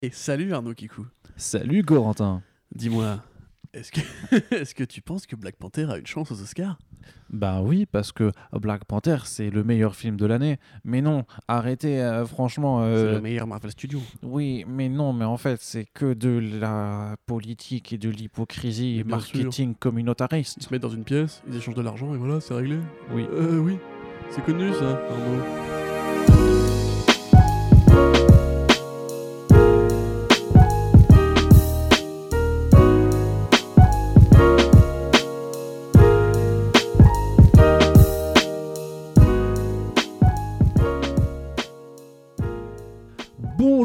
Et salut Arnaud Kikou. Salut Corentin. Dis-moi, est-ce que, est que tu penses que Black Panther a une chance aux Oscars? Bah oui, parce que Black Panther, c'est le meilleur film de l'année. Mais non, arrêtez, euh, franchement. C'est euh, le meilleur Marvel Studio. Oui, mais non, mais en fait, c'est que de la politique et de l'hypocrisie marketing Ils communautariste. se mettent dans une pièce, ils échangent de l'argent et voilà, c'est réglé. Oui. Euh, oui. C'est connu ça, Arnaud.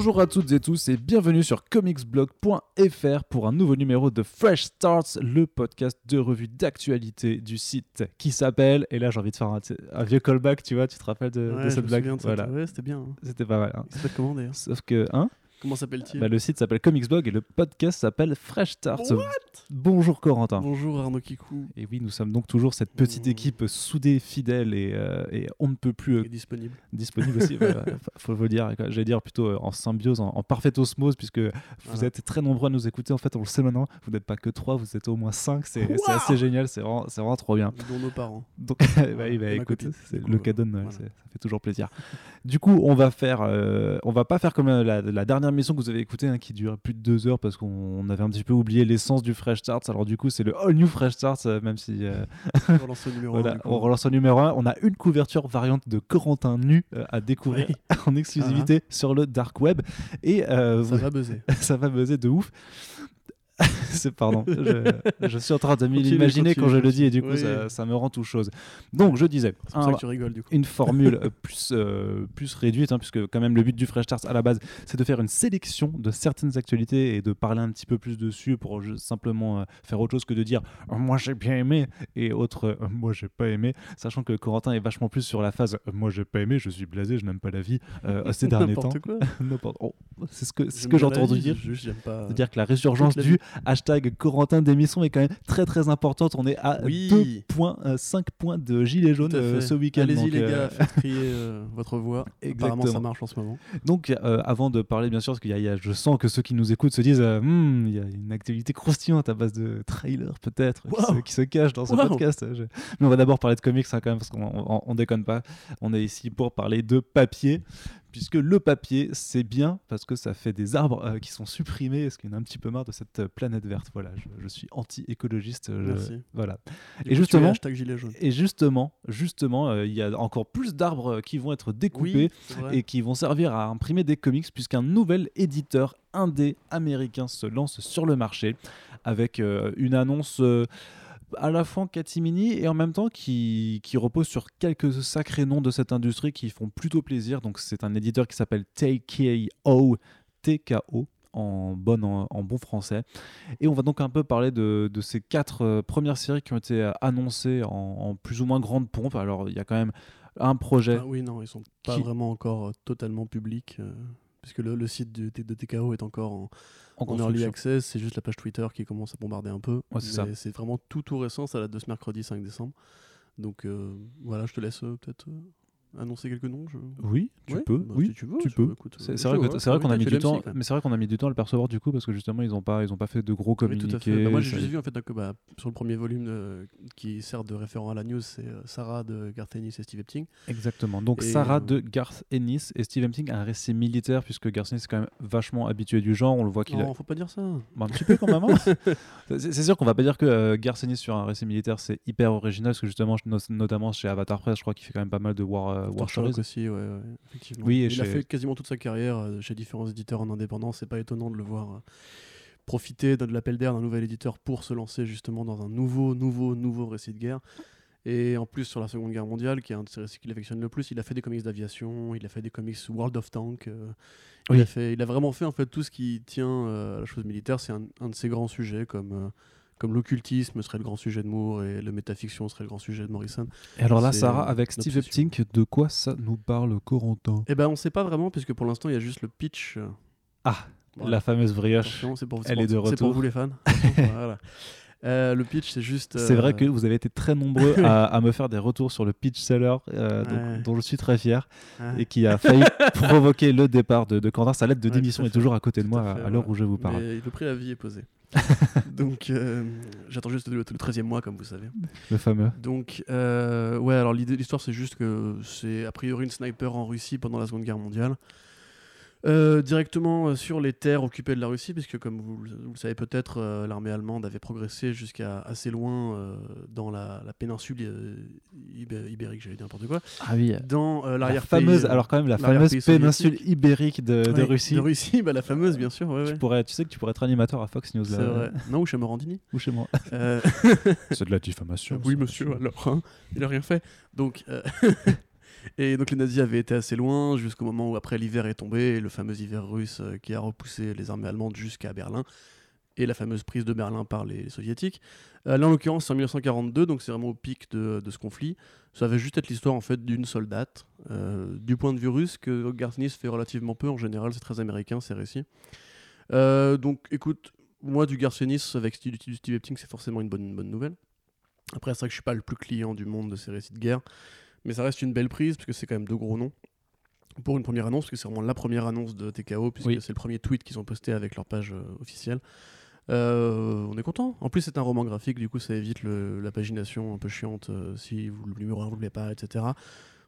Bonjour à toutes et tous et bienvenue sur comicsblog.fr pour un nouveau numéro de Fresh Starts, le podcast de revue d'actualité du site qui s'appelle, et là j'ai envie de faire un, un vieux callback, tu vois, tu te rappelles de, Ouais, cette blague de. Voilà, Ouais, c'était bien. hein. c'était pas mal. hein. S'appelle comment d'ailleurs? Sauf que, hein? Comment s'appelle-t-il bah, Le site s'appelle Comicsblog et le podcast s'appelle Fresh Starts. What Bonjour Corentin. Bonjour Arnaud Kikou. Et oui, nous sommes donc toujours cette petite Mm. équipe soudée, fidèle et, euh, et on ne peut plus euh, est disponible. disponible aussi. voilà, faut- vous le dire. J'allais dire plutôt euh, en symbiose, en, en parfaite osmose, puisque vous Voilà. êtes très nombreux à nous écouter. En fait, on le sait maintenant. Vous n'êtes pas que trois, vous êtes au moins cinq. C'est Wow assez génial. C'est vraiment, trop bien. Dont nos parents. Donc, bah, bah, et écoute, c'est le cadeau de Noël, voilà. ça fait toujours plaisir. Du coup, on va faire, euh, on va pas faire comme euh, la, la dernière mission que vous avez écoutée, hein, qui dure plus de deux heures parce qu'on on avait un petit peu oublié l'essence du Fresh Starts. Alors du coup, c'est le all new Fresh Starts, euh, même si euh, On relance au numéro voilà, on relance au numéro 1. On a une couverture variante de Corentin nu euh, à découvrir Oui. en exclusivité sur le dark web et euh, Ça vous- va buzzer. ça va buzzer de ouf. c'est pardon, je, je suis en train de m'imaginer quand je le dis et du coup Oui. ça, ça me rend tout chose. Donc je disais, C'est pour un- ça que tu rigoles du coup. une formule euh, plus, euh, plus réduite, hein, puisque quand même le but du Fresh Start à la base, c'est de faire une sélection de certaines actualités et de parler un petit peu plus dessus pour simplement euh, faire autre chose que de dire moi j'ai bien aimé et autre euh, moi j'ai pas aimé, sachant que Corentin est vachement plus sur la phase moi j'ai pas aimé, je suis blasé, je n'aime pas la vie ces derniers temps. N'importe quoi. N'importe- oh, c'est ce que, ce que j'ai entendu vie, dire. Juste, pas. C'est-à-dire que la résurgence du hashtag Corentin d'émission est quand même très très importante. On est à Oui. 2.5 points de gilets jaunes Tout à euh, fait. ce week-end. Allez-y les euh, gars, faites crier euh, votre voix. Apparemment ça Exactement. marche en ce moment. Donc, euh, avant de parler, bien sûr, parce a- je sens que ceux qui nous écoutent se disent euh, Hmm, il y a une actualité croustillante à base de trailers, peut-être, qui, Wow. se, qui se cache dans ce Wow. podcast. Je- Mais on va d'abord parler de comics, hein, quand même, parce qu'on on, on déconne pas. On est ici pour parler de papier, puisque le papier, c'est bien, parce que ça fait des arbres euh, qui sont supprimés, parce qu'il y en a un petit peu marre de cette euh, planète verte. Voilà, je, je suis anti-écologiste. je- Merci. Voilà. Du Et coup, justement-. Et justement, justement, euh, il y a encore plus d'arbres euh, qui vont être découpés Oui, et qui vont servir à imprimer des comics puisqu'un nouvel éditeur indé américain se lance sur le marché avec euh, une annonce euh, à la fois catimini et en même temps qui, qui repose sur quelques sacrés noms de cette industrie qui font plutôt plaisir. Donc c'est un éditeur qui s'appelle TKO, TKO en, bon, en, en bon français. Et on va donc un peu parler de, de ces quatre euh, premières séries qui ont été annoncées en, en plus ou moins grande pompe. Alors il y a quand même un projet Ah oui, non, ils sont pas Qui- vraiment encore euh, totalement publics. euh, puisque le, le site de, de TKO est encore en, en en early access. C'est juste la page Twitter qui commence à bombarder un peu. Ouais, c'est vraiment tout tout récent. Ça date de ce mercredi 5 décembre. Donc euh, voilà, je te laisse euh, peut-être euh, annoncer quelques noms. Je... Oui, tu Ouais, peux. bah, oui, si tu veux. tu peux. C'est euh, c'est vrai, c'est vrai qu'on a mis du temps, mais c'est vrai qu'on a mis du temps à le percevoir du coup parce que justement ils ont pas, ils ont pas fait de gros communiqués. Bah, moi, j'ai juste vu en fait que bah, sur le premier volume euh, qui sert de référent à la news, c'est euh, Sarah de Garth Ennis et Steve Epting. Exactement. Donc Et, Sarah euh, de Garth Ennis et Steve Hempting a un récit militaire puisque Garth Ennis est quand même vachement habitué du genre. On le voit qu'il a Non, faut pas dire ça. Bah, un petit peu quand même. hein. c'est sûr qu'on va pas dire que euh, Garth Ennis sur un récit militaire c'est hyper original parce que justement no- notamment chez Avatar Press, je crois qu'il fait quand même pas mal de war, euh, war Aftershock stories. aussi, ouais, ouais, effectivement. Oui, et il a fait quasiment toute sa carrière euh, chez différents éditeurs en indépendance. C'est pas étonnant de le voir euh, profiter de l'appel d'air d'un nouvel éditeur pour se lancer justement dans un nouveau, nouveau, nouveau récit de guerre. Et en plus, sur la Seconde Guerre mondiale, qui est un de ses récits qu'il affectionne le plus, il a fait des comics d'aviation, il a fait des comics World of Tank. euh, il, a fait, il a vraiment fait en fait tout ce qui tient euh, à la chose militaire. C'est un, un de ses grands sujets, comme, euh, comme l'occultisme serait le grand sujet de Moore et le métafiction serait le grand sujet de Morrison. Et alors là, Sarah, avec Steve. Epting, de quoi ça nous parle Corentin? Eh ben, on sait pas vraiment, puisque pour l'instant, il y a juste le pitch. Ah, voilà. la fameuse brioche. Attention, c'est pour, Elle pour- est de C'est pour vous les fans. Voilà. Euh, le pitch, c'est juste. C'est vrai euh, que vous avez été très nombreux à, à me faire des retours sur le pitch seller, euh, dont- je suis très fier, ouais. et qui a failli provoquer le départ de, de Quentin. Sa lettre de démission à est toujours à côté de à moi à, à l'heure où je vous parle. Mais le préavis est posé. Donc, euh, j'attends juste le, le 13e mois, comme vous savez. Le fameux. Donc, euh, ouais, alors l'histoire, c'est juste que c'est a priori une sniper en Russie pendant la Seconde Guerre mondiale. Euh, directement euh, sur les terres occupées de la Russie, puisque comme vous, le- vous le savez peut-être, euh, l'armée allemande avait progressé jusqu'à assez loin euh, dans la, la péninsule euh, ibé- ibérique, j'allais dire n'importe quoi, Ah oui. dans euh, La l'arrière fameuse, alors quand même la fameuse péninsule ibérique de, de Russie. De Russie, bah, la fameuse, bien sûr. Ouais, Tu, ouais. pourrais, tu sais que tu pourrais être animateur à Fox News C'est là, vrai. Non, ou chez Morandini. ou chez moi. Euh, C'est de la diffamation. oui, monsieur, alors, hein, il a rien fait. Donc, euh, et donc les nazis avaient été assez loin jusqu'au moment où après l'hiver est tombé, le fameux hiver russe euh, qui a repoussé les armées allemandes jusqu'à Berlin et la fameuse prise de Berlin par les, soviétiques. Euh, là, en l'occurrence, c'est en 1942, donc c'est vraiment au pic de, ce conflit. Ça va juste être l'histoire en fait d'une soldate. Euh, du point de vue russe, que Gartnis fait relativement peu. En général, c'est très américain ces récits. Euh, donc, écoute, moi du Garcenis avec Steve, du Steve Epting, c'est forcément une bonne, bonne nouvelle. Après, c'est vrai que je suis pas le plus client du monde de ces récits de guerre, mais ça reste une belle prise parce que c'est quand même deux gros noms pour une première annonce, parce que c'est vraiment la première annonce de TKO, puisque Oui. c'est le premier tweet qu'ils ont posté avec leur page euh, officielle. Euh, on est content. En plus, c'est un roman graphique, du coup, ça évite le- la pagination un peu chiante euh, si vous, le numéro 1 vous plaît pas, etc.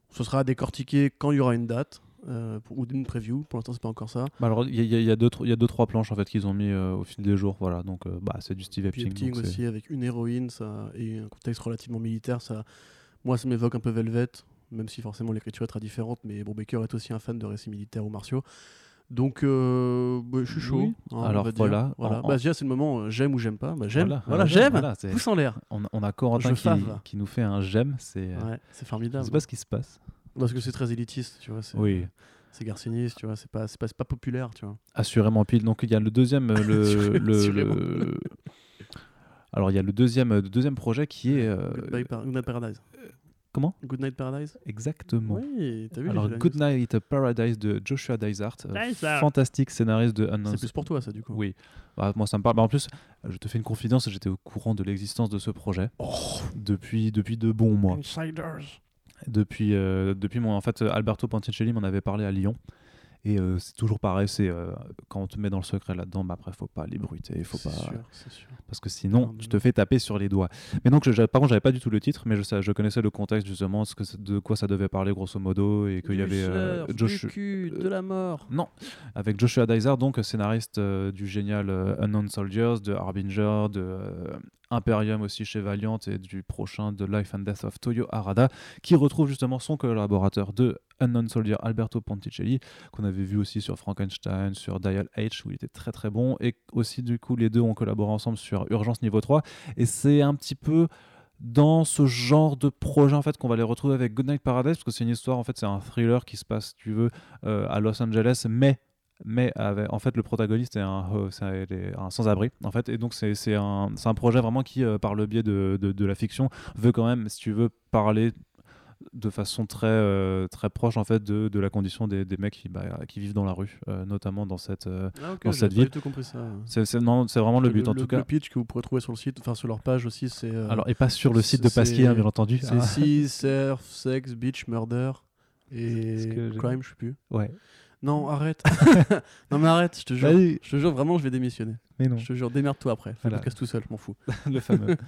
Ce sera décortiqué quand il y aura une date euh, pour- ou une preview. Pour l'instant, c'est pas encore ça. Bah alors, il y, a- y y deux, trois planches en fait qu'ils ont mis euh, au fil des jours. Voilà, donc euh, bah, c'est du Steve Epting. Aussi avec une héroïne ça, et un contexte relativement militaire. Ça, moi, ça m'évoque un peu Velvet, même si forcément l'écriture est très différente. Mais Brubaker est aussi un fan de récits militaires ou martiaux. Donc, euh, bah, je suis chaud. Oui. hein, Alors, voilà, voilà. en- en- Bah, c'est le moment euh, j'aime ou j'aime pas. Bah, j'aime. Voilà, j'aime. voilà, en l'air. On, on a Corentin Je qui, qui nous fait un j'aime. C'est euh, Ouais, c'est je formidable. sais pas ce qui se passe. Parce que c'est très élitiste, tu vois. C'est, Oui, c'est garciniste, tu vois. C'est pas, pas, pas populaire, tu vois. assurément pile. Donc il y a le deuxième, le, le- le- alors il y a le deuxième, le deuxième projet qui est euh, Goodbye Par- Goodnight Paradise. comment? Good Night Paradise? Exactement. Oui, t'as vu Alors j'ai la Good news. Night Paradise de Joshua Dysart, euh, Dysart. fantastique scénariste de C'est plus pour toi, ça, du coup. Oui, Bah, moi ça me parle. Bah, en plus, je te fais une confidence, j'étais au courant de l'existence de ce projet Oh. depuis, depuis de bons mois. Insiders. Depuis, euh, depuis mon, en fait, Alberto Ponticelli m'en avait parlé à Lyon. Et euh, c'est toujours pareil, c'est euh, quand on te met dans le secret là-dedans, bah après faut pas l'ébruiter, faut C'est pas sûr, c'est sûr. parce que sinon Non, tu te fais taper sur les doigts. Mais donc, je, par contre, j'avais pas du tout le titre, mais je, je connaissais le contexte justement, ce que, de quoi ça devait parler grosso modo, et qu'il y avait euh, surf, Josh, du cul, de la mort. non, avec Joshua Dysart, donc scénariste du génial Unknown Soldiers, de Harbinger, de Imperium aussi chez Valiant et du prochain de Life and Death of Toyo Harada, qui retrouve justement son collaborateur de Unknown Soldier, Alberto Ponticelli, qu'on avait vu aussi sur Frankenstein, sur Dial H, où il était très très bon, et aussi du coup les deux ont collaboré ensemble sur Urgence Niveau 3, et c'est un petit peu dans ce genre de projet en fait qu'on va les retrouver avec Goodnight Paradise parce que c'est une histoire en fait c'est un thriller qui se passe tu veux euh, à Los Angeles mais mais avec, en fait le protagoniste est un, euh, c'est un, sans-abri en fait et donc c'est c'est un, c'est un projet vraiment qui euh, par le biais de, de, de la fiction veut quand même si tu veux parler de façon très euh, très proche en fait de, de la condition des, des mecs qui, bah, qui vivent dans la rue euh, notamment dans cette euh, Ah, ok, dans cette ville. du tout compris ça. c'est vraiment le but en tout Le cas pitch que vous pourrez trouver sur le site, enfin sur leur page aussi, c'est. euh, alors et pas sur le site de Pasquier hein, bien entendu c'est Ah, si, surf, sex, beach, murder et crime, je sais plus. ouais Non, arrête. non, mais arrête, je te jure. Vas-y. Je te jure, vraiment, je vais démissionner. mais non Je te jure, démerde-toi après. Fais Voilà. le podcast tout seul, je m'en fous. le fameux.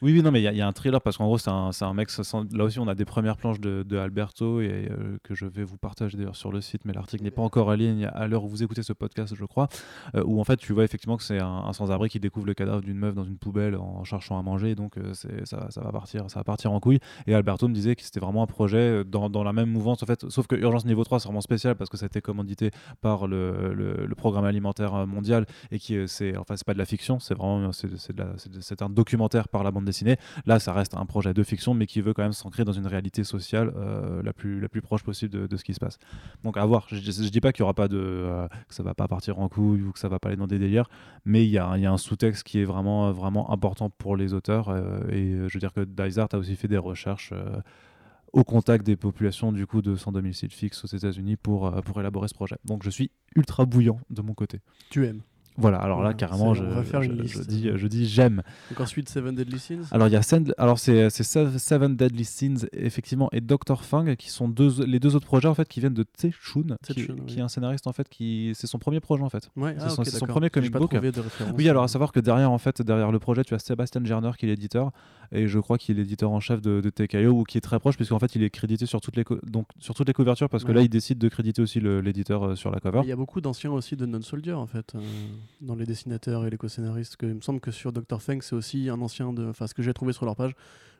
Oui, oui, non, mais il y, a- un thriller parce qu'en gros, c'est un, mec. sent- Là aussi, on a des premières planches de, Alberto et euh, que je vais vous partager d'ailleurs sur le site, mais l'article n'est pas encore en ligne à l'heure où vous écoutez ce podcast, je crois. euh, où en fait, tu vois effectivement que c'est un, sans-abri qui découvre le cadavre d'une meuf dans une poubelle en cherchant à manger, donc euh, ça, va partir, ça va partir en couille. Et Alberto me disait que c'était vraiment un projet euh, dans, la même mouvance en fait, sauf que Urgence Niveau 3 c'est vraiment spécial parce que ça a été commandité par le, le- programme alimentaire mondial et qui c'est enfin c'est pas de la fiction, c'est vraiment c'est un documentaire par la bande Là, ça reste un projet de fiction, mais qui veut quand même s'ancrer dans une réalité sociale euh, la, plus, proche possible de, ce qui se passe. Donc à voir. Je, je dis pas qu'il y aura pas de euh, que ça va pas partir en couille ou que ça va pas aller dans des délires, mais il y a, un sous-texte qui est vraiment vraiment important pour les auteurs. euh, et je veux dire que Dysart a aussi fait des recherches. au contact des populations du coup de sans domicile fixe aux États-Unis pour élaborer ce projet. Donc je suis ultra bouillant de mon côté. Tu aimes. Voilà, alors là, carrément, je, dis, je dis j'aime. Donc ensuite, Seven Deadly Sins. Alors, il y a Send- alors c'est c'est Sev- Seven Deadly Sins, effectivement, et Dr. Fang, qui sont deux, les deux autres projets, en fait, qui viennent de Tse Chun, qui, est un scénariste, en fait, qui c'est son premier projet, en fait. Ouais, c'est ah, son- c'est son premier comic pas book. Oui, alors à savoir que derrière, en fait, derrière le projet, tu as Sébastien Gerner qui est l'éditeur, et je crois qu'il est l'éditeur en chef de, de TKO, ou qui est très proche, puisqu'en fait, il est crédité sur toutes les, co- donc, sur toutes les couvertures, parce que Ouais. là, il décide de créditer aussi le- l'éditeur euh, sur la cover. Il y a beaucoup d'anciens aussi de Non-Soldier en fait, euh, dans les dessinateurs et les co-scénaristes. que- Il me semble que sur Dr. Feng, c'est aussi un ancien de. Enfin, ce que j'ai trouvé sur leur page,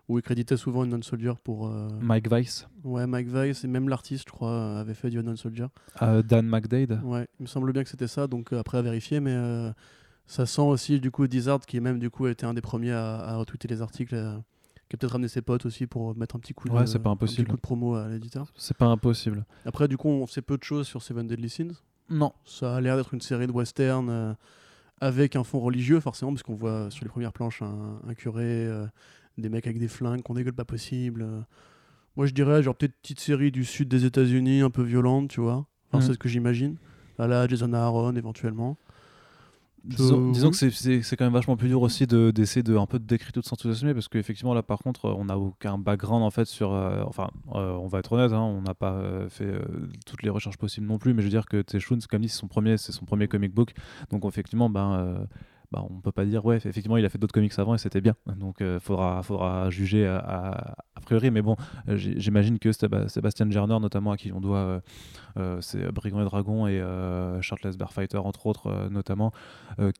où ils créditaient souvent une Non-Soldier pour. euh, Mike Weiss, Ouais, Mike Weiss et même l'artiste, je crois, avait fait du Non-Soldier. euh, Dan McDade. Ouais, il me semble bien que c'était ça, donc euh, après à vérifier, mais euh, ça sent aussi du coup Dizard qui même du coup a été un des premiers à, à retweeter les articles, qui a peut-être ramené ses potes aussi pour mettre un petit coup de, Ouais, un petit coup de promo à l'éditeur. C'est pas impossible. Après, du coup, on sait peu de choses sur Seven Deadly Sins. Non. Ça a l'air d'être une série de western euh, avec un fond religieux, forcément, parce qu'on voit sur les premières planches un, un curé, euh, des mecs avec des flingues qu'on dégueule pas possible. euh. Moi, je dirais, genre, peut-être petite série du sud des États-Unis, un peu violente, tu vois. Enfin, Mhm. C'est ce que j'imagine. À la Jason Aaron, éventuellement. Disons, que c'est- quand même vachement plus dur aussi de- d'essayer de, un peu de décrire tout sans tout assumer parce qu'effectivement là par contre on n'a aucun background en fait sur euh, enfin euh, on va être honnête hein, on n'a pas euh, fait toutes les recherches possibles non plus mais je veux dire que Teshun comme dit c'est son premier c'est son premier comic book. Donc effectivement ben bah, on peut pas dire ouais effectivement il a fait d'autres comics avant et c'était bien donc euh, faudra faudra juger à, a priori mais bon euh, j'imagine que Séba- Sébastien Gerner notamment à qui on doit euh, euh, c'est Brigand et Dragon et euh, Shirtless Bear Fighter entre autres euh, notamment euh,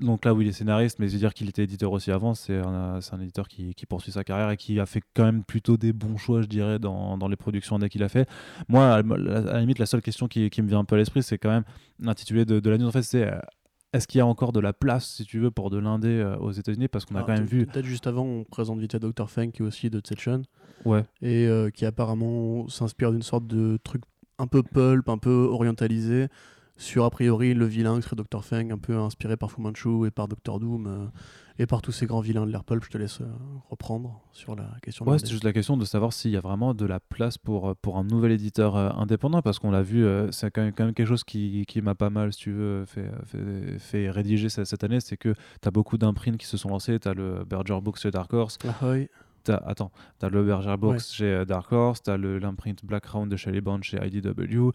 donc là où il est scénariste, mais je veux dire qu'il était éditeur aussi avant, c'est un, éditeur qui, poursuit sa carrière et qui a fait quand même plutôt des bons choix, je dirais, dans, dans les productions indé qu'il a fait. Moi, à, la limite, la seule question qui, me vient un peu à l'esprit, c'est quand même l'intitulé de, de la news. En fait, c'est euh, est-ce qu'il y a encore de la place, si tu veux, pour de l'indé euh, aux États-Unis? Parce qu'on a Alors, quand même vu. Peut-être juste avant, on présente vite à Dr. Feng, qui est aussi de Tsetchun, Ouais. et euh, qui apparemment s'inspire d'une sorte de truc un peu pulp, un peu orientalisé, sur a priori le vilain qui serait Dr. Feng, un peu inspiré par Fu Manchu et par Dr. Doom, euh, et par tous ces grands vilains de pulp. Je te laisse euh, reprendre sur la question. Ouais, c'est juste la question de savoir s'il y a vraiment de la place pour, euh, pour un nouvel éditeur euh, indépendant, parce qu'on l'a vu, c'est quand même, quand même quelque chose qui, qui m'a pas mal, si tu veux, fait, fait, fait rédiger cette, cette année, c'est que tu as beaucoup d'imprints qui se sont lancés, tu as le Berger Books chez Dark Horse, Ahoy. T'as, attends, tu as le Berger Books Ouais. chez euh, Dark Horse, tu as l'imprint Black Round de Shelley Bond chez IDW,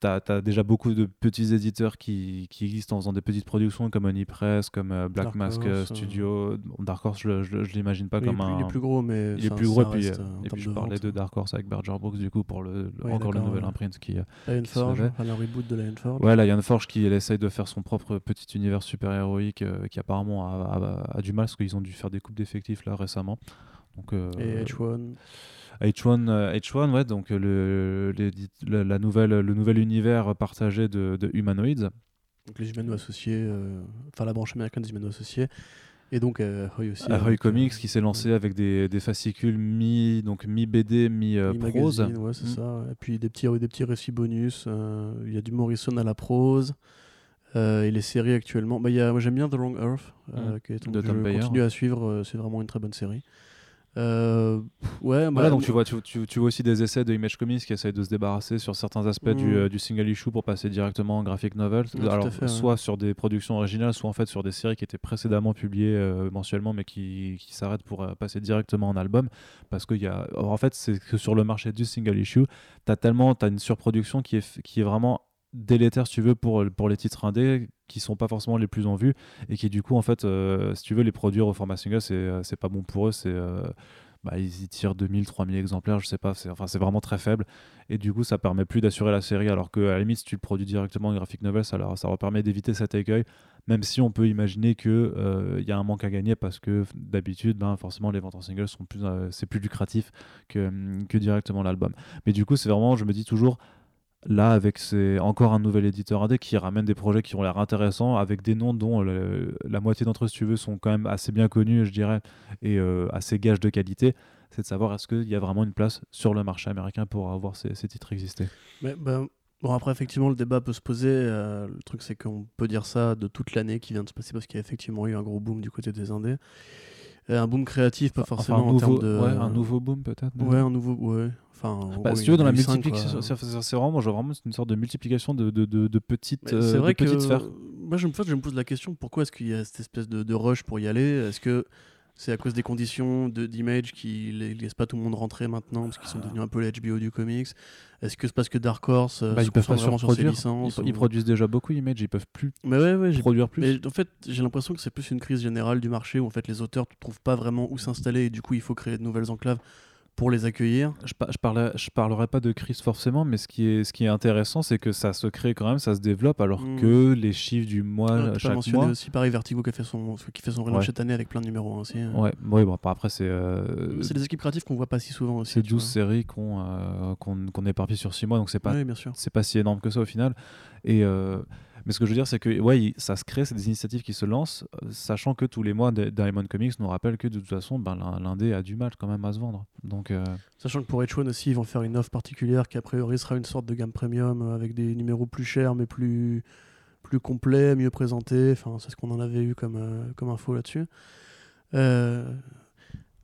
tu as, déjà beaucoup de petits éditeurs qui, qui existent en faisant des petites productions comme Onipress, comme euh, Black Dark Mask Horse, Studio, Dark Horse, je, le- je, le- je l'imagine pas Il est comme plus- un... il est plus gros, mais Il est plus gros, et puis, euh, euh, et puis je de parlais vente. de Dark Horse avec Berger Brooks du coup pour le, le- Ouais, encore le nouvel ouais. imprint qui euh, Lionforge, levait. enfin, le reboot de Lionforge. ouais là Forge qui elle essaye de faire son propre petit univers super héroïque euh, qui apparemment a, a- a du mal parce qu'ils ont dû faire des coupes d'effectifs là récemment donc euh, Et H1. H1 euh, H1 ouais donc euh, le, la, la nouvelle le nouvel univers partagé de, de Humanoids Donc les humano associés, euh, enfin la branche américaine des humano associés. Et donc euh, Ahoy aussi. Ahoy euh, Comics qui s'est lancé avec des, des fascicules mi donc mi BD mi prose Mi-magazine, ouais, c'est Mm. ça. ouais. Et puis des petits, des petits récits bonus. Il y a du Morrison à la prose. et les séries actuellement. Bah, y a, moi j'aime bien The Wrong Earth. Mm. qui est, De je Tom Bayer. continue à suivre. c'est vraiment une très bonne série. Euh, ouais, Voilà, bah, donc tu vois, tu, tu- tu vois aussi des essais de Image Comics qui essayent de se débarrasser sur certains aspects du, Mm. euh, du single issue pour passer directement en graphic novel. Alors, fait, ouais. soit sur des productions originales, soit en fait sur des séries qui étaient précédemment publiées euh, mensuellement, mais qui, qui s'arrêtent pour passer directement en album. Parce qu'il y a. alors, en fait, c'est que sur le marché du single issue, tu as tellement. As une surproduction qui est, qui est vraiment délétère si tu veux pour, pour les titres indés qui sont pas forcément les plus en vue et qui du coup en fait euh, si tu veux les produire au format single c'est euh, pas bon pour eux c'est euh, bah, ils y tirent 2000, 3000 exemplaires, je sais pas, c'est enfin, c'est vraiment très faible. Et du coup, ça permet plus d'assurer la série, alors que à la limite, si tu le produis directement en graphic novel, ça leur, ça leur permet d'éviter cet écueil, même si on peut imaginer qu'il il y a un manque à gagner, parce que d'habitude, ben, forcément, les ventes en single, sont plus, euh, c'est plus lucratif que, que directement l'album. Mais du coup, c'est vraiment, je me dis toujours, là avec c'est encore un nouvel éditeur indé qui ramène des projets qui ont l'air intéressants avec des noms dont le- la moitié d'entre eux si tu veux sont quand même assez bien connus je dirais et euh, assez gages de qualité c'est de savoir est-ce qu'il y a vraiment une place sur le marché américain pour avoir ces, ces titres exister? Mais, ben, bon, après, effectivement, le débat peut se poser. euh, le truc, c'est qu'on peut dire ça de toute l'année qui vient de se passer parce qu'il y a effectivement eu un gros boom du côté des indés. Euh, un boom créatif, pas forcément enfin, un en nouveau, termes de. ouais, un nouveau boom peut-être Ouais, un nouveau. Ouais. Enfin, en Bah, si tu veux, dans la multiplication, c'est c'est- c'est vraiment, vois vraiment une sorte de multiplication de, de, de, de petites, Mais euh, C'est de vrai que petites sphères. moi, je me, je me pose la question pourquoi est-ce qu'il y a cette espèce de, de rush pour y aller? Est-ce que c'est à cause des conditions de- d'image qui ne laissent pas tout le monde rentrer maintenant parce qu'ils sont devenus un peu les HBO du comics? Est-ce que c'est parce que Dark Horse euh, Bah, se ils peuvent pas vraiment sur ses licences Ils, ils ou- produisent déjà beaucoup Image, ils peuvent plus Mais ouais, ouais, produire plus. mais en fait, j'ai l'impression que c'est plus une crise générale du marché où en fait les auteurs ne trouvent pas vraiment où s'installer et du coup il faut créer de nouvelles enclaves pour les accueillir. Je, je, je parlerai pas de crise forcément, mais ce qui est, ce qui est intéressant, c'est que ça se crée quand même, ça se développe, alors Mm. que les chiffres du mois, Ouais, t'as pas chaque mentionné mois. aussi pareil Vertigo qui a fait son qui fait son relaunch Ouais. cette année avec plein de numéros hein, aussi. hein. Ouais, ouais, bon, après, c'est euh, C'est des équipes créatives qu'on voit pas si souvent aussi. c'est tu 12 vois. séries qu'on euh, éparpille sur 6 mois, donc c'est pas, c'est pas si énorme que ça au final. Et, euh, mais ce que je veux dire, c'est que ouais, ça se crée, c'est des initiatives qui se lancent, euh, sachant que tous les mois, Diamond Comics nous rappelle que de toute façon, ben, l'in- l'indé a du mal quand même à se vendre. Donc, euh, Sachant que pour H1 aussi, ils vont faire une offre particulière qui a priori sera une sorte de gamme premium euh, avec des numéros plus chers mais plus, plus complets, mieux présentés. Enfin, c'est ce qu'on en avait eu comme, comme info là-dessus.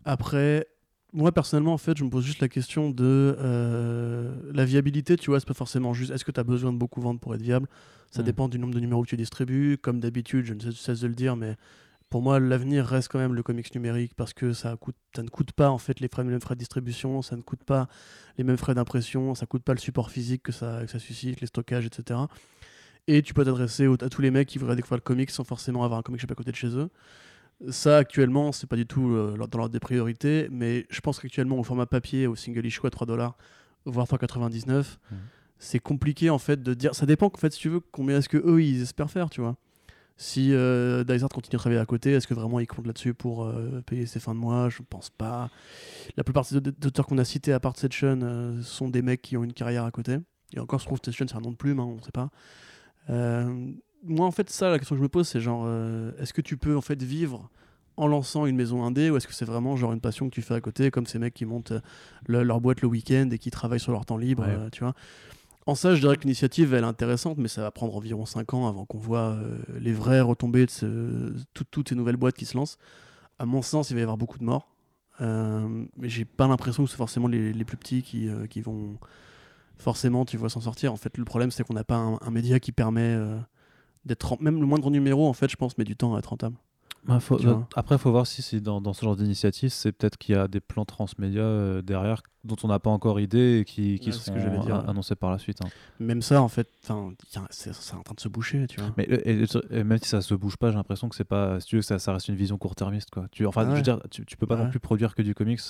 Après, moi personnellement, en fait, je me pose juste la question de euh, la viabilité. Tu vois, c'est pas forcément juste. Est-ce que tu as besoin de beaucoup vendre pour être viable? Ça Mm. dépend du nombre de numéros que tu distribues. Comme d'habitude, je ne cesse- de le dire, mais pour moi, l'avenir reste quand même le comics numérique parce que ça, coûte, ça ne coûte pas en fait les, frais, les mêmes frais de distribution, ça ne coûte pas les mêmes frais d'impression, ça coûte pas le support physique que ça, que ça suscite, les stockages, etc. Et tu peux t'adresser à tous les mecs qui voudraient découvrir le comics sans forcément avoir un comic shop à côté de chez eux. Ça, actuellement, c'est pas du tout euh, dans l'ordre des priorités, mais je pense qu'actuellement, au format papier, au single issue à 3 dollars, voire 3,99, Mhm. c'est compliqué en fait de dire. Ça dépend, en fait, si tu veux, combien est-ce que eux ils espèrent faire, tu vois. Si euh, Dysart continue à travailler à côté, est-ce que vraiment ils comptent là-dessus pour euh, payer ses fins de mois? Je pense pas. La plupart des aut- auteurs qu'on a cités, à part Session, euh, sont des mecs qui ont une carrière à côté. Et encore, je trouve que Session, c'est un nom de plume, hein, on sait pas. Moi, en fait, ça, la question que je me pose, c'est genre, euh, est-ce que tu peux en fait vivre en lançant une maison indé ou est-ce que c'est vraiment genre une passion que tu fais à côté, comme ces mecs qui montent euh, le- leur boîte le week-end et qui travaillent sur leur temps libre, Ouais. euh, tu vois En ça, je dirais que l'initiative, elle est intéressante, mais ça va prendre environ 5 ans avant qu'on voit euh, les vraies retombées de ce- tout- toutes ces nouvelles boîtes qui se lancent. À mon sens, il va y avoir beaucoup de morts. Mais j'ai pas l'impression que c'est forcément les, les plus petits qui, qui vont forcément, tu vois, s'en sortir. En fait, le problème, c'est qu'on n'a pas un, un média qui permet d'être même le moindre numéro, en fait, je pense, met du temps à être rentable. bah, faut- vois. après, il faut voir si, si dans, dans ce genre d'initiative, c'est peut-être qu'il y a des plans transmédia euh, derrière dont on n'a pas encore idée et qui, qui Ouais, ce que dire, ouais. annoncés par la suite. hein. Même ça, en fait, c'est en train de se boucher, tu vois. Mais et- et- et même si ça se bouge pas, j'ai l'impression que c'est pas, si tu veux, ça, ça reste une vision court-termiste quoi. Tu, enfin, Ah je veux dire, tu, tu peux pas Ouais. non plus produire que du comics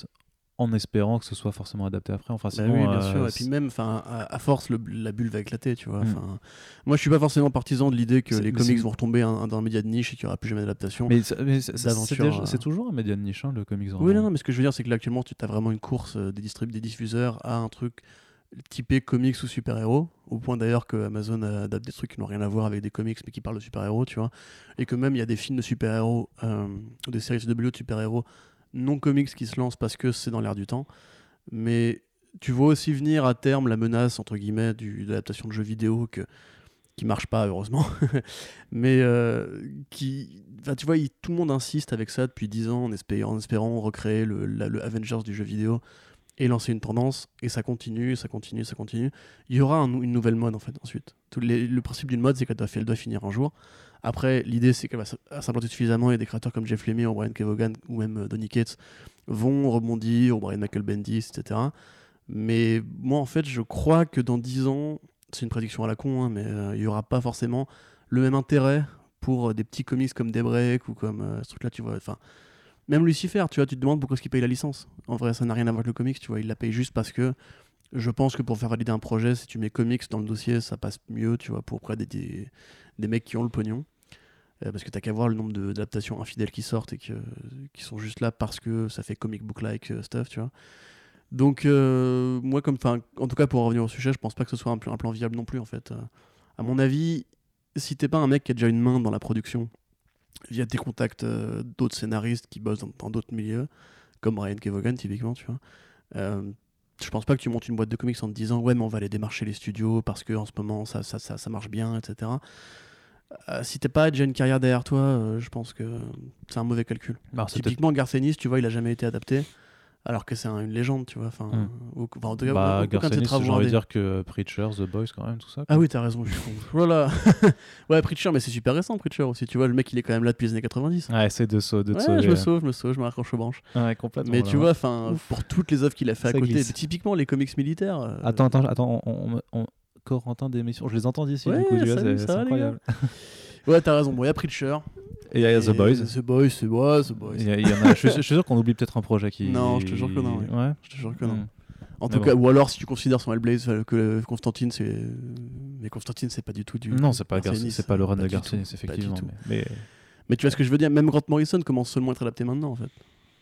en espérant que ce soit forcément adapté après. Enfin, Bah sinon, oui, bien euh, sûr. Et c'est- puis même, enfin, à, à force, le- la bulle va éclater, tu vois. Mm. Moi, je suis pas forcément partisan de l'idée que les comics vont retomber un- dans un média de niche et qu'il y aura plus jamais d'adaptation. mais c'est- euh. c'est toujours un média de niche, hein, le comics. Oui, non, non, mais ce que je veux dire, c'est que là, actuellement, tu as vraiment une course euh, des, distrib- des diffuseurs à un truc typé comics ou super-héros, au point d'ailleurs que Amazon adapte des trucs qui n'ont rien à voir avec des comics, mais qui parlent de super-héros, tu vois. Et que même, il y a des films de super-héros, euh, des séries de de super-héros non comics qui se lancent parce que c'est dans l'air du temps. Mais tu vois aussi venir à terme la menace, entre guillemets, du, de l'adaptation de jeux vidéo que, qui marche pas, heureusement. mais euh, qui. Tu vois, tout le monde insiste avec ça depuis 10 ans en espérant, en espérant recréer le, Avengers du jeu vidéo et lancer une tendance. Et ça continue, ça continue, ça continue. Il y aura un- une nouvelle mode en fait ensuite. Le principe d'une mode, c'est qu'elle doit, elle doit finir un jour. Après, l'idée, c'est qu'elle va s'implanter suffisamment et des créateurs comme Jeff Lemire ou Brian Kevogan ou même euh, Donny Cates vont rebondir, ou Brian Michael Bendis, etc. Mais moi, en fait, je crois que dans 10 ans, c'est une prédiction à la con, hein, mais euh, il n'y aura pas forcément le même intérêt pour euh, des petits comics comme Daybreak ou comme ce truc-là, tu vois. Enfin, même Lucifer, tu vois, tu te demandes pourquoi est-ce qu'il paye la licence. En vrai, ça n'a rien à voir avec le comics, tu vois. Il la paye juste parce que je pense que pour faire valider un projet, si tu mets comics dans le dossier, ça passe mieux, tu vois, pour auprès des, des mecs qui ont le pognon. Euh, parce que t'as qu'à voir le nombre d'adaptations infidèles qui sortent et que, qui sont juste là parce que ça fait comic book-like euh, stuff, tu vois. Donc, euh, moi, comme, en tout cas, pour revenir au sujet, je pense pas que ce soit un, plan- viable non plus, en fait. À mon avis, si t'es pas un mec qui a déjà une main dans la production, via tes contacts d'autres scénaristes qui bossent dans d'autres milieux, comme Ryan Kevogan, typiquement, tu vois, euh, je pense pas que tu montes une boîte de comics en te disant ouais mais on va aller démarcher les studios parce que en ce moment ça, ça, ça marche bien etc Euh, si t'as pas déjà une carrière derrière toi euh, je pense que c'est un mauvais calcul c'est peut-être- typiquement Garth Ennis tu vois il a jamais été adapté alors que c'est un- une légende, tu vois. Enfin, Mm. ou- enfin, en tout cas, Bah, Garcenis, j'ai envie de dire que Preacher, The Boys, quand même, tout ça. Ah oui, t'as raison, je suis. Voilà. ouais, Preacher, mais c'est super récent, Preacher aussi. Tu vois, le mec, il est quand même là depuis les années 90. Ouais, essaie de, sau- de Ouais, sauver. je me sauve, je me sauve, je me raccroche aux branches. Ouais, complètement. Mais tu vois, enfin, pour toutes les œuvres qu'il a fait à côté, typiquement les comics militaires. euh, Attends, attends, attends, on, on- on- Corentin d'émission, je les entends d'ici, Ouais, du coup, c'est incroyable. Ouais, t'as raison. Bon, il y a Preacher. Et il y a The Boys. The Boys, c'est ouais, The Boys. Y, a- y en a, je, suis, je suis sûr qu'on oublie peut-être un projet qui. Non, je te jure que non, oui. Ouais. Je te jure que non. Hmm. En Mais tout bon. cas, ou alors si tu considères son Hellblaze euh, que Constantine, c'est. Mais Constantine, c'est pas du tout du. Non, c'est pas, c'est le run de pas du effectivement. tout. Mais, mais- Mais tu vois ce que je veux dire Même Grant Morrison commence seulement à être adapté maintenant, en fait.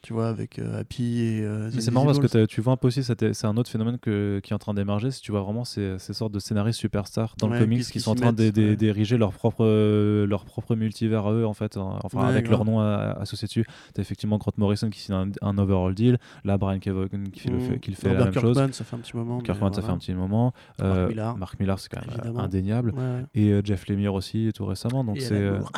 Tu vois, avec euh, Happy et. euh, c'est marrant parce que tu vois un peu aussi, c'était- c'est un autre phénomène que- qui est en train d'émerger. Si tu vois vraiment ces, ces sortes de scénaristes superstars dans Ouais, le comics qui qui sont en train d'ériger leur propre, euh, leur propre multivers à eux, en fait, hein, enfin Ouais, avec grave. leur nom associé dessus. T'as effectivement Grant Morrison qui signe un, un overall deal, là Brian Kevogan qui, le Mm. fait, qui le fait Robert la même chose. Kirkman, ça fait un petit moment. Kirkman, ça fait voilà. un petit moment. Mark Euh, Millar. Mark Millar, c'est quand même Évidemment. indéniable. Ouais. Et euh, Jeff Lemire aussi, tout récemment. Donc Et c'est. Alan Moore.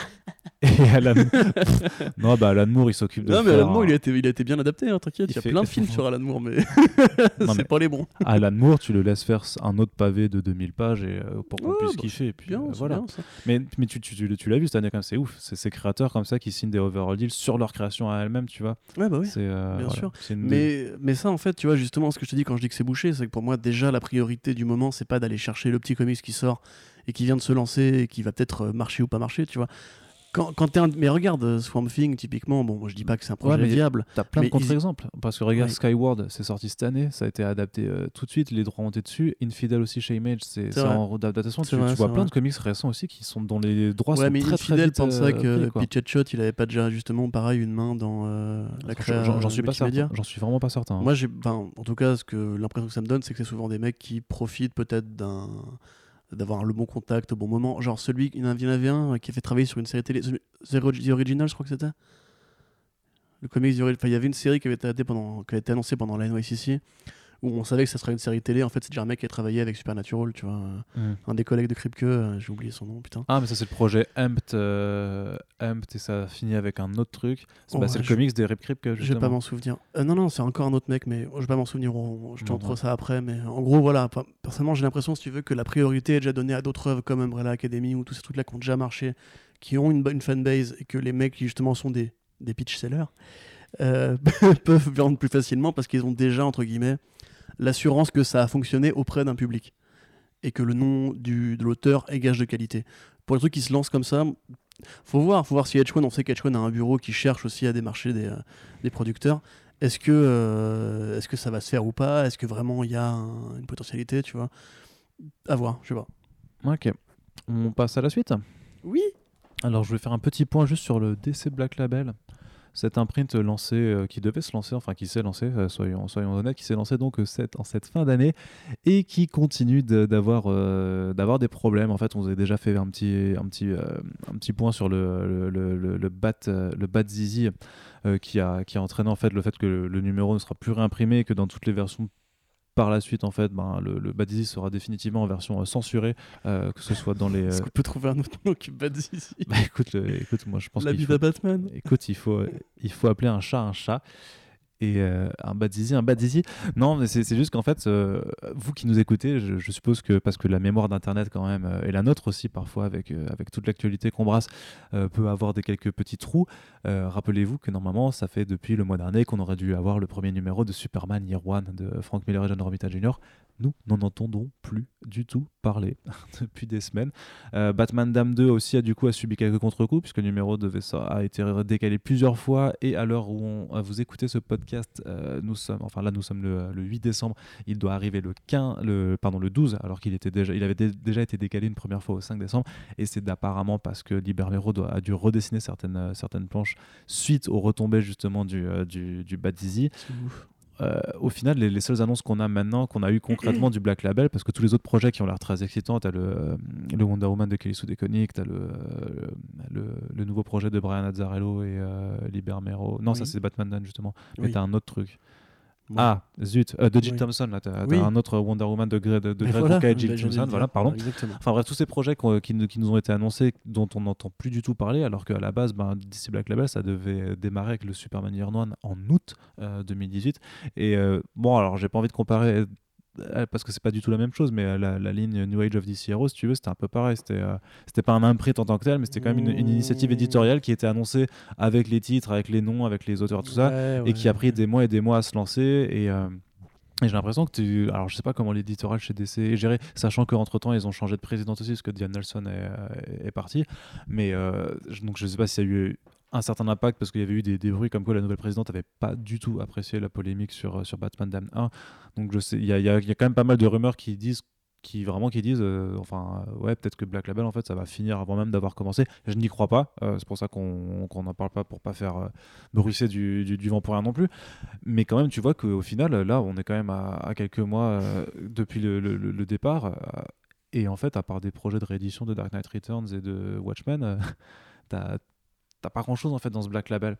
et Alan Pff, Non, bah Alan Moore, il s'occupe de. Non, mais Alan Moore, il a, été, il a été bien adapté, hein, t'inquiète. Il y a fait- plein de films sur Alan Moore, mais c'est pas les bons. Alan Moore, tu le laisses faire un autre pavé de 2000 pages et, euh, pour qu'on Ouais, puisse bah, kiffer. Et puis Bien, euh, voilà. bien, ça. Mais, mais tu, tu, tu, tu l'as vu cette année quand même, c'est ouf. C'est ces créateurs comme ça qui signent des overall deals sur leur création à elles-mêmes, tu vois. Ouais, bah oui. Euh, bien voilà. sûr. Des- Mais, mais ça, en fait, tu vois, justement, ce que je te dis quand je dis que c'est bouché, c'est que pour moi, déjà, la priorité du moment, c'est pas d'aller chercher le petit comics qui sort et qui vient de se lancer et qui va peut-être euh, marcher ou pas marcher, tu vois. Quand, quand t'es un... Mais regarde, euh, Swamp Thing, typiquement, bon, moi, je dis pas que c'est un projet mais viable. T'as plein de ils- contre-exemples. Parce que regarde, Ouais. Skyward, c'est sorti cette année, ça a été adapté euh, tout de suite, les droits ont été dessus. Infidel aussi chez Image, c'est en adaptation. Tu, vrai, tu vois plein vrai. de comics récents aussi qui sont dont les droits ouais, sont mais très très Infidel vite pense ça euh, que. Pitch Shot, il avait pas déjà, justement, pareil, une main dans euh, la J'en- créa J'en suis pas certain. J'en suis vraiment pas certain. hein. Moi, j'ai, en tout cas, ce que l'impression que ça me donne, c'est que c'est souvent des mecs qui profitent peut-être d'un d'avoir le bon contact au bon moment. Genre celui, il y en avait un euh, qui a fait travailler sur une série télé, The Ori- The Original, je crois que c'était. Le comics, enfin, il y avait une série qui avait été, pendant, qui avait été annoncée pendant la NYCC, où on savait que ça serait une série télé. En fait, c'est déjà un mec qui a travaillé avec Supernatural, tu vois. Mm. Un des collègues de Kripke, euh, j'ai oublié son nom, putain. Ah, mais ça, c'est le projet Amped, euh, Amped et ça finit avec un autre truc. C'est bah, Ouais, le je- comics des Rip Krip que Je vais pas m'en souvenir. Euh, non, non, c'est encore un autre mec, mais je vais pas m'en souvenir. on- Je te montre ça après. Mais en gros, voilà. Personnellement, j'ai l'impression, si tu veux, que la priorité est déjà donnée à d'autres œuvres comme Umbrella Academy ou tous ces trucs-là qui ont déjà marché, qui ont une bonne fanbase et que les mecs qui justement sont des, des pitch sellers euh, peuvent vendre plus facilement parce qu'ils ont déjà, entre guillemets, l'assurance que ça a fonctionné auprès d'un public et que le nom du, de l'auteur est gage de qualité. Pour les trucs qui se lancent comme ça, faut voir, faut voir si H1, on sait qu'H1 a un bureau qui cherche aussi à démarcher des, euh, des producteurs. Est-ce que, euh, est-ce que ça va se faire ou pas? Est-ce que vraiment il y a un- une potentialité, tu vois? À voir, je sais pas. Ok. On passe à la suite. Oui Alors, je vais faire un petit point juste sur le DC Black Label. Cet imprint lancé, euh, qui devait se lancer, enfin qui s'est lancé, euh, soyons, honnêtes, qui s'est lancé donc euh, en cette fin d'année et qui continue d'avoir des problèmes. En fait, on vous a déjà fait un petit, point sur le, le, Bat, Zizi qui, a, entraîné en fait le fait que le, numéro ne sera plus réimprimé que dans toutes les versions par la suite, en fait, ben, le, le Bat Zizi sera définitivement en version euh, censurée, euh, que ce soit dans les. Est-ce euh, qu'on peut trouver un autre nom qui bat ici bah, écoute, le- écoute, moi je pense La vie faut, Batman écoute, il faut, il faut appeler un chat un chat. Et euh, un bad zizi, un bad zizi. Non, mais c'est juste qu'en fait, euh, vous qui nous écoutez, je, suppose que parce que la mémoire d'Internet, quand même, euh, et la nôtre aussi, parfois, avec, euh, avec toute l'actualité qu'on brasse, peut avoir des quelques petits trous. Rappelez-vous que normalement, ça fait depuis le mois dernier qu'on aurait dû avoir le premier numéro de Superman Year One de Frank Miller et John Romita Jr. Nous n'en entendons plus du tout parler depuis des semaines. Euh, Batman Dame 2 aussi a du coup a subi quelques contre-coups puisque le numéro devait, ça a été décalé plusieurs fois et à l'heure où on, euh, vous écoutez ce podcast, euh, nous sommes, enfin là nous sommes le, le 8 décembre, il doit arriver le 15, le, pardon le 12 alors qu'il était déjà, il avait dé- déjà été décalé une première fois au 5 décembre et c'est apparemment parce que Libermero doit- a dû redessiner certaines, certaines planches suite aux retombées justement du, du, du Bad Dizzy. Euh, au final, les, les seules annonces qu'on a maintenant, qu'on a eu concrètement du Black Label, parce que tous les autres projets qui ont l'air très excitants, t'as le, euh, le Wonder Woman de Kelly Sue DeConnick, t'as le, euh, le, le nouveau projet de Brian Azzarello et euh, Liber Mero. Non, ça c'est Batman Dan justement. Mais Oui. t'as un autre truc. Ah, zut, euh, de Jim Oui. Thompson, là, t'as Oui. un autre Wonder Woman de de Mais Greg voilà, Rucka et Jim Thompson, voilà, pardon. Exactement. Enfin bref, tous ces projets qui, nous- qui nous ont été annoncés, dont on n'entend plus du tout parler, alors qu'à la base, ben, DC Black Label, ça devait démarrer avec le Superman Year One en août euh, 2018. Et euh, bon, alors j'ai pas envie de comparer euh, parce que c'est pas du tout la même chose, mais euh, la, la ligne New Age of DC Heroes, si tu veux, c'était un peu pareil. C'était euh, c'était pas un imprint en tant que tel, mais c'était quand même une, une initiative éditoriale qui était annoncée avec les titres, avec les noms, avec les auteurs, tout ça Ouais, et qui a pris des mois et des mois à se lancer et euh, et j'ai l'impression que tu. Alors, je sais pas comment l'éditorial chez DC est géré, sachant qu'entre temps, ils ont changé de président aussi, parce que Diane Nelson est, euh, est parti. Mais euh, donc, je sais pas s'il y a eu un certain impact, parce qu'il y avait eu des, bruits comme quoi la nouvelle présidente avait pas du tout apprécié la polémique sur, euh, sur Batman Damned 1. Donc, je sais, il y a, y y a quand même pas mal de rumeurs qui disent qui vraiment qui disent euh, enfin euh, ouais peut-être que Black Label en fait ça va finir avant même d'avoir commencé je n'y crois pas c'est pour ça qu'on qu'on n'en parle pas pour pas faire euh, bruisser du, du, vent pour rien non plus mais quand même tu vois qu'au final là on est quand même à, quelques mois depuis le, le- le- départ et en fait à part des projets de réédition de Dark Knight Returns et de Watchmen t'as t'as pas grand chose en fait dans ce Black Label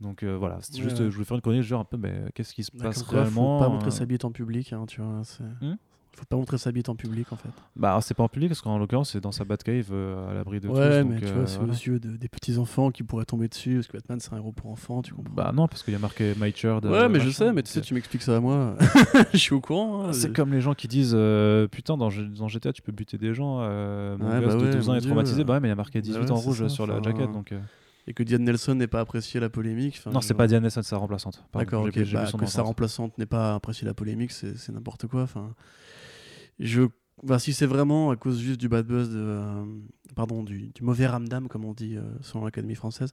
donc euh, voilà Ouais, juste ouais. euh, je voulais faire une chronique genre un peu mais qu'est-ce qui se Bah, passe quoi, réellement Faut pas montrer euh, sa bite en public, hein, tu vois. c'est- Hmm? Faut pas montrer sa bite en public, en fait. bah c'est pas en public parce qu'en l'occurrence c'est dans sa Batcave euh, à l'abri de ouais, tous mais donc, tu euh, vois, c'est voilà. aux yeux de- des petits enfants qui pourraient tomber dessus, parce que Batman c'est un héros pour enfants, tu comprends. bah non parce qu'il y a marqué My Child ouais, euh, mais je sais, mais tu sais, euh, tu m'expliques ça à moi. Je suis au courant. hein, C'est je- comme les gens qui disent euh, Putain, dans, dans GTA, tu peux buter des gens. euh, mon Ouais, gosse bah de ouais, 12 ans est traumatisé. Bah ouais, mais il y a marqué 18 ouais, en rouge sur la jaquette. Donc, euh, Et que Diane Nelson n'ait pas apprécié la polémique. enfin, Non, c'est pas Diane Nelson, sa remplaçante. D'accord, j'ai- ok. j'ai vu bah, que sa remplaçante n'ait pas apprécié la polémique, c'est c'est n'importe quoi. Enfin, je, bah, si c'est vraiment à cause juste du bad buzz, de, euh, pardon, du, du mauvais ramdam, comme on dit euh, selon l'Académie française,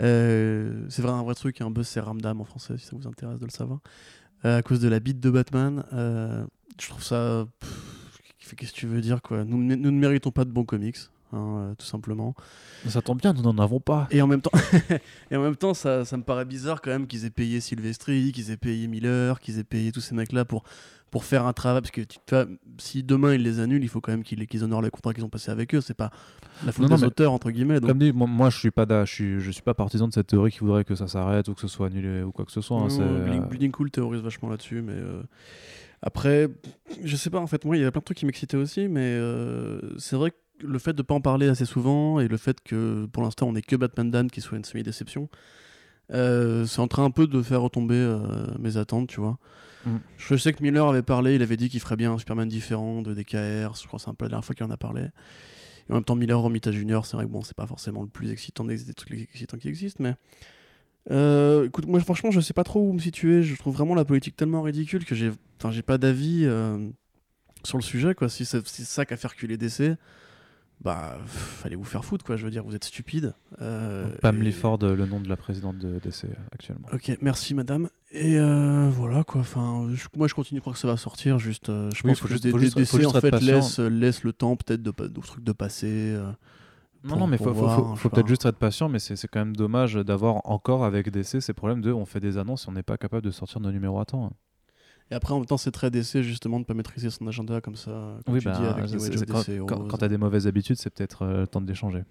euh, c'est vrai un vrai truc. Un buzz, c'est ramdam en français, si ça vous intéresse de le savoir. À cause de la bite de Batman, je trouve ça. Qu'est-ce que tu veux dire, quoi nous, nous ne méritons pas de bons comics. Hein, euh, tout simplement. Ça tombe bien, nous n'en avons pas. Et en même temps, et en même temps ça, ça me paraît bizarre quand même qu'ils aient payé Silvestri, qu'ils aient payé Miller, qu'ils aient payé tous ces mecs-là pour, pour faire un travail. Parce que tu tu vois, si demain ils les annulent, il faut quand même qu'ils honorent les contrats qu'ils ont passés avec eux. C'est pas la faute Non, non, des auteurs, entre guillemets. donc- Comme dit, moi, moi, je suis pas d'a- je suis, je suis pas partisan de cette théorie qui voudrait que ça s'arrête ou que ce soit annulé ou quoi que ce soit. hein, Non, Bleeding, euh, Bleeding Cool théorise vachement là-dessus, mais euh, après, je sais pas, en fait, moi, il y avait plein de trucs qui m'excitaient aussi, mais euh, c'est vrai que le fait de pas en parler assez souvent et le fait que pour l'instant on n'est que Batman Dan qui soit une semi-déception, euh, c'est en train un peu de faire retomber euh, mes attentes, tu vois. Mm. Je sais que Miller avait parlé, il avait dit qu'il ferait bien un Superman différent de DKR, je crois que c'est un peu la dernière fois qu'il en a parlé. Et en même temps, Miller Romita Junior, c'est vrai que bon, c'est pas forcément le plus excitant des, des trucs excitants qui existent, mais. Euh, écoute, moi franchement, je sais pas trop où me situer. Je trouve vraiment la politique tellement ridicule que j'ai, j'ai pas d'avis sur le sujet, quoi. Si c'est si c'est ça qu'a fait reculer DC, bah, fallait vous faire foutre, quoi. Je veux dire, vous êtes stupide. Euh, Pam et- Lifford, le nom de la présidente de DC actuellement. Ok, merci madame. Et euh, voilà quoi. Enfin, je- moi je continue de croire que ça va sortir. Juste, euh, je Oui, pense que juste- des, juste- DC, en fait laisse, laisse le temps peut-être de aux trucs de passer. euh, Non, non, mais faut, faut- voir, faut- peut-être juste être patient, mais c'est c'est quand même dommage d'avoir encore avec DC ces problèmes de on fait des annonces et on n'est pas capable de sortir nos numéros à temps. hein. Et après en même temps c'est très DC justement de pas maîtriser son agenda comme ça. Comme Oui, tu bah, dis avec quand, quand, quand t'as des mauvaises habitudes, c'est peut-être euh, temps de les changer.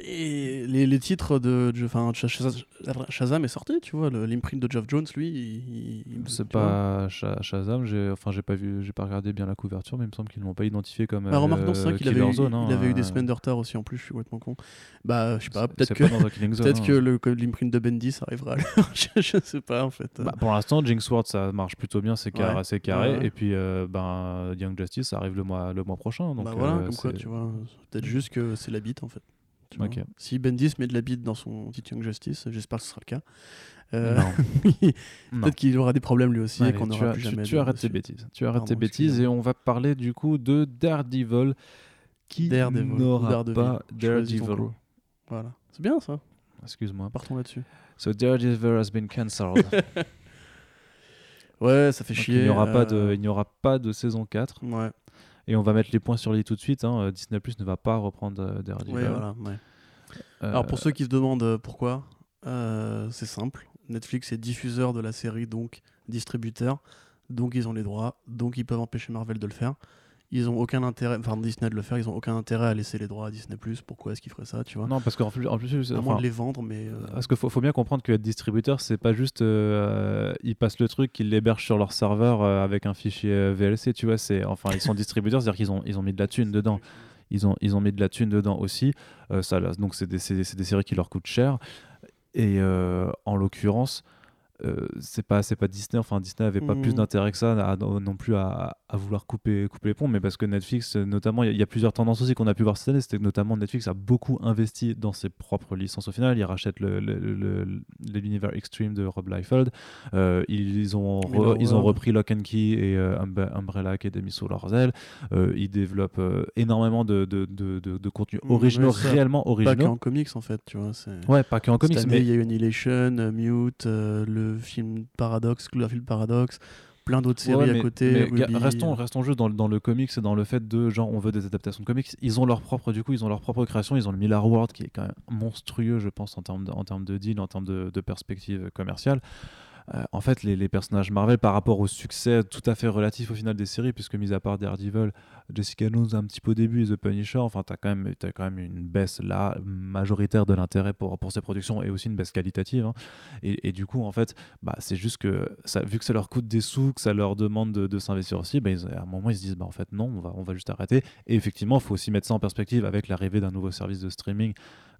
Et les, les titres de, enfin, Shaz- Shaz- Shazam est sorti, tu vois, l'imprint de Geoff Jones, lui, il, il- C'est pas Sha- Shazam, j'ai enfin j'ai pas vu, j'ai pas regardé bien la couverture, mais il me semble qu'ils l'ont pas identifié comme Bah, remarque, non, c'est vrai euh, qu'il avait, eu- Zone, hein, il avait eu des euh, semaines de retard aussi en plus, je suis complètement con. Bah, je sais pas, peut-être que, peut-être hein. que le l'imprint de Bendy arrivera à je, je sais pas en fait. Bah, pour l'instant, Jinx Ward ça marche plutôt bien, c'est carré, Ouais. c'est carré. Ouais. Et puis euh, ben Young Justice ça arrive le mois le mois prochain. Donc bah voilà, euh, comme quoi, tu vois, peut-être juste que c'est la bite en fait. Tu vois. Ok. Si Bendis met de la bite dans son petit Young Justice, j'espère que ce sera le cas. Euh, peut-être qu'il aura des problèmes lui aussi et Allez, qu'on tu, n'aura plus tu- jamais. tu de- arrêtes tes bêtises. Tu arrêtes Pardon, tes bêtises et on va parler du coup de Daredevil qui n'aura pas Daredevil. Voilà, c'est bien ça. Excuse-moi. Partons là-dessus. So Daredevil has been cancelled. Ouais, ça fait Donc, chier. il n'y aura, pas de- euh, il n'y aura pas de saison 4. Ouais, Et on va mettre les points sur les tout de suite. hein. Euh, Disney Plus ne va pas reprendre euh, Daredevil. ouais, voilà. ouais. Euh, Alors pour ceux qui se demandent pourquoi, euh, c'est simple. Netflix est diffuseur de la série, donc distributeur. Donc ils ont les droits, donc ils peuvent empêcher Marvel de le faire. Ils ont aucun intérêt, enfin Disney de le faire, ils ont aucun intérêt à laisser les droits à Disney Plus. Pourquoi est-ce qu'ils feraient ça, tu vois? Non, parce qu'en plus, en plus À moins de les vendre, mais. euh, Parce qu'il faut, faut bien comprendre que être distributeur, c'est pas juste euh, ils passent le truc, ils l'hébergent sur leur serveur euh, avec un fichier VLC, tu vois. C'est enfin ils sont distributeurs, c'est-à-dire qu'ils ont ils ont mis de la thune dedans. Ils ont ils ont mis de la thune dedans aussi. Ça, là, donc c'est des, c'est des- séries qui leur coûtent cher. Et en l'occurrence, euh, c'est pas c'est pas Disney. Enfin Disney avait pas plus d'intérêt que ça à- non plus à, à vouloir couper couper les ponts, mais parce que Netflix, euh, notamment, il y, a- il y a plusieurs tendances aussi qu'on a pu voir cette année. C'était que notamment Netflix a beaucoup investi dans ses propres licences au final. Ils rachètent le- le- le- le- l'univers Extreme de Rob Liefeld. Euh, ils ont re- ils ont repris Lock and Key et euh, Umbre- Umbrella Academy sous leurs ailes. Ils développent énormément de, de, de, de, de contenus Mhm, originaux, réellement Pas originaux. qu'en comics en fait, tu vois. c'est- Ouais, pas que en comics, année, mais il y a eu Annihilation, Mute, euh, film Paradox, Cloverfield Paradox, plein d'autres séries Ouais, à côté. mais restons, restons juste dans, le- dans le comics et dans le fait de genre on veut des adaptations de comics. Ils ont leur propre du coup ils ont leur propre création. Ils ont le Miller World qui est quand même monstrueux je pense en termes de, en termes de deal, en termes de, de perspective commerciale. Euh, en fait, les, personnages Marvel, par rapport au succès tout à fait relatif au final des séries, puisque mis à part Daredevil, Jessica Jones un petit peu au début The Punisher, enfin, tu as, quand même- une baisse là majoritaire de l'intérêt pour, pour ces productions et aussi une baisse qualitative. hein. Et, du coup, en fait, bah, c'est juste que ça, vu que ça leur coûte des sous, que ça leur demande de, de s'investir aussi, bah, à un moment, ils se disent bah, en fait, non, on va, on va juste arrêter. Et effectivement, il faut aussi mettre ça en perspective avec l'arrivée d'un nouveau service de streaming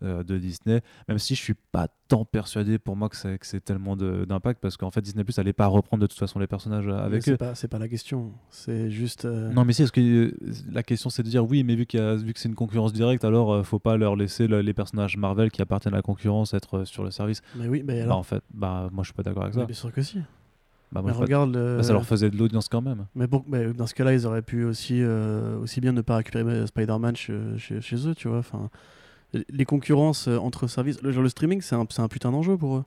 de Disney, même si je suis pas tant persuadé pour moi que c'est, tellement d'impact parce qu'en fait Disney Plus allait pas reprendre de toute façon les personnages euh, avec c'est eux. pas, c'est pas la question. C'est juste. euh, Non mais si, est-ce que euh, la question c'est de dire oui, mais vu, qu'il vu que c'est une concurrence directe, alors euh, faut pas leur laisser le- les personnages Marvel qui appartiennent à la concurrence être euh, sur le service. Mais oui, mais Bah alors. en fait, bah moi je suis pas d'accord avec mais ça. bien sûr que si. Bah, moi, Mais pas- regarde. le- bah, ça leur faisait de l'audience quand même. Mais, bon, mais dans ce cas-là, ils auraient pu aussi, euh, aussi bien ne pas récupérer Spider-Man chez, chez, chez eux, tu vois. Enfin, les concurrences euh, entre services, le, genre le streaming, c'est un, c'est un putain d'enjeu pour eux.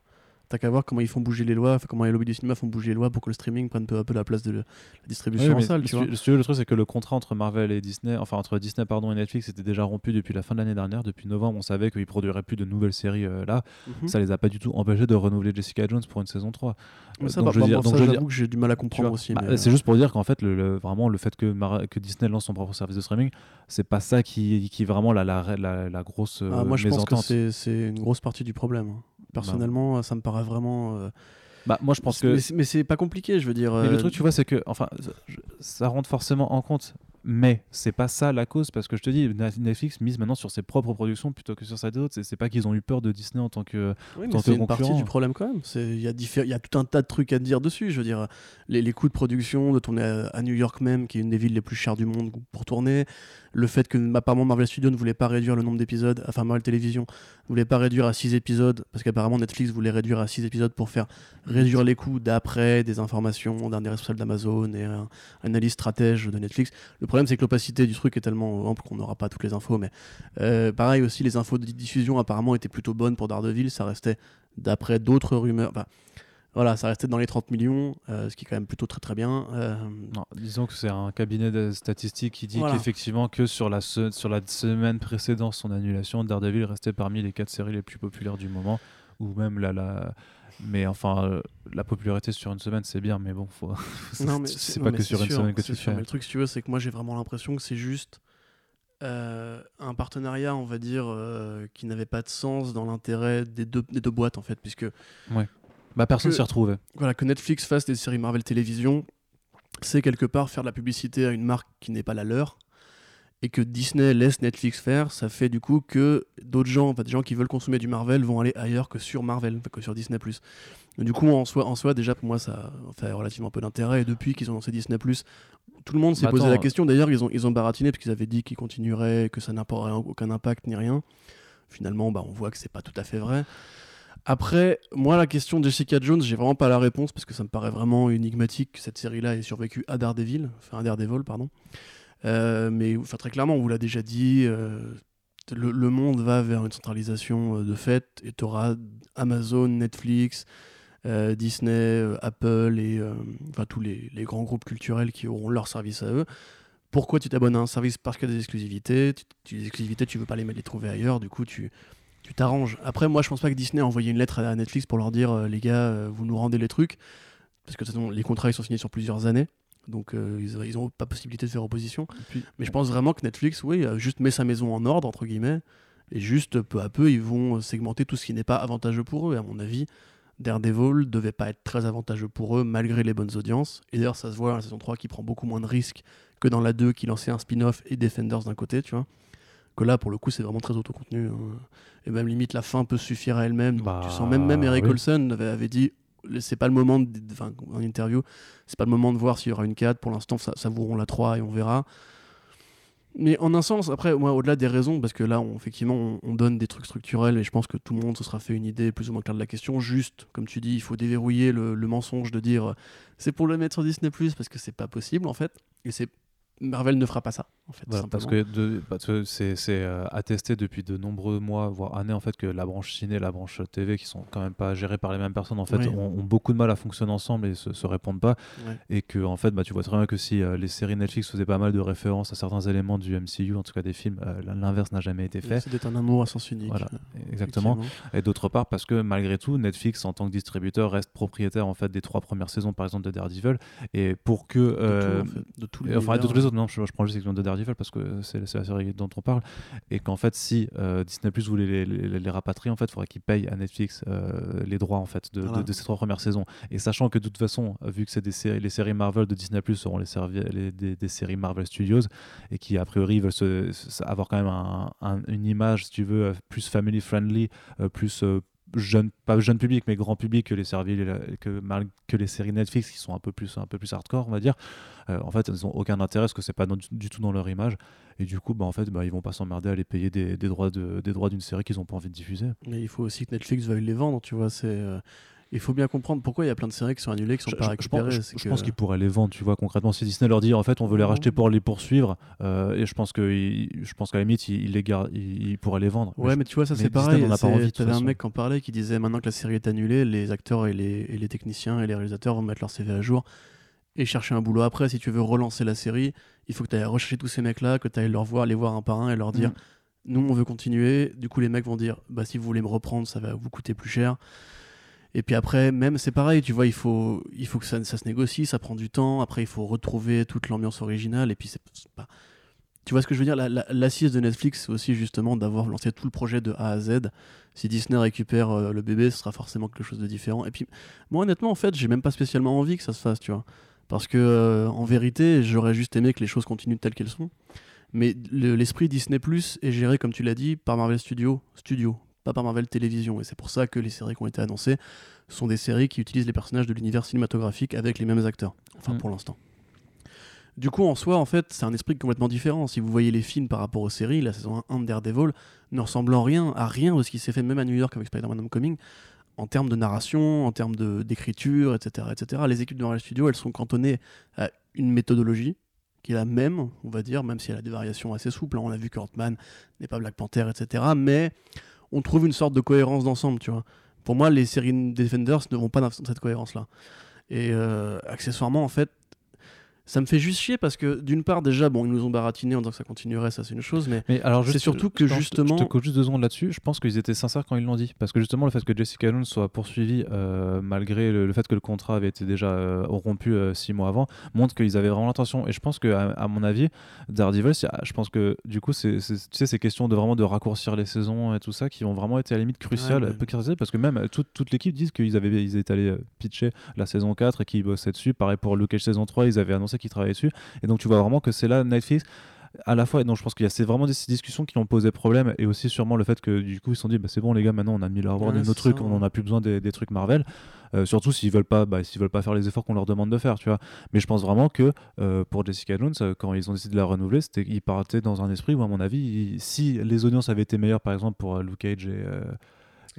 T'as qu'à voir comment ils font bouger les lois, comment les lobbies du cinéma font bouger les lois pour que le streaming prenne peu à peu la place de le- la distribution Oui, en salle, tu vois. tu- le truc c'est que le contrat entre Marvel et Disney, enfin entre Disney pardon et Netflix, était déjà rompu depuis la fin de l'année dernière. Depuis novembre, on savait qu'ils produiraient plus de nouvelles séries euh, là. Mhm. Ça les a pas du tout empêchés de renouveler Jessica Jones pour une saison 3. Mais Euh, ça, donc bah, je bah, bon, j'avoue que j'ai du mal à comprendre vois, aussi. bah, euh, c'est juste pour dire qu'en fait, le, le- vraiment, le fait que, Mar- que Disney lance son propre service de streaming, c'est pas ça qui, qui est vraiment la, la, la, la grosse euh, Ah, moi, je pense que c'est- c'est une grosse partie du problème. Personnellement, ça me paraît vraiment. euh, Bah, moi, je pense que. Mais c'est- pas compliqué, je veux dire. Mais le euh, truc, tu vois, c'est que, enfin, ça rentre forcément en compte. Mais c'est pas ça la cause, parce que je te dis, Netflix mise maintenant sur ses propres productions plutôt que sur celle des autres. C'est- pas qu'ils ont eu peur de Disney en tant que. Oui, mais c'est une partie du problème quand même. C'est- Il y, a diffé- il y a tout un tas de trucs à dire dessus. Je veux dire, les, les coûts de production, de tourner à, à New York même, qui est une des villes les plus chères du monde pour tourner. Le fait que apparemment Marvel Studios ne voulait pas réduire le nombre d'épisodes, enfin Marvel Television ne voulait pas réduire à 6 épisodes, parce qu'apparemment Netflix voulait réduire à 6 épisodes pour faire réduire les coûts d'après, des informations d'un des responsables d'Amazon et un analyse stratège de Netflix. Le problème, c'est que l'opacité du truc est tellement ample qu'on n'aura pas toutes les infos. Mais euh, pareil aussi, les infos de diffusion apparemment étaient plutôt bonnes pour Daredevil. Ça restait, d'après d'autres rumeurs, voilà, ça restait dans les 30 millions, euh, ce qui est quand même plutôt très très bien. Euh, Non, disons que c'est un cabinet de statistiques qui dit Voilà. qu'effectivement, que sur la, se- sur la semaine précédant son annulation, Daredevil restait parmi les quatre séries les plus populaires du moment. Ou même la. la... Mais enfin, euh, la popularité sur une semaine, c'est bien, mais bon, faut... c'est pas que sur une semaine que tu sûr. fais. Mais le truc, si tu veux, c'est que moi j'ai vraiment l'impression que c'est juste euh, un partenariat, on va dire, euh, qui n'avait pas de sens dans l'intérêt des deux, des deux boîtes en fait, puisque Bah, personne s'y retrouvait. voilà, que Netflix fasse des séries Marvel Télévision, c'est quelque part faire de la publicité à une marque qui n'est pas la leur. Et que Disney laisse Netflix faire, ça fait du coup que d'autres gens, enfin, des gens qui veulent consommer du Marvel vont aller ailleurs que sur Marvel, que sur Disney+. Du coup, en soi, en soi, déjà pour moi, ça fait relativement peu d'intérêt. Et depuis qu'ils ont lancé Disney+, tout le monde s'est Bah, posé attends, la question. D'ailleurs, ils ont, ils ont baratiné parce qu'ils avaient dit qu'ils continueraient, que ça n'apporterait aucun impact ni rien. Finalement, bah, on voit que c'est pas tout à fait vrai. Après, moi, la question de Jessica Jones, j'ai vraiment pas la réponse parce que ça me paraît vraiment énigmatique que cette série-là ait survécu à Daredevil, enfin à Daredevil, pardon. Euh, mais enfin, très clairement, on vous l'a déjà dit, euh, le, monde va vers une centralisation euh, de fait et tu auras Amazon, Netflix, Disney, Apple et enfin, tous les, grands groupes culturels qui auront leur service à eux. Pourquoi tu t'abonnes à un service? Parce qu'il y a des exclusivités. Tu- les exclusivités, tu veux pas les, les trouver ailleurs. Du coup, tu tu t'arranges. Après, moi, je pense pas que Disney a envoyé une lettre à Netflix pour leur dire euh, les gars, euh, vous nous rendez les trucs. Parce que de toute façon, les contrats ils sont signés sur plusieurs années. donc euh, ils n'ont pas possibilité de faire opposition. Puis- Mais je pense vraiment que Netflix, oui, juste met sa maison en ordre, entre guillemets, et juste peu à peu, ils vont segmenter tout ce qui n'est pas avantageux pour eux. Et à mon avis, Daredevil devait pas être très avantageux pour eux, malgré les bonnes audiences. Et d'ailleurs, ça se voit dans la saison 3 qui prend beaucoup moins de risques que dans la 2 qui lançait un spin-off et Defenders d'un côté, tu vois. Que là, pour le coup, c'est vraiment très autocontenu. hein. Et même limite, la fin peut suffire à elle-même. Bah, tu sens même, même Eric oui. Olsen avait, avait dit c'est pas le moment, de- enfin, en interview, c'est pas le moment de voir s'il y aura une 4. Pour l'instant, ça, savourons la 3 et on verra. Mais en un sens, après, moi, au-delà des raisons, parce que là, on, effectivement, on, on donne des trucs structurels et je pense que tout le monde se sera fait une idée plus ou moins claire de la question. Juste, comme tu dis, il faut déverrouiller le, le mensonge de dire c'est pour le mettre sur Disney parce que c'est pas possible en fait. Et c'est Marvel ne fera pas ça en fait. Voilà, parce que, de- parce que c'est c'est, euh, attesté depuis de nombreux mois, voire années, en fait, que la branche ciné et la branche TV, qui sont quand même pas gérées par les mêmes personnes, en fait, Oui. ont, ont beaucoup de mal à fonctionner ensemble et se, se répondent pas. Et que, en fait, bah, tu vois très bien que si euh, les séries Netflix faisaient pas mal de références à certains éléments du MCU, en tout cas des films, euh, l'inverse n'a jamais été fait. C'était un amour à sens unique. Voilà, exactement. Et d'autre part, parce que malgré tout, Netflix, en tant que distributeur, reste propriétaire en fait des trois premières saisons, par exemple, de Daredevil. Et pour que. De tout, en fait, de enfin, tous les autres, non, je, je prends juste l'exemple de Daredevil parce que c'est la série dont on parle. Et qu'en fait, si euh, Disney Plus voulait les, les- les rapatrier, en fait, il faudrait qu'ils payent à Netflix euh, les droits en fait, de, de- Voilà. de ces trois premières saisons. Et sachant que de toute façon, vu que c'est des séries, les séries Marvel de Disney Plus seront les, les- des, des séries Marvel Studios et qui, a priori, veulent se- se- avoir quand même un- un- une image, si tu veux, plus family friendly, euh, plus. Jeune pas jeune public mais grand public que les séries que, que les séries Netflix qui sont un peu plus un peu plus hardcore on va dire euh, en fait, ils n'ont aucun intérêt parce que c'est pas du tout dans leur image. Et du coup, bah, en fait, bah, ils vont pas s'emmerder à aller payer des, des droits de- des droits d'une série qu'ils n'ont pas envie de diffuser. Mais il faut aussi que Netflix veuille les vendre, tu vois. C'est, euh, il faut bien comprendre pourquoi il y a plein de séries qui sont annulées, qui sont Je, pas je récupérées. je- je que- pense qu'ils pourraient les vendre, tu vois, concrètement. Si Disney leur dit, en fait, on veut les racheter pour les poursuivre, euh, et je pense que, je pense qu'à la limite, ils, les ils, pourraient les vendre. Ouais, mais tu vois, ça c'est pareil. n'en a pas c'est- envie, de toute T'avais un mec qui en parlait qui disait maintenant que la série est annulée, les acteurs et les, et les techniciens et les réalisateurs vont mettre leur CV à jour et chercher un boulot après. Si tu veux relancer la série, il faut que tu ailles rechercher tous ces mecs-là, que tu ailles leur voir, les voir un par un et leur dire Mm. nous on veut continuer. Du coup, les mecs vont dire bah si vous voulez me reprendre, ça va vous coûter plus cher. Et puis après, même c'est pareil, tu vois, il faut, il faut que ça, se négocie, ça prend du temps. Après, il faut retrouver toute l'ambiance originale. Et puis, c'est pas. Tu vois ce que je veux dire? La- la- L'assise de Netflix, c'est aussi justement d'avoir lancé tout le projet de A à Z. Si Disney récupère euh, le bébé, ce sera forcément quelque chose de différent. Et puis, moi, honnêtement, en fait, j'ai même pas spécialement envie que ça se fasse, tu vois. Parce que, euh, en vérité, j'aurais juste aimé que les choses continuent telles qu'elles sont. Mais le- l'esprit Disney Plus est géré, comme tu l'as dit, par Marvel Studios, Studio, pas par Marvel Télévision. Et c'est pour ça que les séries qui ont été annoncées sont des séries qui utilisent les personnages de l'univers cinématographique avec les mêmes acteurs. Enfin, Mm. pour l'instant. Du coup, en soi, en fait, c'est un esprit complètement différent. Si vous voyez les films par rapport aux séries, la saison 1 de Daredevil ne ressemble en rien à rien de ce qui s'est fait même à New York avec Spider-Man Homecoming en termes de narration, en termes d'écriture, etc., etc. Les équipes de Marvel Studios, elles sont cantonnées à une méthodologie qui est la même, on va dire, même si elle a des variations assez souples. hein. On a vu que Ant-Man n'est pas Black Panther, etc. Mais on trouve une sorte de cohérence d'ensemble, tu vois. Pour moi, les séries Defenders ne vont pas dans cette cohérence-là. Et euh, accessoirement, en fait, ça me fait juste chier parce que d'une part, déjà, bon, ils nous ont baratiné en disant que ça continuerait, ça c'est une chose, mais Mais alors, C'est surtout je- que je- justement- Je te coach juste deux secondes là-dessus. Je pense qu'ils étaient sincères quand ils l'ont dit. Parce que justement, le fait que Jessica Jones soit poursuivie, euh, malgré le, le fait que le contrat avait été déjà euh, rompu euh, six mois avant, montre qu'ils avaient vraiment l'intention. Et je pense que, à, à mon avis, Daredevil, c'est- je pense que du coup, c'est tu sais, ces questions de vraiment de raccourcir les saisons et tout ça qui ont vraiment été à la limite cruciales. Ouais, parce que même euh, toute, toute l'équipe disent qu'ils avaient ils étaient allés euh, pitcher la saison 4 et qu'ils bossaient dessus. Pareil pour Luke Cage saison 3, ils avaient annoncé qu'ils travaillaient dessus. Et donc, tu vois vraiment que c'est là Netflix à la fois, et donc je pense qu'il y a c'est vraiment des ces discussions qui ont posé problème, et aussi sûrement le fait que du coup ils se sont dit bah, c'est bon les gars, maintenant on a mis leur Ouais, de nos trucs, ça, on ouais. en a plus besoin des, des trucs Marvel. Euh, surtout s'ils veulent pas, bah, s'ils veulent pas faire les efforts qu'on leur demande de faire, tu vois. Mais je pense vraiment que euh, pour Jessica Jones, euh, quand ils ont décidé de la renouveler, c'était ils partaient dans un esprit où à mon avis, ils- si les audiences avaient été meilleures par exemple pour Luke Cage et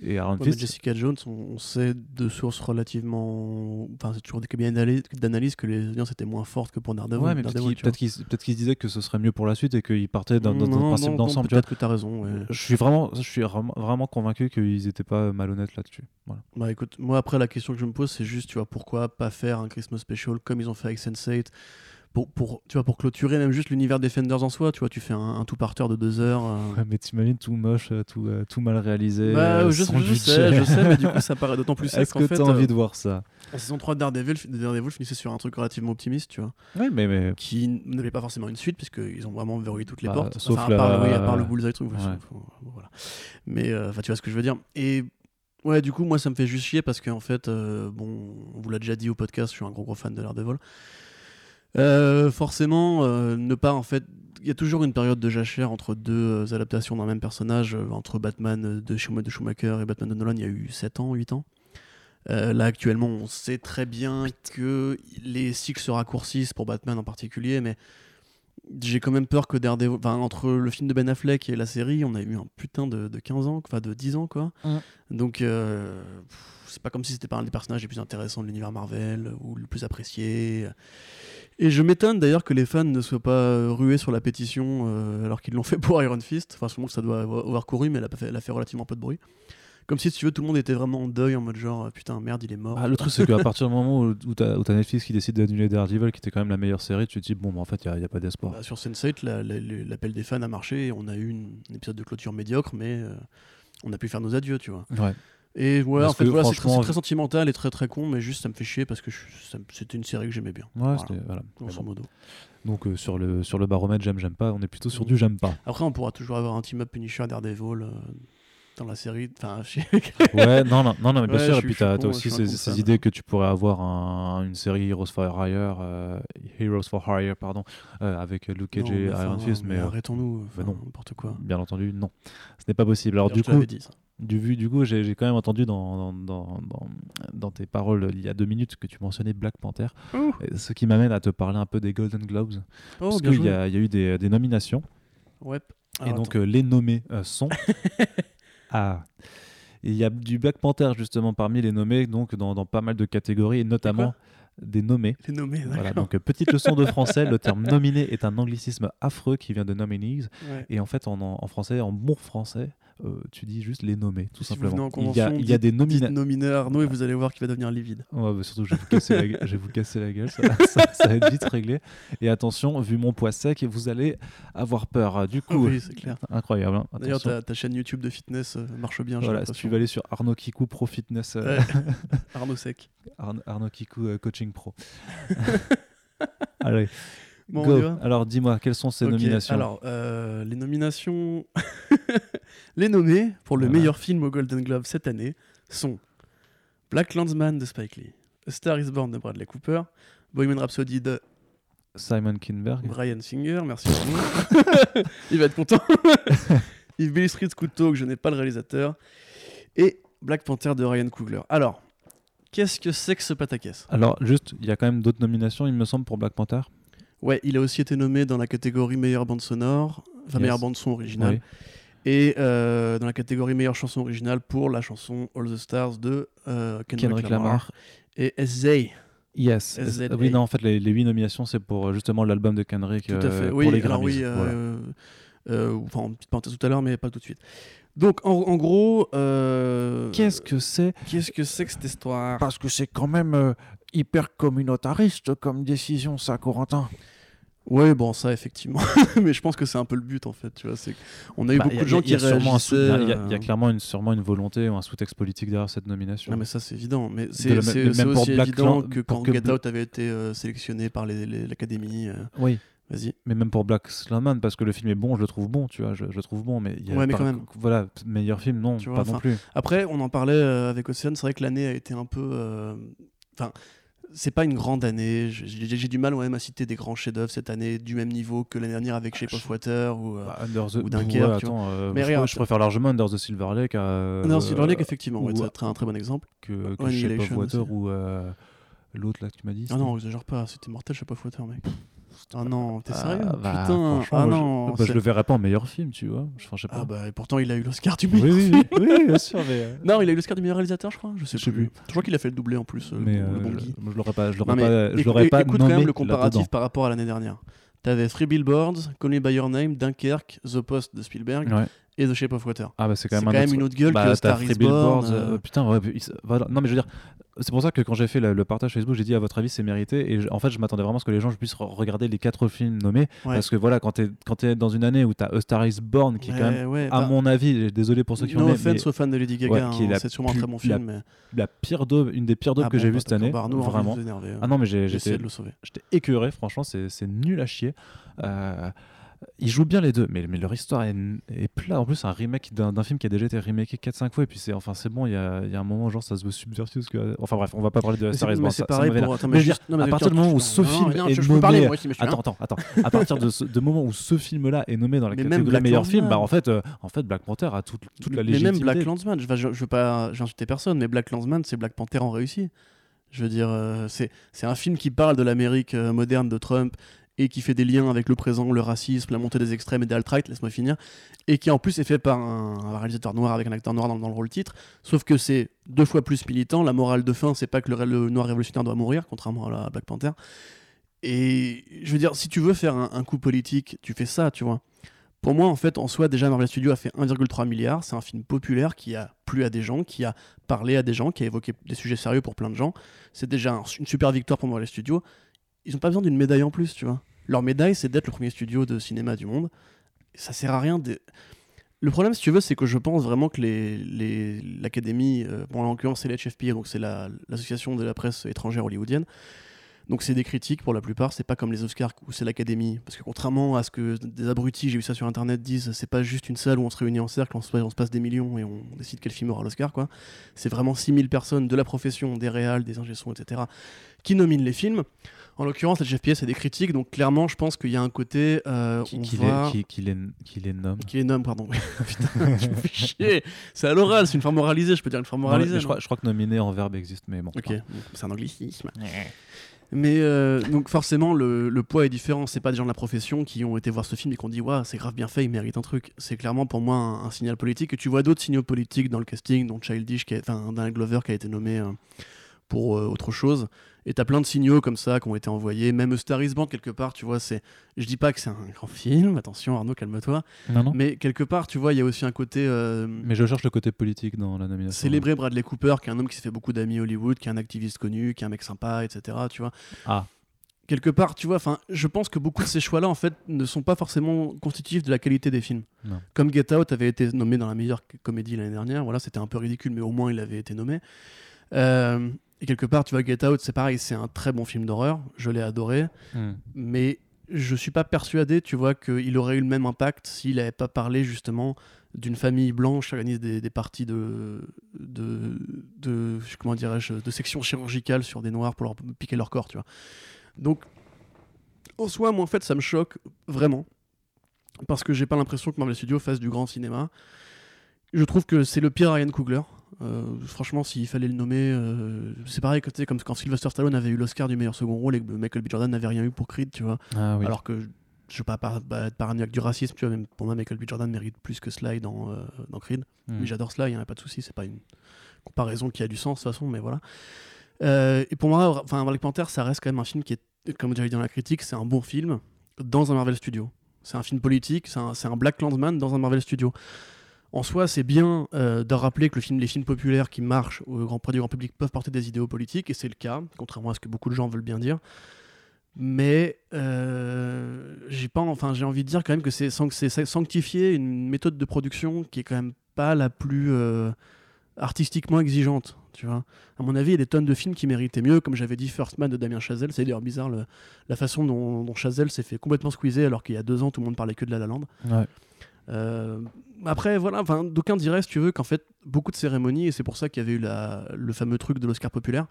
et Ouais, Fist, Jessica Jones, on, sait de sources relativement. Enfin, c'est toujours des cabinets d'analyse- que les audiences étaient moins fortes que pour Daredevil. ouais, mais peut-être qu'ils qu'ils se disaient que ce serait mieux pour la suite et qu'ils partaient dans, dans- dans Non, un principe d'ensemble. Peut-être que tu as raison. ouais. Je suis vraiment, je suis vraiment, convaincu qu'ils étaient pas malhonnêtes là-dessus. Voilà. Bah écoute, moi après la question que je me pose, c'est juste, tu vois, pourquoi pas faire un Christmas special comme ils ont fait avec Sense8 pour, pour, tu vois, pour clôturer même juste l'univers Defenders en soi, tu vois, tu fais un, un tout parteur de deux heures. euh, Ouais, mais t'imagines tout moche, euh, tout, euh, tout mal réalisé. Bah, euh, je, sans je budget. sais, je sais, mais du coup ça paraît d'autant plus Est-ce que t'as euh, envie de voir ça? La saison 3 de Daredevil, de Daredevil finissait sur un truc relativement optimiste, tu vois. Ouais, mais, mais Qui n'avait pas forcément une suite, puisqu'ils ont vraiment verrouillé toutes les Bah, portes. sauf Enfin, à, part, la- oui, à part le bullseye truc. Ouais. sauf- voilà. Mais euh, enfin, tu vois ce que je veux dire. Et ouais, du coup, moi, ça me fait juste chier parce qu'en fait, euh, bon, on vous l'a déjà dit au podcast, je suis un gros gros fan de Daredevil. Euh, forcément, euh, ne pas en fait. Il y a toujours une période de jachère entre deux euh, adaptations d'un même personnage. entre Batman de, Schum- de Schumacher et Batman de Nolan, il y a eu 7 ans, 8 ans. Euh, là, actuellement, on sait très bien que les cycles se raccourcissent pour Batman en particulier, mais j'ai quand même peur que Daredevil. Enfin, entre le film de Ben Affleck et la série, on a eu un putain de, de 15 ans, enfin de 10 ans, quoi. Mm. Donc, euh, pff, c'est pas comme si c'était pas un des personnages les plus intéressants de l'univers Marvel ou le plus apprécié. Et je m'étonne d'ailleurs que les fans ne soient pas euh, rués sur la pétition euh, alors qu'ils l'ont fait pour Iron Fist. Enfin, sûrement que ça doit avoir couru, mais elle a, fait, elle a fait relativement peu de bruit. Comme si, si tu veux, tout le monde était vraiment en deuil, en mode genre, euh, putain, merde, il est mort. Ah, le truc, c'est qu'à partir du moment où, où t'as Netflix qui décide d'annuler Daredevil, qui était quand même la meilleure série, tu te dis, bon, bah, en fait, il n'y a, pas d'espoir. Bah, sur Sense8, la- la- l'appel des fans a marché et on a eu une- un épisode de clôture médiocre, mais euh, on a pu faire nos adieux, tu vois. Ouais. Et ouais, Parce en fait, voilà, c'est très, sentimental et très très con, mais juste ça me fait chier parce que je- c'était une série que j'aimais bien. Ouais, Voilà, voilà. Grosso modo. Donc, euh, sur, le, sur le baromètre, j'aime, j'aime pas, on est plutôt sur du j'aime pas. Après, on pourra toujours avoir un team-up Punisher Daredevil euh, dans la série. Enfin, chez- Ouais, non, non, non, mais bien Ouais, sûr. je Et puis, je t'as je aussi ces, idées que tu pourrais avoir un- une série Heroes for Hire, euh, Heroes for Hire, pardon, euh, avec Luke Cage et Iron Fist, mais, arrêtons-nous. enfin, non. N'importe quoi. bien entendu, non. Ce n'est pas possible. Alors, du je coup, dit. Du, vu, du coup j'ai quand même entendu dans, dans, dans, dans, dans tes paroles il y a deux minutes que tu mentionnais Black Panther, Ouh. Ce qui m'amène à te parler un peu des Golden Globes. Oh, parce qu'il y, a il y a eu des, des nominations. Ouais. et donc euh, les nommés euh, sont. ah. Il y a du Black Panther justement parmi les nommés, donc dans, pas mal de catégories, et notamment des nommés. les nommés, Voilà, donc euh, petite leçon de français, le terme nominé est un anglicisme affreux qui vient de nominees. Ouais. Et en fait, en, en français, en bon français, euh, tu dis juste les nommés, tout Si simplement. en il, y a, convention, il y a des Dites nominations. nominé Arnaud et vous allez voir qu'il va devenir livide. Ouais, bah surtout, je vais vous casser la, je vais vous casser la gueule, ça, ça- ça va être vite réglé. Et attention, vu mon poids sec, vous allez avoir peur. Du coup, oui, c'est clair. incroyable. hein. D'ailleurs, ta, ta chaîne YouTube de fitness euh, marche bien. Voilà, si tu vas aller sur Arnaud Kikou Pro Fitness, euh, Ouais. Arnaud Sec. Arn- Arnaud Kikou Coaching Pro. Allez, Bon, on go. y va Alors dis-moi, quelles sont ces nominations Alors, euh, les nominations. les nommés pour le Voilà. meilleur film au Golden Globe cette année sont Black Landsman de Spike Lee, A Star is Born de Bradley Cooper, Bohemian Rhapsody de Simon Kinberg. Brian Singer, merci. Il va être content. If Billy Street Coup que je n'ai pas le réalisateur, et Black Panther de Ryan Coogler. Alors, qu'est-ce que c'est que ce pataquès? Alors, juste, il y a quand même d'autres nominations, il me semble, pour Black Panther. Ouais, il a aussi été nommé dans la catégorie meilleure bande sonore, enfin Yes. meilleure bande son originale, Oui. et euh, dans la catégorie meilleure chanson originale pour la chanson All the Stars de euh, Kendrick, Kendrick Lamar, Lamar. et SZA. Yes. SZA. Oui, non, en fait, les, les huit nominations, c'est pour euh, justement l'album de Kendrick Tout à euh, fait. pour Oui, les alors Grammys. oui, euh, Voilà. euh, enfin, en petite parenthèse tout à l'heure, mais pas tout de suite. Donc, en, en gros, euh, Qu'est-ce que c'est qu'est-ce que c'est que cette histoire? Parce que c'est quand même euh, hyper communautariste comme décision, ça, Corentin. Ouais, bon, ça, effectivement. mais je pense que c'est un peu le but, en fait. Tu vois, c'est on a eu Bah, beaucoup a- de gens y qui réagissaient. Il y a- il y, a clairement une, sûrement une volonté ou un sous-texte politique derrière cette nomination. Non mais ça c'est évident, mais c'est aussi Black évident que quand que Get Out avait été euh, sélectionné par les- les- l'Académie, euh, Oui, vas-y. mais même pour Black Slamman, parce que le film est bon, je le trouve bon, tu vois, je, je le trouve bon, mais il y a Ouais, mais pas- quand même. Voilà, meilleur film, non, Tu vois, pas non plus. Après, on en parlait euh, avec Océane, c'est vrai que l'année a été un peu... euh, Enfin, c'est pas une grande année, j'ai du mal ouais, même à citer des grands chefs-d'œuvre cette année du même niveau que l'année dernière avec Shape of Water ou... euh, Bah, Under the... ou Dunkerque, ouais, attends, euh, Mais je, regarde, je préfère largement Under the Silver Lake à... non, Silver Lake, euh, effectivement, ouais, ou- c'est un très bon exemple. que, que Shape of Water aussi. ou l'autre là que tu m'as dit. Ah non, exagère pas, c'était mortel Shape of Water, mec. Ah non, t'es Ah, sérieux bah, Putain, ah je- non bah, je c'est- le verrais pas en meilleur film, tu vois. Je sais pas. Ah bah, et pourtant, il a eu l'Oscar du meilleur oui, film. oui, oui, bien sûr, mais... euh, Non, il a eu l'Oscar du meilleur réalisateur, je crois. Je sais, Je sais plus. plus. Je crois qu'il a fait le doublé en plus. euh, mais le euh, bon je, Guy. moi, je l'aurais pas, je l'aurais pas, je l'aurais pas écoute quand même le comparatif par rapport à l'année dernière. T'avais Three Billboards, Call Me By Your Name, Dunkerque, The Post de Spielberg Ouais. Et The Shape of Water. Ah bah c'est quand même, quand un même autre- une autre gueule bah, que Star is Born. Euh, euh, putain, ouais, il- voilà. Non, mais je veux dire, c'est pour ça que quand j'ai fait le, le partage Facebook, j'ai dit à votre avis c'est mérité. Et je- en fait, je m'attendais vraiment à ce que les gens puissent re- regarder les quatre films nommés. Ouais. Parce que voilà, quand t'es quand es dans une année où t'as A Star is Born, qui est quand même, ouais, à bah, mon avis, désolé pour ceux qui no ont offense aux fans de Lady Gaga, hein, la c'est sûrement un très bon la film. mais... la pire daube, une des pires daubes Ah que bon, j'ai bah, vues cette d'accord, année. bah, vraiment. hein. Ah non, mais j'ai- j'étais de le sauver. j'étais écœuré, franchement, c'est c'est nul à chier. Ils jouent bien les deux, mais, mais leur histoire est, est plat. En plus, c'est un remake d'un film qui a déjà été remaké 4-5 fois. Et puis, c'est enfin, c'est bon, il y a, y a un moment, genre, ça se veut subversif. parce que- Enfin, bref, on va pas parler de Mais Star c'est mais ça- ça pareil vénère. pour. attends, Mais je non, mais à partir du moment où ce film est nommé- mais. Attends, attends, attends. À partir de de moment où ce film-là est nommé dans la Mais catégorie Black meilleur film, bah en fait, euh, en fait, Black Panther a toute, toute la mais légitimité. même Black Landsman, je, vais- je, je veux pas j'ai insulté personne, mais Black Landsman, c'est Black Panther en réussi. Je veux dire, euh, c'est c'est un film qui parle de l'Amérique euh, moderne de Trump et qui fait des liens avec le présent, le racisme, la montée des extrêmes et des alt-right, laisse-moi finir, et qui en plus est fait par un, réalisateur noir avec un acteur noir dans, le rôle titre, sauf que c'est deux fois plus militant. La morale de fin, c'est pas que le, noir révolutionnaire doit mourir, contrairement à la Black Panther. Et je veux dire, si tu veux faire un, un coup politique, tu fais ça, tu vois. Pour moi, en fait, en soi, déjà, Marvel Studios a fait 1,3 milliard. C'est un film populaire qui a plu à des gens, qui a parlé à des gens, qui a évoqué des sujets sérieux pour plein de gens. C'est déjà un- une super victoire pour Marvel Studios. Ils n'ont pas besoin d'une médaille en plus, tu vois. Leur médaille, c'est d'être le premier studio de cinéma du monde. Ça sert à rien. Le problème, si tu veux, c'est que je pense vraiment que les- les- l'Académie, euh, en l'occurrence, c'est l'HFPA, donc c'est la- l'association de la presse étrangère hollywoodienne. Donc c'est des critiques pour la plupart, c'est pas comme les Oscars où c'est l'Académie. Parce que contrairement à ce que des abrutis, j'ai vu ça sur internet, disent, c'est pas juste une salle où on se réunit en cercle, on se, passe des millions et on décide quel film aura l'Oscar. C'est vraiment 6000 personnes de la profession, des réals, des ingé-sons, etc., qui nominent les films. En l'occurrence, la HFPA, c'est des critiques, donc clairement, je pense qu'il y a un côté. euh, qui, on qui va- les, qui, qui les, qui les nomme. qui les nomme, pardon. Putain, je me fais chier. C'est à l'oral, c'est une forme oralisée, je peux dire une forme oralisée. je, crois, je crois que nominé en verbe existe, mais bon. Ok, c'est un anglicisme. Mais euh, donc forcément, le, le poids est différent. C'est pas des gens de la profession qui ont été voir ce film et qui ont dit Waouh, c'est grave bien fait, il mérite un truc. C'est clairement pour moi un, un signal politique. Et tu vois d'autres signaux politiques dans le casting, dont Childish, qui a- enfin Glover qui a été nommé euh, pour euh, autre chose. Et t'as plein de signaux comme ça qui ont été envoyés. Même Star is quelque part, tu vois, c'est. Je dis pas que c'est un grand film, attention Arnaud, calme-toi. Non, non. Mais quelque part, tu vois, il y a aussi un côté. euh, Mais je cherche le côté politique dans la nomination. célébrer Bradley Cooper, qui est un homme qui s'est fait beaucoup d'amis à Hollywood, qui est un activiste connu, qui est un mec sympa, etc. Tu vois. Ah. Quelque part, tu vois, enfin, je pense que beaucoup de ces choix-là, en fait, ne sont pas forcément constitutifs de la qualité des films. Non. Comme Get Out avait été nommé dans la meilleure comédie l'année dernière, voilà, c'était un peu ridicule, mais au moins il avait été nommé. Euh, et quelque part, tu vois, Get Out, c'est pareil, c'est un très bon film d'horreur, je l'ai adoré, Hmm. mais je suis pas persuadé, tu vois, qu'il aurait eu le même impact s'il n'avait pas parlé justement d'une famille blanche qui organise des, des parties de, de, de comment dirais-je, de sections chirurgicales sur des noirs pour leur piquer leur corps, tu vois. Donc, en soi, moi, en fait, ça me choque vraiment parce que j'ai pas l'impression que Marvel Studios fasse du grand cinéma. Je trouve que c'est le pire Ryan Coogler. Euh, franchement, s'il fallait le nommer, euh, c'est pareil que, comme quand Sylvester Stallone avait eu l'Oscar du meilleur second rôle et que Michael B. Jordan n'avait rien eu pour Creed, tu vois. Ah oui. Alors que je veux pas par- bah, être paranoïaque du racisme, tu vois, même pour moi, Michael B. Jordan mérite plus que Sly dans, euh, dans Creed. Hmm. Mais j'adore Sly, il a pas de souci, c'est pas une comparaison qui a du sens de toute façon, mais voilà. Euh, et pour moi, enfin, Black Panther, ça reste quand même un film qui est, comme j'avais dit dans la critique, c'est un bon film dans un Marvel Studio. C'est un film politique, c'est un, un Black Landsman dans un Marvel Studio. En soi, c'est bien euh, de rappeler que les films populaires qui marchent au grand près du grand public peuvent porter des idéaux politiques, et c'est le cas, contrairement à ce que beaucoup de gens veulent bien dire. Mais euh, j'ai pas, enfin, j'ai envie de dire quand même que c'est sanc- c'est sanctifier une méthode de production qui est quand même pas la plus euh, artistiquement exigeante. Tu vois, à mon avis, il y a des tonnes de films qui méritaient mieux, comme j'avais dit, First Man de Damien Chazelle. C'est d'ailleurs bizarre la façon dont, dont Chazelle s'est fait complètement squeezer alors qu'il y a deux ans tout le monde parlait que de La La Land. Euh, après, voilà, enfin, d'aucuns diraient, si tu veux, qu'en fait, beaucoup de cérémonies, et c'est pour ça qu'il y avait eu le fameux truc de l'Oscar populaire,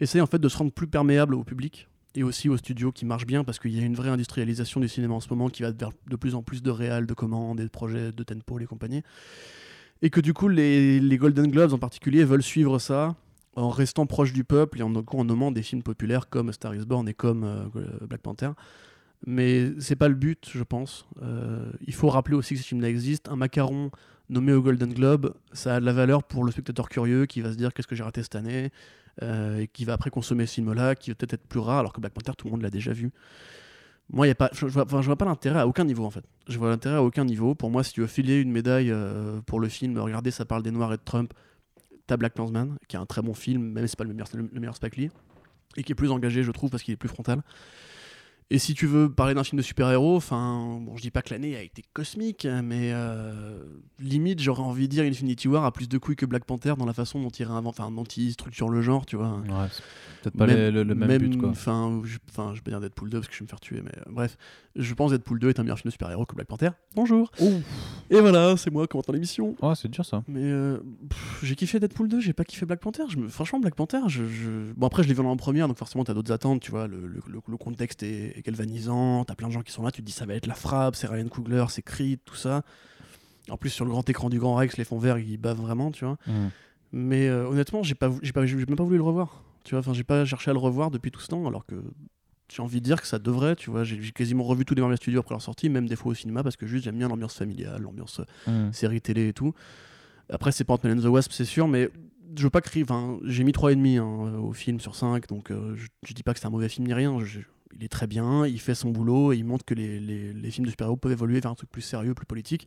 essayent en fait de se rendre plus perméable au public et aussi aux studios qui marchent bien parce qu'il y a une vraie industrialisation du cinéma en ce moment qui va vers de plus en plus de réals, de commandes et de projets de Tenpo et compagnie. Et que du coup, les, Golden Globes en particulier veulent suivre ça en restant proches du peuple et en, en nommant des films populaires comme Star is Born et comme euh, Black Panther. Mais c'est pas le but, je pense. Euh, il faut rappeler aussi que ce film-là existe. Un macaron nommé au Golden Globe, ça a de la valeur pour le spectateur curieux qui va se dire qu'est-ce que j'ai raté cette année euh, et qui va après consommer ce film-là, qui va peut-être être plus rare, alors que Black Panther, tout le monde l'a déjà vu. Moi, y a pas, je, je vois pas l'intérêt à aucun niveau en fait. Je vois l'intérêt à aucun niveau. Pour moi, si tu veux filer une médaille euh, pour le film, regardez, ça parle des Noirs et de Trump, t'as Black Klansman, qui est un très bon film, même si c'est pas le meilleur, le meilleur Spike Lee, et qui est plus engagé, je trouve, parce qu'il est plus frontal. Et si tu veux parler d'un film de super-héros, enfin, bon, je dis pas que l'année a été cosmique, mais euh, limite, j'aurais envie de dire Infinity War a plus de couilles que Black Panther dans la façon dont il réinvente, enfin, dont il structure le genre, tu vois. Ouais, peut-être pas les- le, le même, but, quoi. Enfin, je, enfin, je vais pas dire Deadpool 2 parce que je vais me faire tuer, mais euh, bref, je pense Deadpool 2 est un meilleur film de super-héros que Black Panther. Bonjour. Et voilà, c'est moi commentant l'émission. Ouais, c'est dur ça. Mais euh, j'ai kiffé Deadpool 2, j'ai pas kiffé Black Panther. Je me... Franchement, Black Panther, je, je- bon après je l'ai vu en première, donc forcément t'as d'autres attentes, tu vois. Le- le contexte est, est galvanisant, t'as plein de gens qui sont là, tu te dis ça va être la frappe, c'est Ryan Coogler, c'est Creed, tout ça. En plus sur le grand écran du Grand Rex, les fonds verts ils bavent vraiment, tu vois. Mhm. Mais euh, honnêtement, j'ai pas, vou- j'ai pas, j'ai même pas voulu le revoir. Tu vois, enfin, j'ai pas cherché à le revoir depuis tout ce temps, alors que j'ai envie de dire que ça devrait. Tu vois, j'ai quasiment revu tous les Marvel Studios après leur sortie, même des fois au cinéma, parce que juste j'aime bien l'ambiance familiale, l'ambiance euh, Mhm. série télé et tout. Après, c'est pas Ant-Man and the Wasp, c'est sûr, mais je veux pas crier. Enfin, j'ai mis 3,5 hein, au film sur 5, donc euh, je, je dis pas que c'est un mauvais film ni rien. je- il est très bien, il fait son boulot et il montre que les, les- les films de super-héros peuvent évoluer vers un truc plus sérieux, plus politique.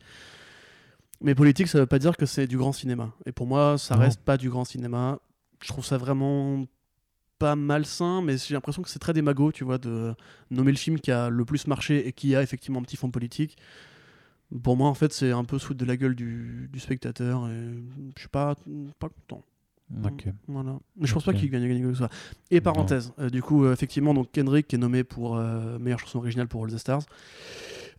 Mais politique, ça veut pas dire que c'est du grand cinéma. Et pour moi, ça Non. reste pas du grand cinéma. Je trouve ça vraiment pas malsain, mais j'ai l'impression que c'est très démago, tu vois, de nommer le film qui a le plus marché et qui a effectivement un petit fond politique. Pour moi, en fait, c'est un peu foutre de la gueule du, du spectateur et je suis pas, pas content. Voilà. Mais je pense pas qu'il gagne, gagne que. Et parenthèse, euh, du coup, euh, effectivement, donc Kendrick qui est nommé pour euh, meilleure chanson originale pour All the Stars.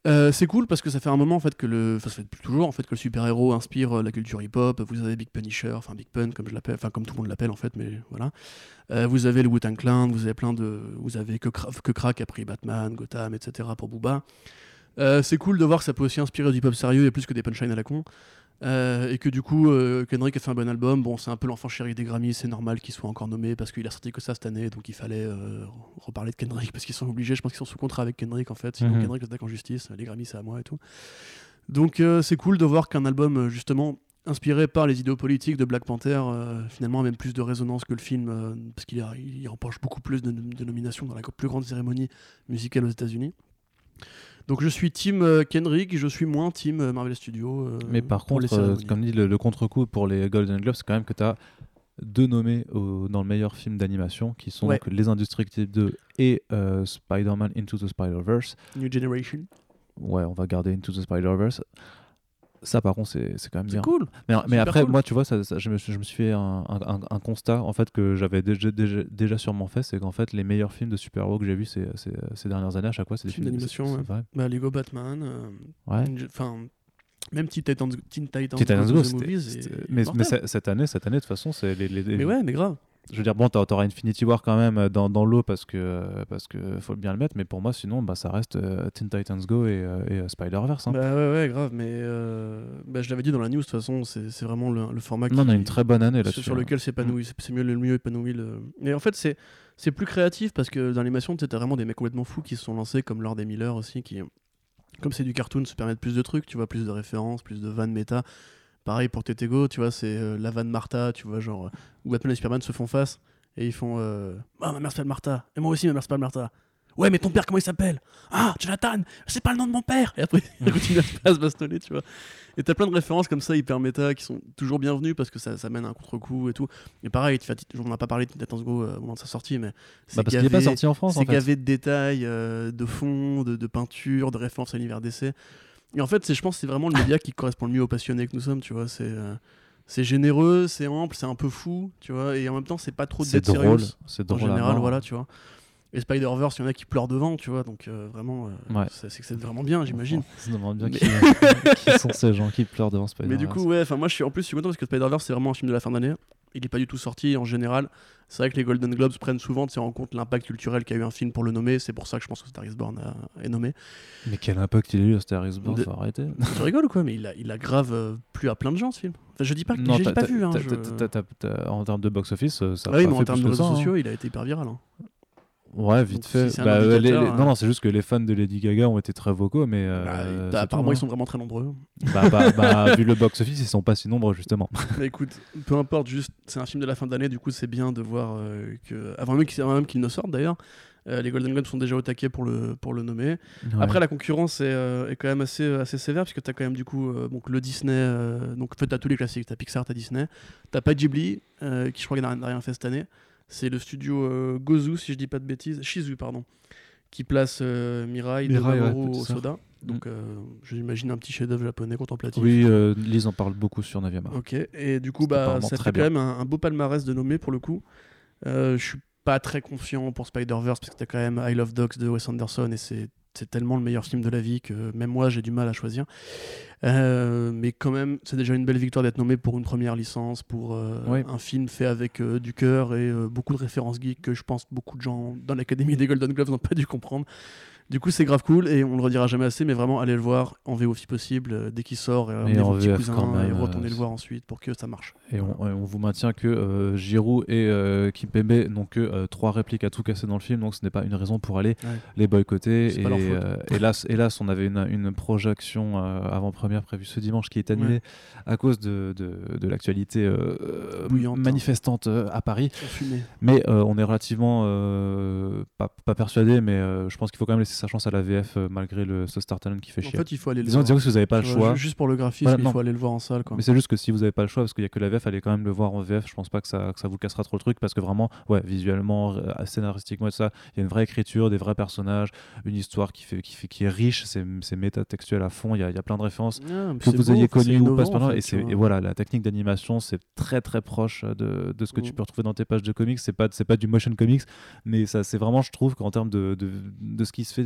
C'est cool parce que ça fait un moment en fait que le, enfin ça fait depuis toujours en fait que le super héros inspire la culture hip hop. Vous avez Big Punisher, enfin Big Pun comme je l'appelle, enfin comme tout le monde l'appelle en fait, mais voilà. Vous avez le Wu-Tang Clan, vous avez plein de, vous avez que, que Crack a pris Batman, Gotham, etc. pour Booba. C'est cool de voir que ça peut aussi inspirer du hip-hop sérieux et plus que des punchlines à la con. Euh, et que du coup, euh, Kendrick a fait un bon album. Bon, c'est un peu l'enfant chéri des Grammys, c'est normal qu'il soit encore nommé parce qu'il a sorti que ça cette année, donc il fallait euh, reparler de Kendrick parce qu'ils sont obligés. Je pense qu'ils sont sous contrat avec Kendrick en fait. Sinon, Mhm. Kendrick attaque en justice. Les Grammys, c'est à moi et tout. Donc, c'est cool de voir qu'un album, justement, inspiré par les idéaux politiques de Black Panther, euh, finalement, a même plus de résonance que le film euh, parce qu'il il remporte beaucoup plus de, de nominations dans la plus grande cérémonie musicale aux États-Unis. Donc je suis team euh, Kendrick, je suis moins team euh, Marvel Studios. euh, Mais par contre, comme dit, le, le contre-coup pour les Golden Globes, c'est quand même que tu as deux nommés au- dans le meilleur film d'animation, qui sont Ouais. donc Les Indestructibles 2 et euh, Spider-Man Into the Spider-Verse. New Generation. Ouais, on va garder Into the Spider-Verse. Ça, par contre, c'est quand même C'est bien. cool. Mais, après, cool. moi, tu vois, ça, ça- je, me, suis- je me suis fait un, un- constat en fait que j'avais déjà, déjà, déjà sûrement fait, c'est qu'en fait, les meilleurs films de super-héros que j'ai vus ces, ces, ces dernières années, à chaque fois, c'est des Films d'animation, c'est- ouais. Bah, Lego Batman. euh, Ouais. Enfin, même Teen Titans, Teen Titans, Teen Titans Go, Go, The c'était- Movies c'était- est mais, cette année, cette année, de toute façon, c'est les, les- Mais ouais, mais grave. Je veux dire, bon, t'auras Infinity War quand même euh, dans, dans l'eau parce que, euh, parce que faut bien le mettre, mais pour moi, sinon, bah, ça reste euh, Teen Titans Go et, euh, et, Spider-Verse. hein. Bah ouais, ouais, grave. Mais euh, bah, je l'avais dit dans la news, de toute façon, c'est vraiment le, le format non, on a qui- une très bonne année sur, là-dessus. sur hein. lequel s'épanouit, c'est c'est mieux le mieux épanoui. Le... Et en fait, c'est c'est plus créatif parce que dans l'animation, t'as vraiment des mecs complètement fous qui se sont lancés, comme Lord et Miller aussi, qui, comme c'est du cartoon, se permettent plus de trucs, tu vois, plus de références, plus de vannes méta. Pareil pour Tetego, tu vois, c'est euh, la vanne Martha, tu vois, genre, euh, où Batman et Superman se font face et ils font euh, Ah, ma mère s'appelle Martha, et moi aussi, ma mère s'appelle Martha. Ouais, mais ton père, comment il s'appelle? Ah, Jonathan, c'est pas le nom de mon père Et après, il continue à se bastonner, tu vois. Et t'as plein de références comme ça, hyper méta, qui sont toujours bienvenues parce que ça, ça mène à un contre-coup et tout. Et pareil, tu on n'a pas parlé de Titans Go euh, au moment de sa sortie, mais c'est Bah, parce n'est pas gavé- sorti en France. en c'est fait. gavé de détails, euh, de fond, de, de peinture, de références à l'univers d'essai. Et en fait, c'est- je pense que c'est vraiment le média qui correspond le mieux aux passionnés que nous sommes, tu vois. C'est euh, c'est généreux, c'est ample, c'est un peu fou, tu vois. Et en même temps, c'est pas trop C'est drôle. serious, C'est En drôle. à général, voilà, tu vois. Et Spider-Verse, il y en a qui pleurent devant, tu vois. Donc euh, vraiment, euh, Ouais. c'est c'est que c'est vraiment bien, j'imagine. Se demande bien Mais- qui, qui sont ces gens qui pleurent devant Spider-Man. Mais du coup, ouais, enfin moi je suis en plus je suis content parce que Spider-Verse c'est vraiment un film de la fin d'année. Il est pas du tout sorti en général. C'est vrai que les Golden Globes prennent souvent en compte l'impact culturel qu'a eu un film pour le nommer. C'est pour ça que je pense que Star is Born a- est nommé. Mais quel impact il a eu à Star is Born, De- faut arrêter. tu rigoles ou quoi Mais il a, il a grave euh, plu à plein de gens ce film. Enfin, je dis pas que Non, pas vu. Hein, je- t'as- t'as- En termes de box-office, euh, ça a Ah oui, pas mais en termes de réseaux hein. sociaux, il a été hyper viral. hein. Ouais, vite Donc, fait. si Bah, les- indicateur, les- hein. Non, non, c'est juste que les fans de Lady Gaga ont été très vocaux, mais. euh, Bah, tout, apparemment, hein. ils sont vraiment très nombreux. bah, bah, bah, vu le box-office, ils sont pas si nombreux, justement. Écoute, peu importe, juste c'est un film de la fin d'année, du coup c'est bien de voir euh, que avant même qu'il qu'il ne sorte d'ailleurs, Euh, les Golden Globes sont déjà au taquet pour le, pour le nommer. Ouais. Après, la concurrence est, euh, est quand même assez, assez sévère, puisque tu as quand même du coup euh, donc, le Disney. euh, donc, en fait, tu as tous les classiques. Tu as Pixar, tu as Disney. Tu pas Ghibli, euh, qui je crois qu'il n'a rien fait cette année. C'est le studio euh, Gozu, si je dis pas de bêtises. Shizu, pardon. Qui place euh, Mirai, Mirai, ouais, au soda. Donc, euh, j'imagine un petit chef-d'œuvre japonais contemplatif. Oui, euh, Lise en parle beaucoup sur Naviama. Ok, et du coup, bah, ça fait quand même un, un beau palmarès de nommer pour le coup. Euh, je suis pas très confiant pour Spider-Verse parce que t'as quand même I Love Dogs de Wes Anderson et c'est c'est tellement le meilleur film de la vie que même moi j'ai du mal à choisir. Euh, mais quand même, c'est déjà une belle victoire d'être nommé pour une première licence, pour euh, un film fait avec euh, du cœur et beaucoup de références geeks que je pense beaucoup de gens dans l'Académie des Golden Globes n'ont pas dû comprendre. Du coup, c'est grave cool et on le redira jamais assez, mais vraiment allez le voir en VO si possible euh, dès qu'il sort et, Et en VF cousins quand même, et euh, retournez le voir ensuite pour que ça marche. Et on, vous maintient que euh, Giroud et euh, Kimpembe n'ont que euh, trois répliques à tout casser dans le film, donc ce n'est pas une raison pour aller Ouais. les boycotter. Et euh, hélas, hélas, on avait une, une projection euh, avant-première prévue ce dimanche qui est annulée à cause de, de, de l'actualité euh, manifestante euh, à Paris. Mais euh, on est relativement euh, pas, pas persuadé, mais euh, je pense qu'il faut quand même laisser sa chance à la VF euh, malgré le ce Star Talent qui fait En chier. fait, il faut aller le disons, voir. que si vous n'avez pas le choix. ju- Juste pour le graphisme, Voilà, il faut aller le voir en salle. Quoi. Mais c'est juste que si vous n'avez pas le choix, parce qu'il n'y a que la VF, allez quand même le voir en VF. Je pense pas que ça, que ça vous cassera trop le truc, parce que vraiment, ouais, visuellement, euh, scénaristiquement et tout ça, il y a une vraie écriture, des vrais personnages, une histoire qui, fait, qui, fait, qui est riche, c'est c'est métatextuel à fond, il y a, il y a plein de références Ah, que vous beau, ayez enfin, c'est connu ou pas en fait, c'est- et voilà, la technique d'animation, c'est très très proche de, de ce que tu Mm. peux retrouver dans tes pages de comics. C'est pas, c'est pas du motion comics, mais ça, c'est vraiment, je trouve, qu'en termes de, de, de ce qui se fait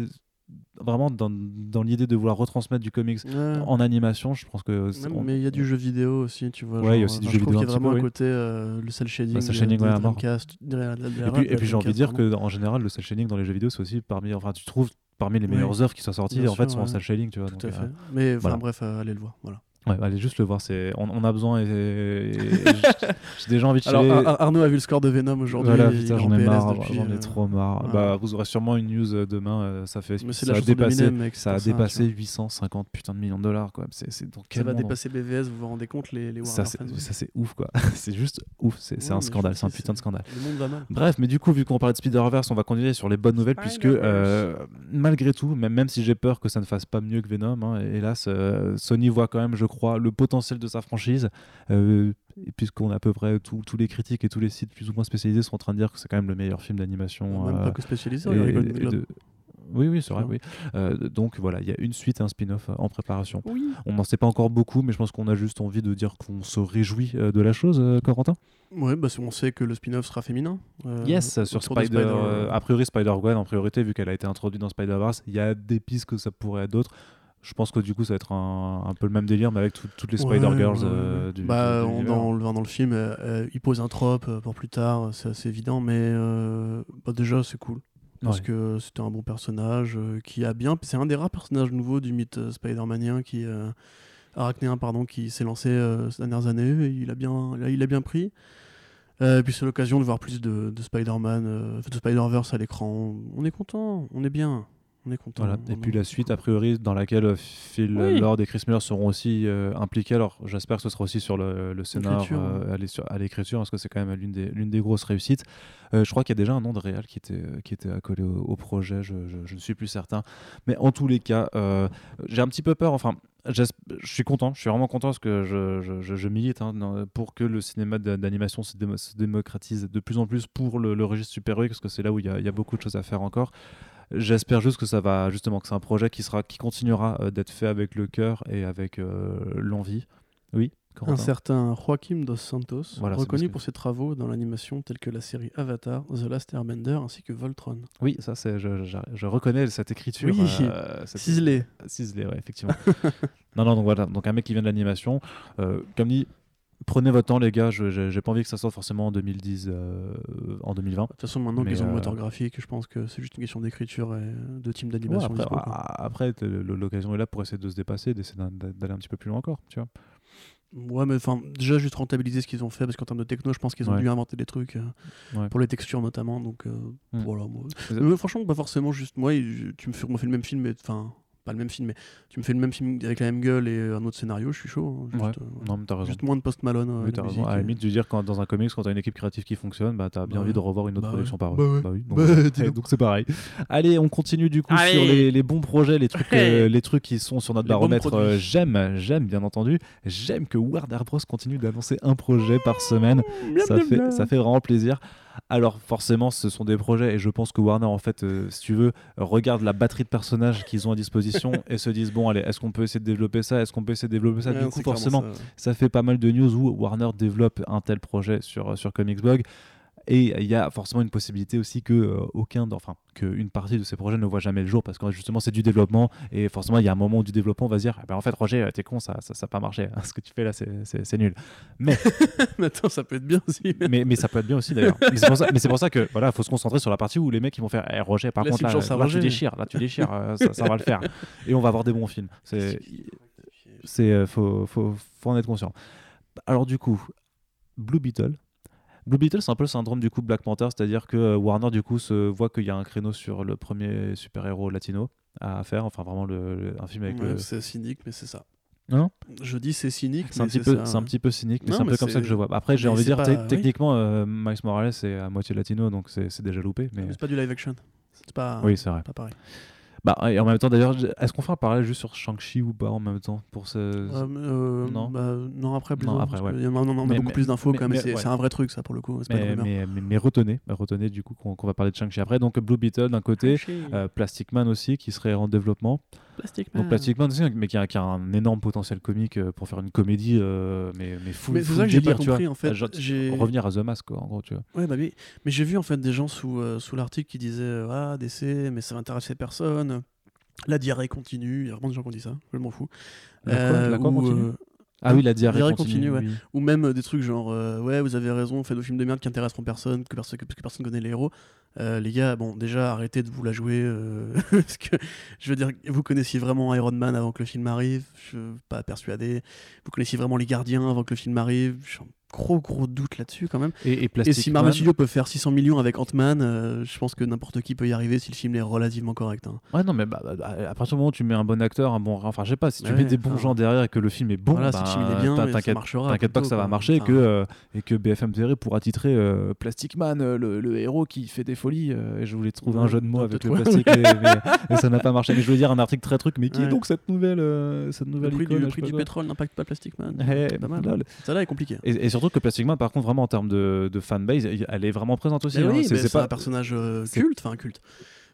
vraiment dans, dans l'idée de vouloir retransmettre du comics Ouais. en animation, je pense que. on- mais il y a du jeu vidéo aussi, tu vois. Ouais, il y a aussi du jeu vidéo qu'il y a vraiment peu, un côté euh, le cel shading. Bah, cel shading, de ouais, à mort. Dreamcast, de la- de la- de la Et puis, j'ai envie de dire que en général, le cel shading dans les jeux vidéo, c'est aussi parmi. Enfin, tu trouves parmi les meilleures œuvres qui sont sorties, en fait, sont en cel shading, tu vois. Tout donc, à euh, fait. Mais enfin, voilà. bref, allez le voir. Voilà. Ouais, allez juste le voir. C'est, on, on a besoin. Et, j'ai déjà envie de Alors. Ar- Arnaud a vu le score de Venom aujourd'hui. Voilà, j'en ai marre, j'en ai euh, trop marre. Bah, vous aurez sûrement une news euh, demain. euh, ça fait, ça a dépassé, d'Eminem, mec, c'est ça a pour ça, dépassé tu vois. 850 putain de millions de dollars, quoi. C'est, c'est dans Ça va dépasser BVS, vous vous rendez compte, les, les Ça, c'est, ouf, quoi. c'est juste ouf. C'est, Ouais, un scandale. C'est un putain de scandale. Le monde va mal. Bref, mais du coup, vu qu'on parlait de Spider-Verse, on va continuer sur les bonnes nouvelles, puisque malgré tout, même, si j'ai peur que ça ne fasse pas mieux que Venom, hein, hélas, Sony voit quand même, je crois, le potentiel de sa franchise, euh, puisqu'on a à peu près tous tous les critiques et tous les sites plus ou moins spécialisés sont en train de dire que c'est quand même le meilleur film d'animation. Même euh, pas que spécialisé, Oui, oui, c'est vrai, oui. Euh, donc voilà, il y a une suite et un spin-off en préparation. Oui. On n'en sait pas encore beaucoup, mais je pense qu'on a juste envie de dire qu'on se réjouit euh, de la chose, euh, Corentin. Ouais, bah, c'est- on sait que le spin-off sera féminin. euh, Yes, sur Spider. euh, a priori, Spider-Gwen, en priorité, vu qu'elle a été introduite dans Spider-Verse, il y a des pistes que ça pourrait être d'autres. Je pense que du coup, ça va être un, un peu le même délire, mais avec tout- toutes les Ouais, Spider-Girls euh, du. Bah, du- on- dans, le- dans le film, euh, euh, il pose un trope pour plus tard, c'est assez évident, mais bah, déjà, c'est cool. Parce Ouais. que c'était un bon personnage qui a bien. C'est un des rares personnages nouveaux du mythe Spider-Manien qui. arachnéen, pardon, qui s'est lancé ces dernières années. il, a bien, il a bien pris. Euh, et puis c'est l'occasion de voir plus de, de Spider-Man, euh, de Spider-Verse à l'écran. On est content, on est bien. On est content. Voilà. Et puis la suite, a priori, dans laquelle euh, Phil Oui. Lord et Chris Miller seront aussi euh, impliqués. Alors, j'espère que ce sera aussi sur le, le scénar, euh, à l'écriture, parce que c'est quand même l'une des, l'une des grosses réussites. Euh, je crois qu'il y a déjà un nom de réal qui était, qui était accolé au, au projet, je, je- je ne suis plus certain. Mais en tous les cas, j'ai un petit peu peur. Enfin, je suis content, je suis vraiment content parce que je, je- je- je milite hein, pour que le cinéma d'a- d'animation se, démo- se démocratise de plus en plus pour le, le registre super-héroïque, parce que c'est là où il y, a- il y a beaucoup de choses à faire encore. J'espère juste que ça va justement que c'est un projet qui sera qui continuera euh, d'être fait avec le cœur et avec euh, l'envie. Oui. Corentin Un certain Joaquim Dos Santos, Voilà, reconnu pour ses travaux dans l'animation tels que la série Avatar, The Last Airbender ainsi que Voltron. Oui, ça c'est je, je- je reconnais cette écriture. Oui. euh, cette- Ciselé. Ciselé, ouais, effectivement. non, non, donc voilà, donc un mec qui vient de l'animation. Euh, comme dit, prenez votre temps, les gars. Je j'ai j'ai pas envie que ça sorte forcément en 2010, euh, en 2020. De toute façon, maintenant qu'ils ont le euh, moteur graphique, je pense que c'est juste une question d'écriture et de team Ouais, d'animation. après, l'occasion est là pour essayer de se dépasser, d'essayer d'aller un petit peu plus loin encore, tu vois. Ouais, mais enfin, déjà juste rentabiliser ce qu'ils ont fait, parce qu'en termes de techno, je pense qu'ils ont Ouais. dû inventer des trucs euh, Ouais. pour les textures notamment. Donc euh, Mm. voilà. moi. Mais- franchement, pas forcément juste moi. tu me fais, on me fait le même film, mais enfin pas le même film, mais tu me fais le même film avec la même gueule et un autre scénario, je suis chaud. hein, juste, Ouais. euh, Non, mais t'as raison. juste moins de Post Malone. euh, Oui, t'as raison. À la et- limite, je veux dire, quand, dans un comics, quand t'as une équipe créative qui fonctionne, bah, t'as bien Bah envie ouais. de revoir une autre Bah production ouais. par eux. Bah ouais. Bah oui, donc, Bah, euh, c'est pareil. Allez, on continue du coup Allez. sur les, les bons projets, les trucs, euh, les trucs qui sont sur notre Les baromètre. euh, j'aime, j'aime bien entendu. J'aime que Warner Bros continue d'annoncer un projet par semaine. ça, fait, ça fait vraiment plaisir. Alors forcément, ce sont des projets et je pense que Warner, en fait, euh, si tu veux, regarde la batterie de personnages qu'ils ont à disposition et se disent bon, allez, est-ce qu'on peut essayer de développer ça? Est-ce qu'on peut essayer de développer ça? Ouais, Du coup, forcément, ça, ouais. ça fait pas mal de news où Warner développe un tel projet sur, sur Comicsblog. Et il y a forcément une possibilité aussi que euh, aucun, enfin, qu'une partie de ces projets ne voit jamais le jour parce que justement c'est du développement et forcément il y a un moment où du développement on va se dire Ah ben, en fait Roger euh, t'es con ça ça ça a pas marché ce que tu fais là c'est- nul mais attends, ça peut être bien aussi. mais, mais ça peut être bien aussi d'ailleurs. mais c'est pour ça, pour que voilà, faut se concentrer sur la partie où les mecs ils vont faire Eh, Roger, par contre là, tu déchires, là tu déchires, euh, ça, ça va le faire. Et on va avoir des bons films. C'est, c'est, euh, faut, faut, faut en être conscient. Alors du coup, Blue Beetle. Blue Beetle, c'est un peu le syndrome du coup Black Panther, c'est-à-dire que euh, Warner du coup se voit qu'il y a un créneau sur le premier super-héros latino à faire, enfin vraiment le, le- un film avec Ouais, le. C'est cynique, mais c'est ça. Non Je dis c'est cynique, C'est un petit peu, ça. c'est un petit peu cynique, mais c'est un peu comme ça que je vois. Après, j'ai envie de dire, techniquement, euh, Miles Morales est à moitié latino, donc c'est déjà loupé. Mais Mais c'est pas du live action. C'est pas, oui, c'est vrai. pas pareil. Bah, et en même temps, d'ailleurs, est-ce qu'on fera un parallèle juste sur Shang-Chi ou pas en même temps pour ce... Euh, euh, Non. bah, non, après, plutôt, Non, après, parce ouais. que y en a- non, non, on a beaucoup mais- plus d'infos quand même. C'est ouais. un vrai truc, ça, pour le coup. Mais, rumeur. mais, mais, mais retenez, retenez du coup qu'on qu'on va parler de Shang-Chi après. Donc Blue Beetle d'un côté, euh, Plastic Man aussi qui serait en développement. Plastic Donc Man. Plastic Man mais qui a, qui a un énorme potentiel comique euh, pour faire une comédie, euh, mais, mais full Mais c'est ça que j'ai pas vois. compris, en fait. Genre, J'ai- revenir à The Mask, quoi, en gros, tu vois. Ouais, bah oui. Mais j'ai vu en fait des gens sous, euh, sous l'article qui disaient euh, Ah, DC, mais ça va intéresser personne. La diarrhée continue. Il y a vraiment des gens qui ont dit ça. Je m'en fous. La quoi, Euh, la quoi continue? euh, Ah oui, la diarrhée, diarrhée continue. continue, ouais. oui. Ou même euh, des trucs genre euh, ouais vous avez raison faites des films de merde qui intéresseront personne que personne que, parce que personne connaît les héros Euh, les gars bon déjà arrêtez de vous la jouer parce que je veux dire vous connaissiez vraiment Iron Man avant que le film arrive je suis pas persuadé vous connaissiez vraiment les gardiens avant que le film arrive j'ai un gros gros doute là-dessus quand même Et, et et si Marvel Studios peut faire 600 millions avec Ant-Man euh, je pense que n'importe qui peut y arriver si le film est relativement correct hein. Ouais, non, mais bah, bah, bah, à partir du moment où tu mets un bon acteur, un bon. Enfin, je sais pas, si tu Ouais, mets des bons enfin, gens derrière et que le film est bon, voilà si bah, le film il est bien et t'inquiète marchera t'inquiète pas que ça va marcher et Enfin, que, euh, et que BFM TV pourra titrer euh, Plastic Man, euh, le, le héros qui fait des folies. et je voulais trouver un jeu de mots avec le plastique, et, mais, et ça n'a pas marché. Mais je voulais dire un article très truc, mais qui est donc cette nouvelle, cette le nouvelle le prix du pétrole n'impacte pas Plastic Man Eh, lol. ça là est compliqué Et, et que Plastic Man, par contre, vraiment en termes de, de fanbase, elle est vraiment présente aussi. Hein. oui, C'est- pas un personnage euh, culte, enfin culte.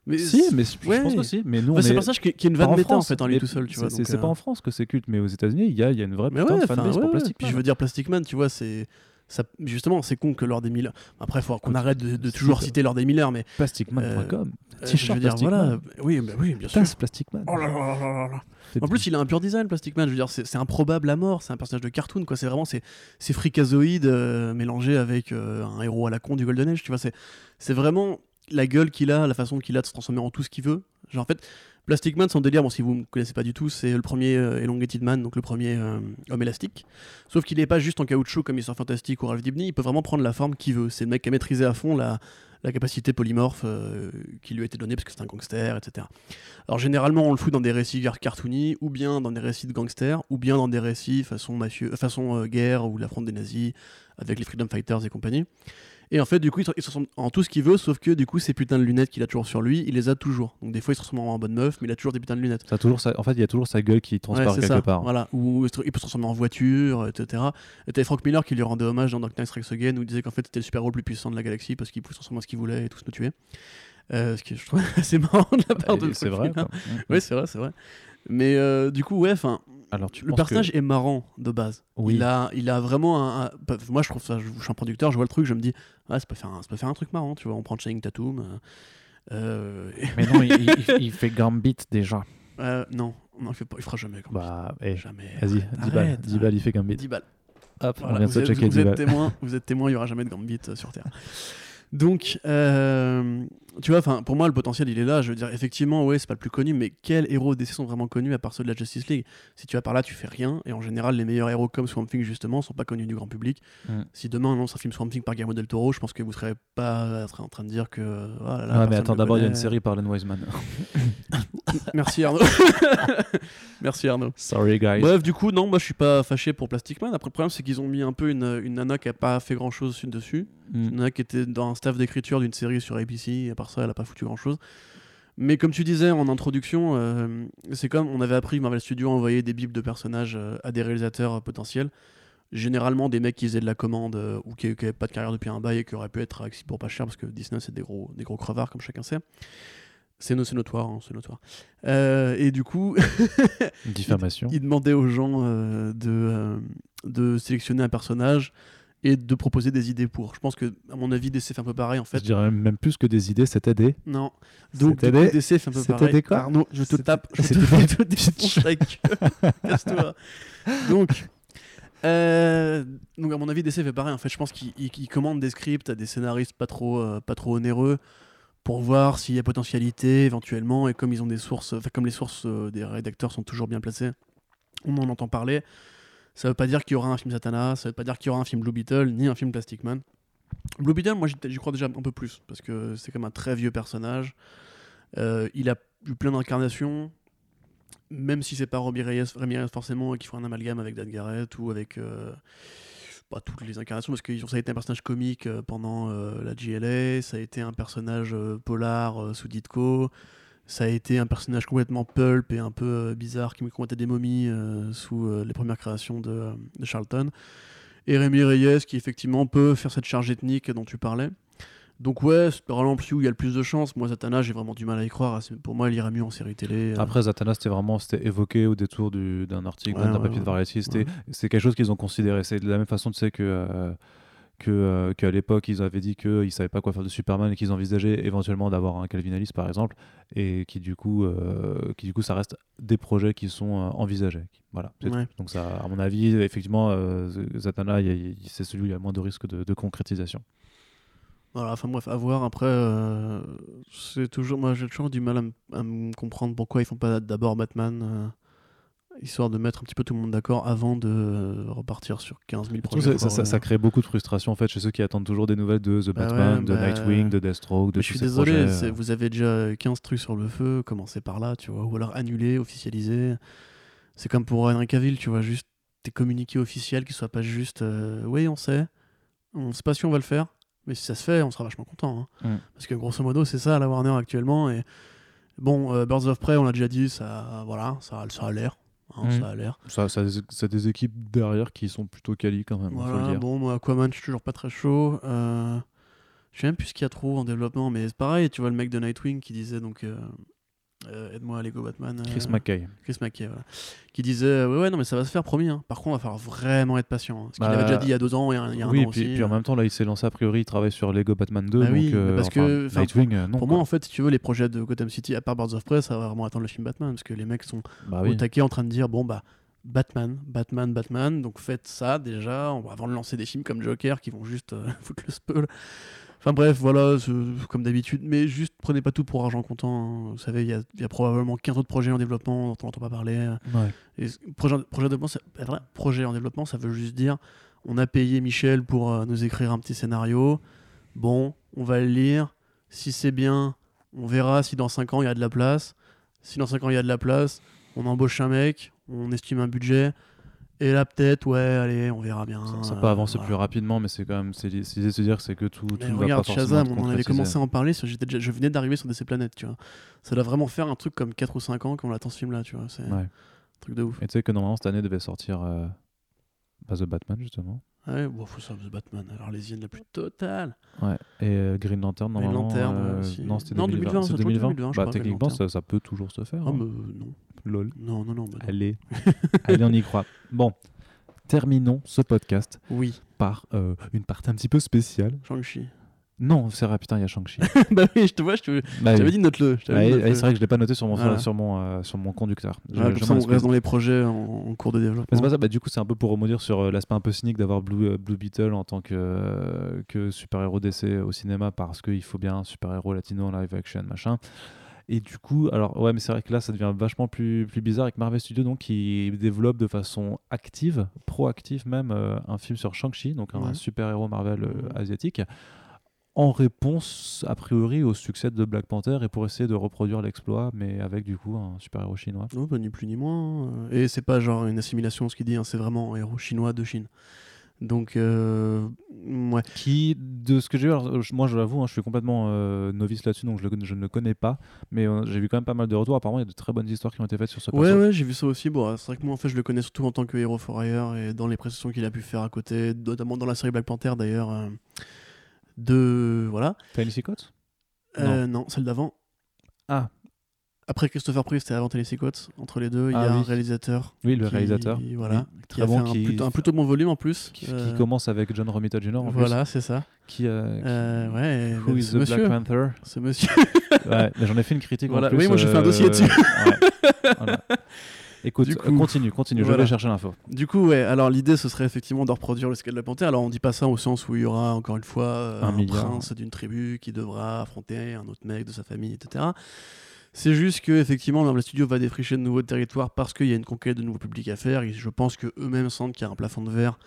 Mais Si, mais je pense aussi. Mais nous, Bah, c'est est un personnage qui, qui est une vanne méta en France, fait en lui tout seul, tu c'est- vois. C'est c'est pas euh, en France que c'est culte, mais aux États-Unis, il y a, y a une vraie Mais putain ouais, de fanbase ouais, pour. Plastic Puis Man. je veux dire, Plastic Man, tu vois, c'est. Ça, justement, c'est con que Lord des Miller. Après, il faut qu'on arrête de, toujours ça. citer Lord des Miller, mais. Plasticman.com. euh, T-shirt je veux dire, voilà. Oui, bah oui, bien sûr. Tasse Plastic Man. Oh là là là là là. C'est- En plus, il a un pur design, Plastic Man. Je veux dire, c'est improbable à mort. C'est un personnage de cartoon, quoi. C'est vraiment c'est fricazoïde euh, mélangé avec euh, un héros à la con du Golden Age. Tu vois, c'est c'est vraiment la gueule qu'il a, la façon qu'il a de se transformer en tout ce qu'il veut. Genre en fait, Plastic Man, son délire, bon, si vous ne connaissez pas du tout, c'est le premier euh, Elongated Man, donc le premier euh, homme élastique. Sauf qu'il n'est pas juste en caoutchouc comme Mister Fantastic ou Ralph Dibny, il peut vraiment prendre la forme qu'il veut. C'est le mec qui a maîtrisé à fond la, capacité polymorphe euh, qui lui a été donnée parce que c'est un gangster, etc. Alors généralement, on le fout dans des récits cartoony, ou bien dans des récits de gangsters, ou bien dans des récits façon, façon guerre ou l'affront des nazis avec les Freedom Fighters et compagnie. Et en fait, du coup, il se, il se ressemble en tout ce qu'il veut, sauf que du coup, ces putains de lunettes qu'il a toujours sur lui, il les a toujours. Donc des fois, il se ressemble en bonne meuf, mais il a toujours des putains de lunettes. Ça toujours En fait, il y a toujours sa gueule qui transparaît quelque ça, part. Voilà. Ou il peut se transformer en voiture, etc. Et t'avais Frank Miller qui lui rendait hommage dans Dark Knight Strikes Again, où il disait qu'en fait c'était le super-héros le plus puissant de la galaxie parce qu'il pouvait se transformer en ce qu'il voulait et tous nous tuer. Euh, ce que je trouve assez marrant de la part de Et C'est vrai. Oui, c'est vrai, c'est vrai. Mais euh, du coup, ouais, enfin, Alors, tu le personnage que... est marrant de base. Oui. Il, a, il a vraiment un, un- Moi, je trouve ça. Je, je suis un producteur, je vois le truc, je me dis, ouais, ça peut faire un, ça peut faire un truc marrant, tu vois. On prend Channing Tatum. euh, euh, Mais non, il, il- il fait Gambit déjà. euh, non, non, il, fait pas, il fera jamais comme Bah, eh, Jamais. vas-y, Arrête, 10 balles. arrête, 10 balles, il fait Gambit. 10 balles. Hop, Voilà, on vient vous êtes, vous 10 êtes témoin, vous êtes témoin, il n'y aura jamais de Gambit sur Terre. Donc, euh, tu vois, enfin, pour moi, le potentiel, il est là. Je veux dire, effectivement, ouais, c'est pas le plus connu, mais quels héros DC sont vraiment connus à part ceux de la Justice League? Si tu vas par là, tu fais rien. Et en général, les meilleurs héros comme Swamp Thing, justement, sont pas connus du grand public. Mm. Si demain on lance un film Swamp Thing par Guillermo del Toro, je pense que vous serez pas en train de dire que. oh là là, Ah, mais attends, d'abord, il y a une série par Len Wiseman. Merci Arnaud. Merci Arnaud. Sorry, guys. Bref, du coup, non, moi je suis pas fâché pour Plastic Man. Après, le problème, c'est qu'ils ont mis un peu une, une nana qui a pas fait grand chose dessus. Mm. Une nana qui était dans un staff d'écriture d'une série sur ABC, à part ça, elle a pas foutu grand chose. Mais comme tu disais en introduction, euh, c'est comme on avait appris Marvel Studios envoyait des bibles de personnages euh, à des réalisateurs euh, potentiels. Généralement, des mecs qui faisaient de la commande ou qui n'avaient pas de carrière depuis un bail et qui auraient pu être accessibles pour pas cher parce que Disney, c'est des gros, des gros crevards, comme chacun sait. C'est no- notoire, hein, c'est notoire. Euh, et du coup, Diffamation. il demandait aux gens de, de sélectionner un personnage et de proposer des idées pour. Je pense que, à mon avis, DC fait un peu pareil en Je fait. dirais même plus que des idées, c'était des. Non. Donc, du coup, DC fait un peu pareil. quoi Arnaud, je te tape. Je te, je te défonce la gueule. Casse-toi. Donc. euh, donc à mon avis DC fait pareil en fait je pense qu'il il- il commande des scripts à des scénaristes pas trop euh, pas trop onéreux pour voir s'il y a potentialité éventuellement et comme ils ont des sources enfin comme les sources euh, des rédacteurs sont toujours bien placées on en entend parler ça veut pas dire qu'il y aura un film Satana ça veut pas dire qu'il y aura un film Blue Beetle ni un film Plastic Man. Blue Beetle moi j'y crois déjà un peu plus parce que c'est comme un très vieux personnage. Euh, il a eu plein d'incarnations même si c'est pas Robbie Reyes, forcément et qu'il faut un amalgame avec Dan Garrett ou avec euh, toutes les incarnations parce que ça a été un personnage comique euh, pendant la GLA, ça a été un personnage polar sous Ditko, ça a été un personnage complètement pulp et un peu euh, bizarre qui me combattait des momies euh, sous euh, les premières créations de, de Charlton. Et Rémi Reyes qui effectivement peut faire cette charge ethnique dont tu parlais. Donc ouais, c'est probablement celui où il y a le plus de chance. Moi, Zatanna, j'ai vraiment du mal à y croire. Pour moi, il irait mieux en série télé. Après, Zatanna, c'était vraiment c'était évoqué au détour du- d'un article, Ouais, d'un ouais, papier de. Variety. C'était quelque chose qu'ils ont considéré. C'est de la même façon, tu sais, que. euh, que, euh, qu'à l'époque ils avaient dit qu'ils savaient pas quoi faire de Superman et qu'ils envisageaient éventuellement d'avoir un Calvin Ellis par exemple et qui du coup euh, qui du coup ça reste des projets qui sont euh, envisagés voilà Ouais. donc ça à mon avis effectivement euh, Zatanna c'est celui où il y a moins de risque de, de concrétisation Voilà, enfin bref, à voir. Après, euh, c'est toujours, moi j'ai toujours du mal à, à me comprendre pourquoi ils font pas d'abord Batman, histoire de mettre un petit peu tout le monde d'accord avant de euh, repartir sur 15 000 Je trouve projets. ça, ça- ça- ça crée beaucoup de frustration en fait chez ceux qui attendent toujours des nouvelles de The Bah Batman, ouais, de bah, Nightwing, de Deathstroke, de je suis désolé, euh. vous avez déjà 15 trucs sur le feu, commencez par là, tu vois, ou alors annuler, officialiser. C'est comme pour Henry Cavill, tu vois, juste des communiqués officiels qui soient pas juste euh, oui, on sait, on sait pas si on va le faire, mais si ça se fait, on sera vachement content. hein. Mm. Parce que grosso modo, c'est ça la Warner actuellement. Et bon, euh, Birds of Prey, on l'a déjà dit, ça, voilà, ça, ça a l'air. Hein, Mm. Ça a l'air. ça, ça, ça a des équipes derrière qui sont plutôt quali quand même faut le Voilà, dire. bon, moi, Aquaman, je suis toujours pas très chaud. Euh, je sais même plus ce qu'il y a trop en développement, mais c'est pareil, tu vois, le mec de Nightwing qui disait donc. euh, euh, Aide-moi à Lego Batman. euh, Chris McKay Chris McKay, voilà. Qui disait euh, Ouais, ouais, non, mais ça va se faire, promis. hein. Par contre, il va falloir vraiment être patient. hein. Ce qu'il Bah, avait déjà dit il y a deux ans et un- il y a un oui an puis, aussi. puis en euh. même temps là il s'est lancé a priori il travaille sur Lego Batman 2 Bah donc oui, parce enfin, que, Nightwing non Pour quoi. moi, en fait, si tu veux, les projets de Gotham City, à part Birds of Prey, ça va vraiment attendre le film Batman. Parce que les mecs sont bah au oui taquet en train de dire Bon, bah, Batman, Batman, Batman. Donc faites ça déjà, on va- avant de lancer des films comme Joker qui vont juste foutre le spell. Enfin bref, voilà, comme d'habitude. Mais juste prenez pas tout pour argent comptant. hein. Vous savez, il y, a- il y a probablement 15 autres projets en développement dont on n'entend pas parler. Ouais. Et ce- projet, projet, en développement, ça, voilà, projet en développement, ça veut juste dire on a payé Michel pour euh, nous écrire un petit scénario. Bon, on va le lire. Si c'est bien, on verra si dans 5 ans il y a de la place. Si dans 5 ans il y a de la place, on embauche un mec, on estime un budget. Et là, peut-être, ouais, allez, on verra bien. ça, ça euh, peut avancer voilà. plus rapidement mais c'est quand même c'est l'idée de se dire c'est que tout, ne va regarde, pas Shazam, on en avait commencé à en parler. déjà- je venais d'arriver sur DC Planète, tu vois. Ça doit vraiment faire un truc comme 4 ou 5 ans qu'on attend ce film-là, tu vois. C'est un Ouais. truc de ouf. et tu sais que normalement cette année devait sortir euh, The Batman justement Ouais, bon, faut ça, Batman. Alors, les la plus totale. Ouais. Et euh, Green Lantern, Green normalement. Lantern, euh, aussi. non, c'était Non, 2020. 2020, C'est ça a toujours été 2020. 2020, je bah, crois, Green techniquement, ça, ça peut toujours se faire. Ah, hein. mais non. Lol. Non, non, non. bah non. Allez. Allez, on y croit. Bon, terminons ce podcast Oui, par euh, une partie un petit peu spéciale. Shang-Chi. Non, c'est vrai, putain, il y a Shang-Chi. bah oui, je te vois, je te- Bah t'avais oui. dit note-le. c'est vrai que je l'ai pas noté sur mon, Voilà. sur mon, euh, sur mon conducteur. Je- Voilà, comme ça, on reste dans les projets en, en cours de développement. c'est pas ça, bah, du coup, c'est un peu pour rebondir sur euh, l'aspect un peu cynique d'avoir Blue, euh, Blue Beetle en tant que, euh, que super-héros d'essai au cinéma parce qu'il faut bien un super-héros latino en live action, machin. Et du coup, alors ouais, mais c'est vrai que là, ça devient vachement plus, plus bizarre avec Marvel Studios, donc qui développe de façon active, proactive même, un film sur Shang-Chi, donc un Ouais. super-héros Marvel asiatique, en réponse a priori au succès de Black Panther et pour essayer de reproduire l'exploit, mais avec du coup un super-héros chinois. Non, bah, ni plus ni moins. hein. Et c'est pas genre une assimilation, ce qu'il dit, hein, c'est vraiment un héros chinois de Chine. Donc, euh, ouais. qui, de ce que j'ai vu, alors, moi je l'avoue, hein, je suis complètement euh, novice là-dessus, donc je, le- je ne le connais pas, mais euh, j'ai vu quand même pas mal de retours. Apparemment, il y a de très bonnes histoires qui ont été faites sur ce Ouais, perso. ouais, j'ai vu ça aussi. Bon, c'est vrai que moi, en fait, je le connais surtout en tant que héros for hire et dans les prestations qu'il a pu faire à côté, notamment dans la série Black Panther d'ailleurs. De. Voilà. Tennessee Coates Euh, non, celle d'avant. Ah. Après Christopher Priest et avant Tennessee Coates, entre les deux, il y Ah a un réalisateur. Oui, le qui- réalisateur. Voilà. Oui, qui a fait un, qui- plutôt, un plutôt bon volume en plus. Qui, qui Euh, commence avec John Romita Jr. en Voilà, c'est ça. plus, qui, euh, qui- Euh, ouais, Who is ce the monsieur. Black Panther? Ce monsieur. Ouais, mais j'en ai fait une critique Voilà. en plus. Oui, moi, j'ai fait un dossier dessus. ouais. Voilà. Écoute, Du coup, continue, continue, je vais chercher l'info. Du coup, ouais, alors l'idée ce serait effectivement de reproduire le scale de la panthère. Alors on dit pas ça au sens où il y aura encore une fois euh, Un un, prince d'une tribu qui devra affronter un autre mec de sa famille, etc. C'est juste que effectivement Marvel Studios va défricher de nouveaux territoires parce qu'il y a une conquête de nouveaux publics à faire. Et je pense que eux-mêmes sentent qu'il y a un plafond de verre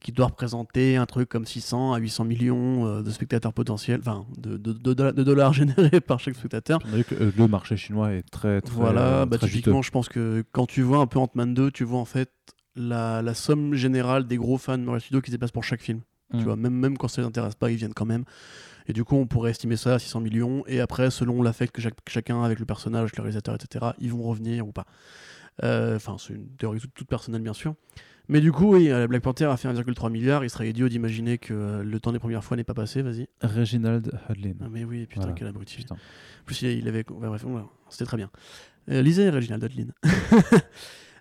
qui doit représenter un truc comme 600 à 800 millions euh, de spectateurs potentiels, enfin de, de- de dollars- de dollars générés par chaque spectateur. On a vu que euh, le marché chinois est très, très, Voilà, bah, très typiquement, je pense que quand tu vois un peu Ant-Man 2, tu vois en fait la, la somme générale des gros fans de Marvel Studios qui se déplacent pour chaque film. Mm. Tu vois, même, même quand ça les intéresse pas, ils viennent quand même. Et du coup, on pourrait estimer ça à 600 millions. Et après, selon l'affect que chaque- chacun a avec le personnage, le réalisateur, etc., ils vont revenir ou pas. Euh, Enfin, c'est une théorie toute, toute personnelle, bien sûr. Mais du coup, oui, euh, Black Panther a fait 1,3 milliard. Il serait idiot d'imaginer que le temps des premières fois n'est pas passé. Vas-y. Reginald Hudlin. Ah, mais oui, putain, Voilà. quel abruti. Putain. En plus, il, avait. ouais, bref, c'était très bien. Euh, lisez Reginald Hudlin.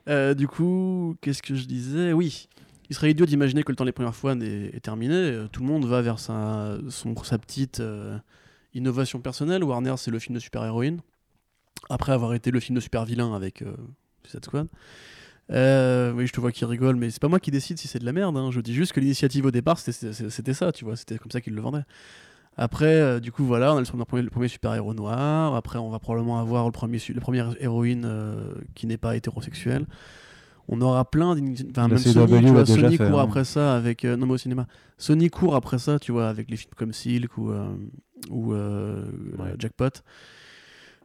Euh, du coup, qu'est-ce que je disais? Oui, il serait idiot d'imaginer que le temps des premières fois n'est- est terminé. Euh, Tout le monde va vers sa, son, sa petite euh, innovation personnelle. Warner, c'est le film de super-héroïne. Après avoir été le film de super-vilain avec Suicide Squad. Euh, oui, je te vois qui rigole, mais c'est pas moi qui décide si c'est de la merde. hein. Je dis juste que l'initiative au départ, c'était ça, tu vois. C'était comme ça qu'ils le vendaient. Après, euh, du coup, voilà, on a le premier, premier super-héros noir. Après, on va probablement avoir le premier, la première héroïne euh, qui n'est pas hétérosexuelle. On aura plein d'initiatives. Enfin, même Sony, tu vois, Sony fait, court hein. après ça avec. non, mais au cinéma. Sony court après ça, tu vois, avec les films comme Silk ou, ou Ouais. Jackpot.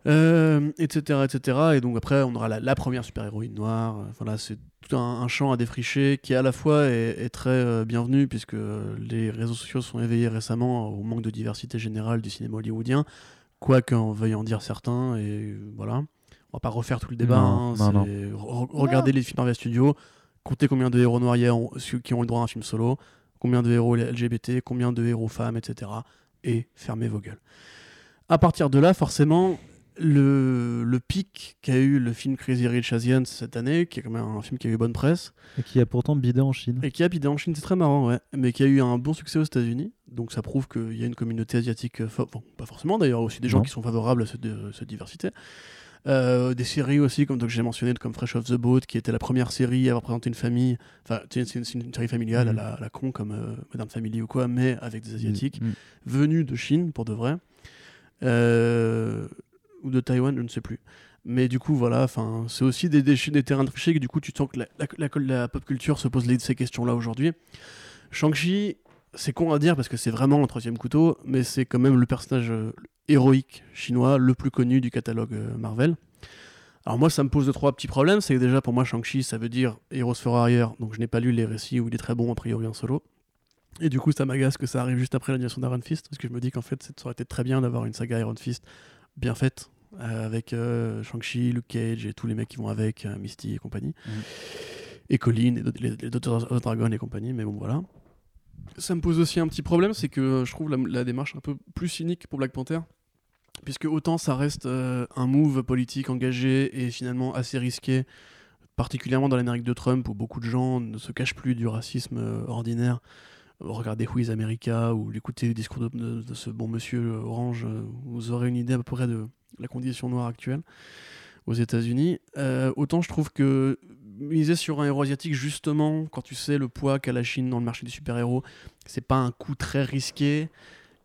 Euh, etc, etc. Et donc après, on aura la, la première super-héroïne noire. Euh, Voilà, c'est tout un, un champ à défricher qui à la fois est, est très euh, bienvenu puisque les réseaux sociaux sont éveillés récemment au manque de diversité générale du cinéma hollywoodien, quoi qu'en veuille en dire certains. Et voilà, on va pas refaire tout le débat. Non, hein, non, non. c'est- re- regardez les films Marvel Studios, comptez combien de héros noirs il y a qui ont eu le droit à un film solo, combien de héros LGBT, combien de héros femmes, etc. Et fermez vos gueules. À partir de là, forcément, le, le pic qu'a eu le film Crazy Rich Asians cette année, qui est quand même un film qui a eu bonne presse, Et qui a pourtant bidé en Chine. et qui a bidé en Chine, c'est très marrant, ouais, mais qui a eu un bon succès aux États-Unis. Donc ça prouve qu'il y a une communauté asiatique, euh, bon, pas forcément d'ailleurs, aussi des gens Non. qui sont favorables à cette, euh, cette diversité. Euh, des séries aussi, comme j'ai mentionné, comme Fresh Off the Boat, qui était la première série à avoir présenté une famille, enfin c'est une, série familiale à, Mhm. la, à la con comme euh, Modern Family ou quoi, mais avec des asiatiques Mm. venus de Chine pour de vrai, Euh, ou de Taïwan, je ne sais plus. Mais du coup, voilà, c'est aussi des, des, des terrains de fricher que du coup, tu sens que la, pop culture se pose ces questions-là aujourd'hui. Shang-Chi, c'est con à dire parce que c'est vraiment le troisième couteau, mais c'est quand même le personnage euh, héroïque chinois le plus connu du catalogue euh, Marvel. Alors moi, ça me pose deux, trois petits problèmes. C'est que déjà, pour moi, Shang-Chi, ça veut dire Heroes for Hire, donc je n'ai pas lu les récits où il est très bon, a priori, en solo. Et du coup, ça m'agace que ça arrive juste après l'annulation d'Iron Fist, parce que je me dis qu'en fait, ça aurait été très bien d'avoir une saga Iron Fist bien faite, euh, avec euh, Shang-Chi, Luke Cage et tous les mecs qui vont avec, euh, Misty et compagnie. Mhm. Et Colin, et les, les Dr. Dragon et compagnie, mais bon, voilà. Ça me pose aussi un petit problème, c'est que je trouve la, la démarche un peu plus cynique pour Black Panther, puisque autant ça reste euh, un move politique engagé et finalement assez risqué, particulièrement dans l'Amérique de Trump, où beaucoup de gens ne se cachent plus du racisme ordinaire, regardez Who is America ou écoutez le discours de, ce bon monsieur Orange, euh, vous aurez une idée à peu près de la condition noire actuelle aux États-Unis. Euh, autant je trouve que miser sur un héros asiatique, justement, quand tu sais le poids qu'a la Chine dans le marché des super-héros, c'est pas un coup très risqué.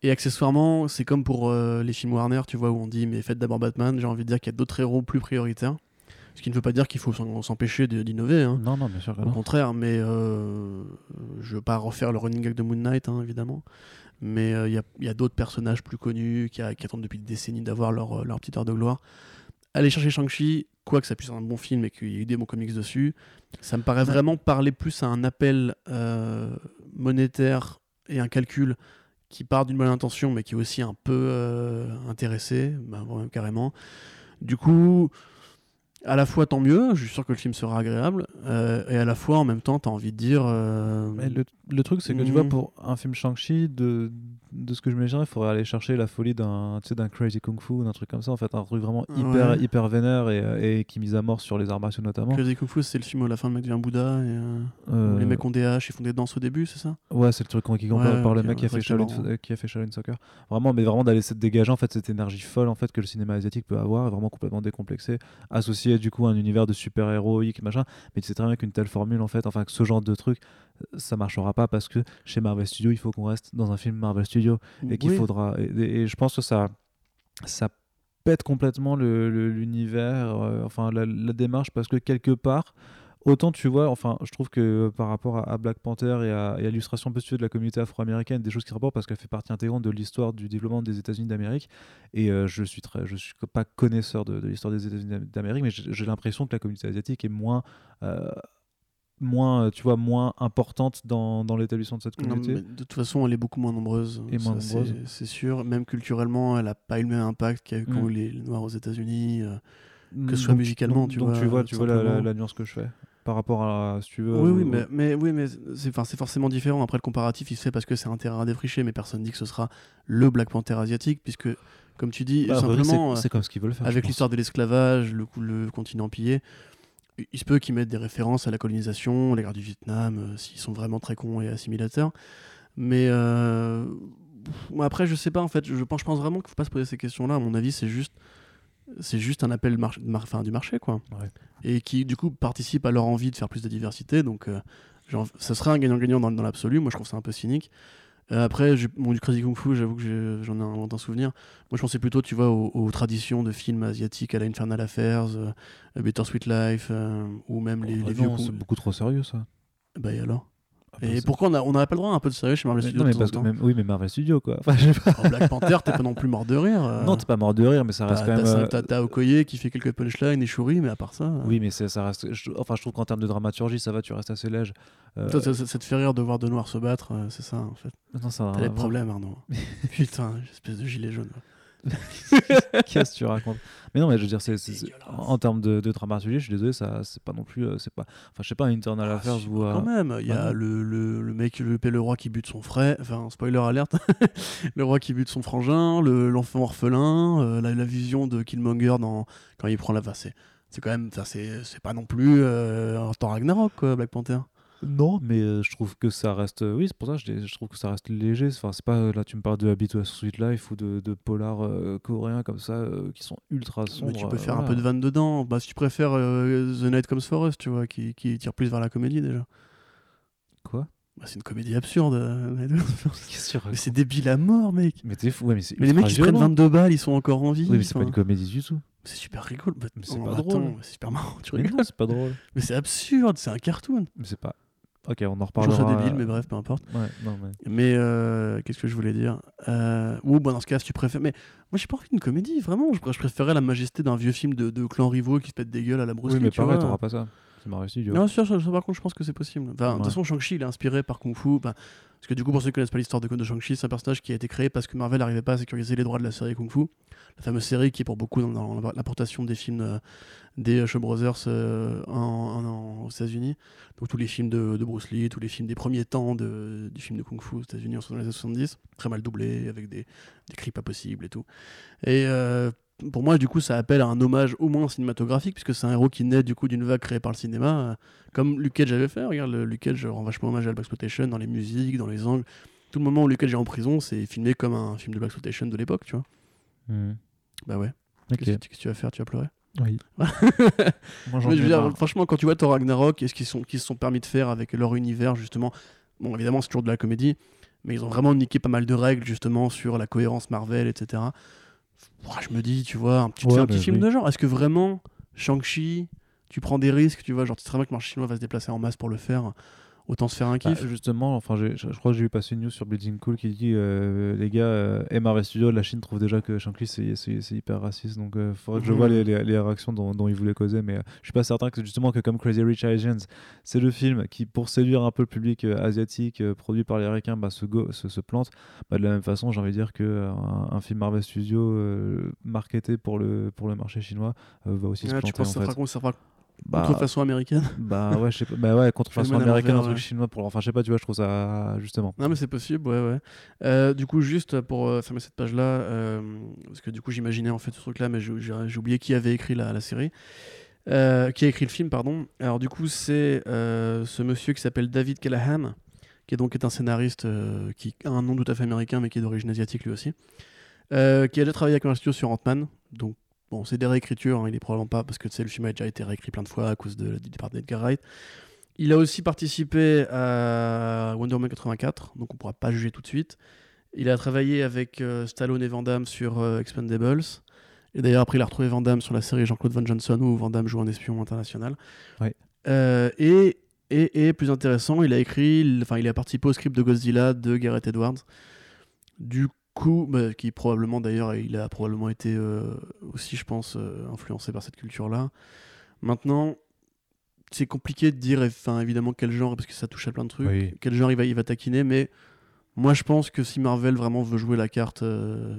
Et accessoirement, c'est comme pour euh, les films Warner, tu vois, où on dit mais faites d'abord Batman. J'ai envie de dire qu'il y a d'autres héros plus prioritaires. Ce qui ne veut pas dire qu'il faut s'empêcher d'innover. hein. Non, non, bien sûr Au non. contraire, mais euh, je veux pas refaire le running gag de Moon Knight, hein, évidemment. Mais euh, il y a, il y a d'autres personnages plus connus qui, a- qui attendent depuis des décennies d'avoir leur, euh, leur petite heure de gloire. Aller chercher Shang-Chi, quoi que ça puisse être un bon film et qu'il y ait eu des bons comics dessus, ça me paraît vraiment parler plus à un appel euh, monétaire et un calcul qui part d'une bonne intention, mais qui est aussi un peu intéressé, bah, même carrément. Du coup, à la fois tant mieux, je suis sûr que le film sera agréable, euh, et à la fois en même temps, tu as envie de dire. euh, Mais le, le truc, c'est que tu vois, Mhm. pour un film Shang-Chi, de, de ce que je m'imaginerais, il faudrait aller chercher la folie d'un d'un crazy kung fu, d'un truc comme ça, en fait, un truc vraiment hyper, Ouais. hyper vénère et, euh, et qui mise à mort sur les arts martiaux notamment. Crazy Kung Fu, c'est le film où à la fin le mec devient Bouddha, et euh, où Euh, les mecs ont des haches, ils font des danses au début, c'est ça? Ouais, c'est le truc qui compare Ouais, par le mec qui, a fait c'est Shaolin, c'est qui a fait Shaolin Soccer. Vraiment, mais vraiment d'aller se dégager en fait cette énergie folle en fait que le cinéma asiatique peut avoir, vraiment complètement décomplexé, associé du coup à un univers de super héroïque machin. Mais tu sais très bien qu'une telle formule en fait, enfin que ce genre de truc, ça marchera pas parce que chez Marvel Studios, il faut qu'on reste dans un film Marvel Studios et qu'il Oui. faudra. Et, et- et je pense que ça, ça pète complètement le- le- l'univers, euh, enfin la, la démarche, parce que quelque part, autant tu vois, enfin, je trouve que par rapport à, à Black Panther et à, à l'illustration veux, de la communauté afro-américaine, des choses qui rapportent parce qu'elle fait partie intégrante de l'histoire du développement des États-Unis d'Amérique. Et euh, je suis très, je suis pas connaisseur de, de l'histoire des États-Unis d'Amérique, mais j'ai j'ai l'impression que la communauté asiatique est moins euh, moins, euh, tu vois, moins importante dans, dans l'établissement de cette communauté. de toute façon, elle est beaucoup moins nombreuse. Et moins ça, nombreuse. c'est- sûr. Même culturellement, elle n'a pas eu le même impact qu'il y a eu quand les Noirs aux États-Unis. euh. que ce soit musicalement, tu donc vois, tu vois, tu vois la, simplement. la- la nuance que je fais par rapport à, si tu veux. Oui, oui, mais, mais, oui, mais c'est enfin, c'est forcément différent. Après, le comparatif, il se fait parce que c'est un terrain à défricher, mais personne dit que ce sera le Black Panther asiatique, puisque, comme tu dis, Bah, simplement, c'est- c'est comme ce qu'ils veulent faire. avec l'histoire de l'esclavage, le continent pillé, il se peut qu'ils mettent des références à la colonisation, les guerres du Vietnam, euh, s'ils sont vraiment très cons et assimilateurs. Mais euh, après, je sais pas, en fait, je pense, je pense vraiment qu'il faut pas se poser ces questions-là. À mon avis, c'est juste, c'est juste un appel mar- mar- enfin, du marché, quoi. Ouais. Et qui, du coup, participe à leur envie de faire plus de diversité. Donc, euh, genre, ça serait un gagnant-gagnant dans, dans l'absolu. Moi, je trouve ça un peu cynique. Euh, après, bon, du Crazy Kung Fu, j'avoue que j'en ai un lointain souvenir. Moi, je pensais plutôt, tu vois, aux, aux traditions de films asiatiques à la Infernal Affairs, euh, Better Sweet Life, euh, ou même les, Oh, bah les non, Kung- c'est beaucoup trop sérieux ça. Bah, et alors? bah, Et c'est- pourquoi on a- on pas le droit à un peu de sérieux chez Marvel mais, Studios non, mais parce en que même, oui, mais Marvel Studios quoi. Enfin. Alors, Black Panther, t'es pas non plus mort de rire. euh, Non, t'es pas mort de rire, mais ça reste quand même. t'as- euh, T'as Okoye qui fait quelques punchlines et Shuri, mais à part ça. euh, Oui, mais ça reste. je- enfin, je trouve qu'en termes de dramaturgie, ça va, tu restes assez léger. Euh, Toi, ça, ça- ça te fait rire de voir deux noirs se battre, euh, c'est ça en fait. non, ça T'as des problèmes, Arnaud. Putain, espèce de gilet jaune. Qu'est-ce que tu racontes? Mais non, mais je veux dire, c'est, en, termes de, de dramaturgie, je suis désolé, ça, c'est pas non plus, euh, c'est pas, enfin, je sais pas, un Internal Ah, Affairs ou euh, Quand même, il y a Ah, le, le, le mec, le, le roi qui bute son frère, enfin, spoiler alerte, le roi qui bute son frangin, le- l'enfant orphelin, euh, la, la vision de Killmonger dans, quand il prend la. Enfin, c'est, c'est quand même. C'est, c'est pas non plus euh, en temps Ragnarok, quoi, Black Panther. Non, mais euh, je trouve que ça reste. euh, oui, c'est pour ça que je, trouve que ça reste léger. Enfin, c'est pas euh, là, tu me parles de Habit to a Sweet Life ou de, de polars euh, coréens comme ça qui sont ultra sombres. Mais tu peux faire un peu de vanne dedans. Bah, si tu préfères The Night Comes For Us, tu vois, qui, qui tire plus vers la comédie déjà. Quoi? Bah, c'est une comédie absurde. mais c'est débile à mort, mec. Mais t'es fou, ouais, mais les mecs qui se prennent violent. 22 balles, ils sont encore en vie. Oui, mais c'est pas une comédie du tout. C'est super rigolo. Bah, Mais c'est oh, pas drôle. C'est super marrant, tu Mais rigoles. c'est pas drôle. Mais c'est absurde, c'est un cartoon. Mais c'est pas. Ok, on en Je reparlera. trouve ça débile, mais bref, peu importe. Ouais, non, mais. Mais euh, qu'est-ce que je voulais dire euh, Ou bon, dans ce cas, si tu préfères. Mais moi, j'ai pas envie d'une comédie, vraiment. Je, pr- je préférais la majesté d'un vieux film de, de clans rivaux qui se pètent des gueules à la Bruce Oui, mais tu pareil, t'auras pas ça. C'est Marvel Studios. Non, sûr, ça, ça, par contre, je pense que c'est possible. Enfin, De toute façon, Shang-Chi, il est inspiré par Kung Fu. ben, parce que du coup, pour ceux qui connaissent pas l'histoire de, de Shang-Chi, c'est un personnage qui a été créé parce que Marvel n'arrivait pas à sécuriser les droits de la série Kung Fu. La fameuse série qui est pour beaucoup dans, dans l'importation des films euh, des Shaw Brothers euh, en, en- en- aux États-Unis. Donc tous les films de, de Bruce Lee, tous les films des premiers temps de- du film de Kung Fu aux États-Unis en- dans les années 70, très mal doublés, avec des, des cris pas possibles et tout. Et euh, pour moi, du coup, ça appelle à un hommage au moins cinématographique, puisque c'est un héros qui naît du coup d'une vague créée par le cinéma, euh, comme Luke Cage avait fait. Regarde, le- Luke Cage rend vachement hommage à la Black Exploitation dans les musiques, dans les angles. Tout le moment où Luke Cage est en prison, c'est filmé comme un film de Black Exploitation de l'époque, tu vois. Hmm. Bah ouais. Ok. Qu'est-ce que tu- vas faire? Tu vas pleurer? Oui. Moi, je veux dire, franchement, quand tu vois Thor Ragnarok et ce qu'ils sont, qu'ils se sont permis de faire avec leur univers, justement, bon, évidemment, c'est toujours de la comédie, mais ils ont vraiment niqué pas mal de règles, justement, sur la cohérence Marvel, etc. Je me dis, tu vois, un petit, tu Ouais, fais un bah petit film oui. de genre. Est-ce que vraiment, Shang-Chi, tu prends des risques, tu vois, genre, tu sais très bien que le marché chinois va se déplacer en masse pour le faire, autant se faire un Bah, kiff. justement, enfin, je, je crois que j'ai vu passer une news sur Bleeding Cool qui dit euh, les gars, euh, et Marvel Studios, la Chine trouve déjà que Shang-Chi c'est- hyper raciste, donc il faudrait que je Mhm. vois les, les- les réactions dont, dont ils voulaient causer, mais euh, je suis pas certain que justement que comme Crazy Rich Asians, c'est le film qui, pour séduire un peu le public euh, asiatique, euh, produit par les Américains, bah, se, go- se, se plante. Bah, de la même façon, j'ai envie de dire que euh, un, un film Marvel Studios euh, marketé pour le, pour le marché chinois euh, va aussi se Ouais, tu planter penses en que ça fait. fera, quoi, ça fera Bah, contrefaçon américaine bah ouais, je sais pas. Bah ouais, contrefaçon américaine, un truc ouais. chinois pour. Enfin, je sais pas, tu vois, je trouve ça justement. Non mais c'est possible, ouais ouais. Euh, du coup juste pour euh, fermer cette page là, parce que du coup j'imaginais en fait ce truc là, mais j'ai oublié qui avait écrit la, la série, Euh, qui a écrit le film pardon. Alors du coup c'est euh, ce monsieur qui s'appelle David Callahan, qui est donc est un scénariste euh, qui a un nom tout à fait américain mais qui est d'origine asiatique lui aussi, euh, qui a déjà travaillé avec un studio sur Ant-Man, donc bon c'est des réécritures, hein, il est probablement pas parce que le film a déjà été réécrit plein de fois à cause de- du départ d'Edgar Wright. Il a aussi participé à Wonder Woman 84, donc on pourra pas juger tout de suite. Il a travaillé avec euh, Stallone et Van Damme sur euh, Expendables. Et d'ailleurs, après, il a retrouvé Van Damme sur la série Jean-Claude Van Johnson où Van Damme joue un espion international. Ouais. Euh, et, et, et plus intéressant, il a écrit, enfin, il a participé au script de Godzilla de Gareth Edwards. Du coup, bah, qui probablement d'ailleurs, il a probablement été euh, aussi, je pense, euh, influencé par cette culture-là. Maintenant, c'est compliqué de dire, enfin, évidemment, quel genre, parce que ça touche à plein de trucs, Oui. quel genre il va, il va taquiner, mais moi, je pense que si Marvel vraiment veut jouer la carte euh,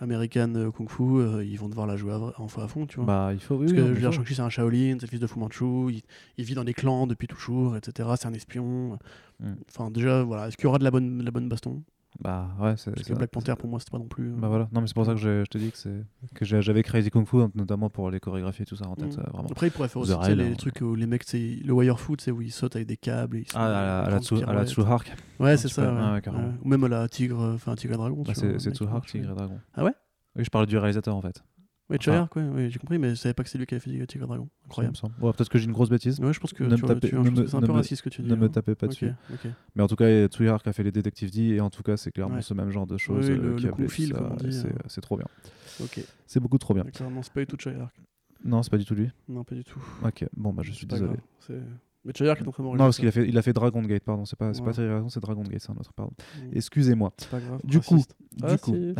américaine Kung Fu, euh, ils vont devoir la jouer à, en à fond, tu vois. Bah, il faut. Oui, Parce oui, que sûr. Shang-Chi, c'est un Shaolin, c'est le fils de Fu Manchu, il, il vit dans des clans depuis toujours, etc. C'est un espion. Mm. Enfin, déjà, voilà. Est-ce qu'il y aura de la bonne, de la bonne baston? Bah, ouais, c'est. Parce que Black Panther, pour moi, c'était pas non plus. euh, Bah voilà, non mais c'est pour ça que je, je te dis que c'est que j'avais Crazy Kung Fu notamment pour les chorégraphies et tout ça en tête Mm. euh, vraiment. Après, il pourrait faire aussi Rail, les, hein. les trucs où les mecs, c'est le wire foot, c'est où ils sautent avec des câbles. Et ils Ah à la, Tsu- à la. Ouais, c'est ça. ouais. Ah ouais, carrément. Ouais. Ou même à la tigre, euh, enfin tigre et dragon. Bah, c'est vois, c'est le mec True qui Hark, marche, Tigre et Dragon. Ah ouais Oui, je parlais du réalisateur en fait. Enfin- Treyarch, ouais, ouais, j'ai compris, mais je savais pas que c'est lui qui avait fait Tigre et dragon. Incroyable. me. Ouais, peut-être que j'ai une grosse bêtise. Ouais, je pense que Ne me tu, tapez- tu- ne je pense me- que c'est un peu me- raciste ce que tu dis. Ne me hein. tapez pas dessus. Mais en tout cas, True Hark a fait les Detective D et en tout cas, c'est clairement Ouais. ce même genre de choses Oui, euh, le- qui le a coup fil, ça, comme on et dit, C'est euh. c'est trop bien. Ok. C'est beaucoup trop bien. Clairement, c'est pas du tout Treyarch. Non, c'est pas du tout lui. Non, pas du tout. Ok, bon bah je suis désolé. c'est- Mais est Non, parce qu'il a fait, il a fait Dragon Gate, pardon. C'est pas, c'est pas Ouais. True Hark, c'est Dragon Gate, c'est un autre, pardon. Mm. Excusez-moi. C'est pas grave. Du coup, du Ah, coup, si.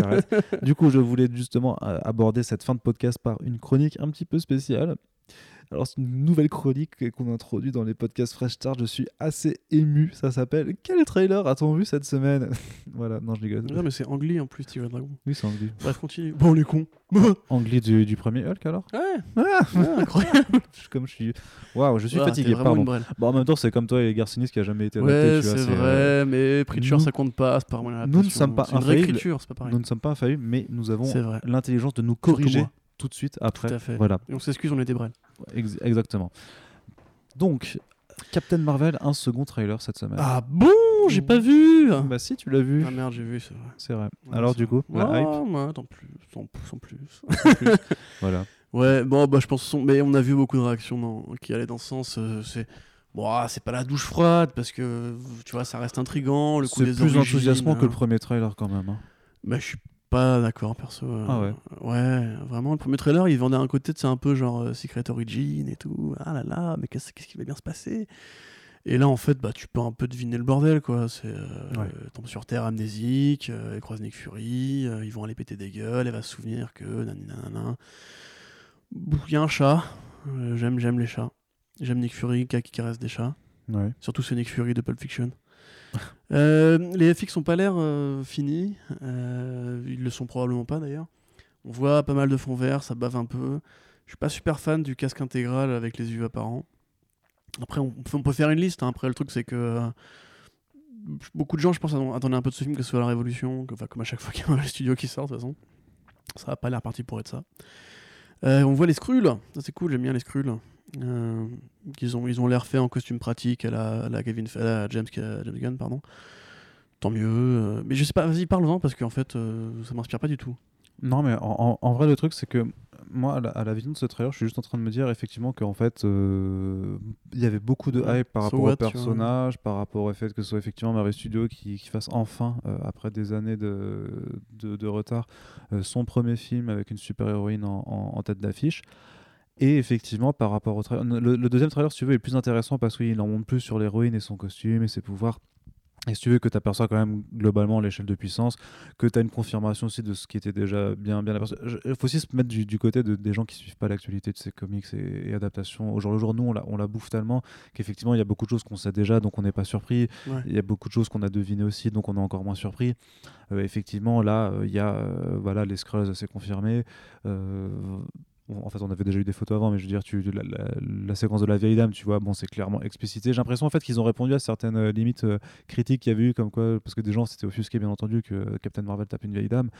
du coup, je voulais justement euh, aborder cette fin de podcast par une chronique un petit peu spéciale. Alors, c'est une nouvelle chronique qu'on introduit dans les podcasts Fresh Start. Je suis assez ému. Ça s'appelle Quel trailer a-t-on vu cette semaine? Voilà, non, je rigole. Non, mais c'est Angly en plus, et dragon. Oui, c'est Angli. Bref, continue. Bon, les cons. ouais, Angli du, du premier Hulk alors? Ouais, incroyable. Je- Comme je suis. Waouh, je suis Voilà, fatigué, pardon. Bon, en même temps, c'est comme toi et Garcinis qui a jamais été adapté. Ouais, c'est euh, vrai, mais Preacher, nous- ça compte pas, c'est pas vraiment une nous ne sommes pas infaillibles. Nous ne sommes pas infaillibles, mais nous avons l'intelligence de nous corriger. Tout de suite après. Tout à fait. Voilà. Et on s'excuse, on est des brels. Ex- exactement. Donc, Captain Marvel, un second trailer cette semaine. Ah bon? J'ai pas vu Bah si, tu l'as vu. Ah merde, j'ai vu, c'est vrai. C'est vrai. Ouais, Alors du vrai. coup, la hype, ouais, tant plus, sans, sans plus. sans plus. voilà. Ouais, bon, bah je pense, son- mais on a vu beaucoup de réactions qui allaient dans ce sens. euh, c'est bon, ah, c'est pas la douche froide parce que tu vois, ça reste intrigant. Le coup C'est des plus enthousiasmant que le hein. premier trailer quand même. hein. Bah, je suis pas d'accord, perso. euh, Ah ouais. Ouais, vraiment, le premier trailer, il vendait un côté, c'est un peu genre euh, Secret Origin et tout. Ah là là, mais qu'est-ce qui va bien se passer? Et là, en fait, bah, tu peux un peu deviner le bordel, quoi. C'est euh, Ouais. tombe sur Terre amnésique, euh, croise Nick Fury, euh, ils vont aller péter des gueules, elle va se souvenir que nanana. Il y a un chat, j'aime j'aime les chats. J'aime Nick Fury qui, qui caresse des chats. Ouais. Surtout ce Nick Fury de Pulp Fiction. Euh, les FX ont pas l'air euh, finis. Euh, ils le sont probablement pas d'ailleurs. On voit pas mal de fonds verts, ça bave un peu. Je suis pas super fan du casque intégral avec les yeux apparents. Après, on peut, faire une liste. hein. Après, le truc, c'est que beaucoup de gens, je pense, attendaient un peu de ce film que ce soit la révolution, que- comme à chaque fois qu'il y a un studio qui sort, de toute façon. Ça a pas l'air parti pour être ça. Euh, on voit les Skrulls, ça c'est cool, j'aime bien les Skrulls. Euh, ils ont ils ont l'air fait en costume pratique à la, la James, à James Gunn, pardon. Tant mieux. euh, mais je sais pas, vas-y parle-en parce qu'en fait euh, ça m'inspire pas du tout. Non, mais en, vrai, le truc, c'est que moi, à la, à la vision de ce trailer, je suis juste en train de me dire effectivement qu'en fait, euh, il y avait beaucoup de hype par So rapport what, au personnage, par rapport au fait que ce soit effectivement Marvel Studios qui, qui fasse enfin, euh, après des années de, de, de retard, euh, son premier film avec une super-héroïne en, en- en tête d'affiche. Et effectivement, par rapport au trailer, le, le deuxième trailer, si tu veux, est plus intéressant parce qu'il en montre plus sur l'héroïne et son costume et ses pouvoirs. Et si tu veux que tu aperçois quand même globalement l'échelle de puissance, que tu as une confirmation aussi de ce qui était déjà bien, bien aperçu. Il faut aussi se mettre du, du côté de, des gens qui suivent pas l'actualité de ces comics et, et adaptations. Au jour le jour, nous, on la, on la bouffe tellement qu'effectivement, il y a beaucoup de choses qu'on sait déjà, donc on n'est pas surpris. Ouais. Il y a beaucoup de choses qu'on a devinées aussi, donc on est encore moins surpris. Euh, effectivement, là, euh, il y a euh, voilà, les Skrulls, c'est confirmé. Euh, en fait, on avait déjà eu des photos avant, mais je veux dire, tu, la, la- la séquence de la vieille dame, tu vois, bon, c'est clairement explicité. J'ai l'impression en fait qu'ils ont répondu à certaines euh, limites euh, critiques qu'il y avait eu, comme quoi, parce que des gens s'étaient offusqués, bien entendu, que Captain Marvel tape une vieille dame.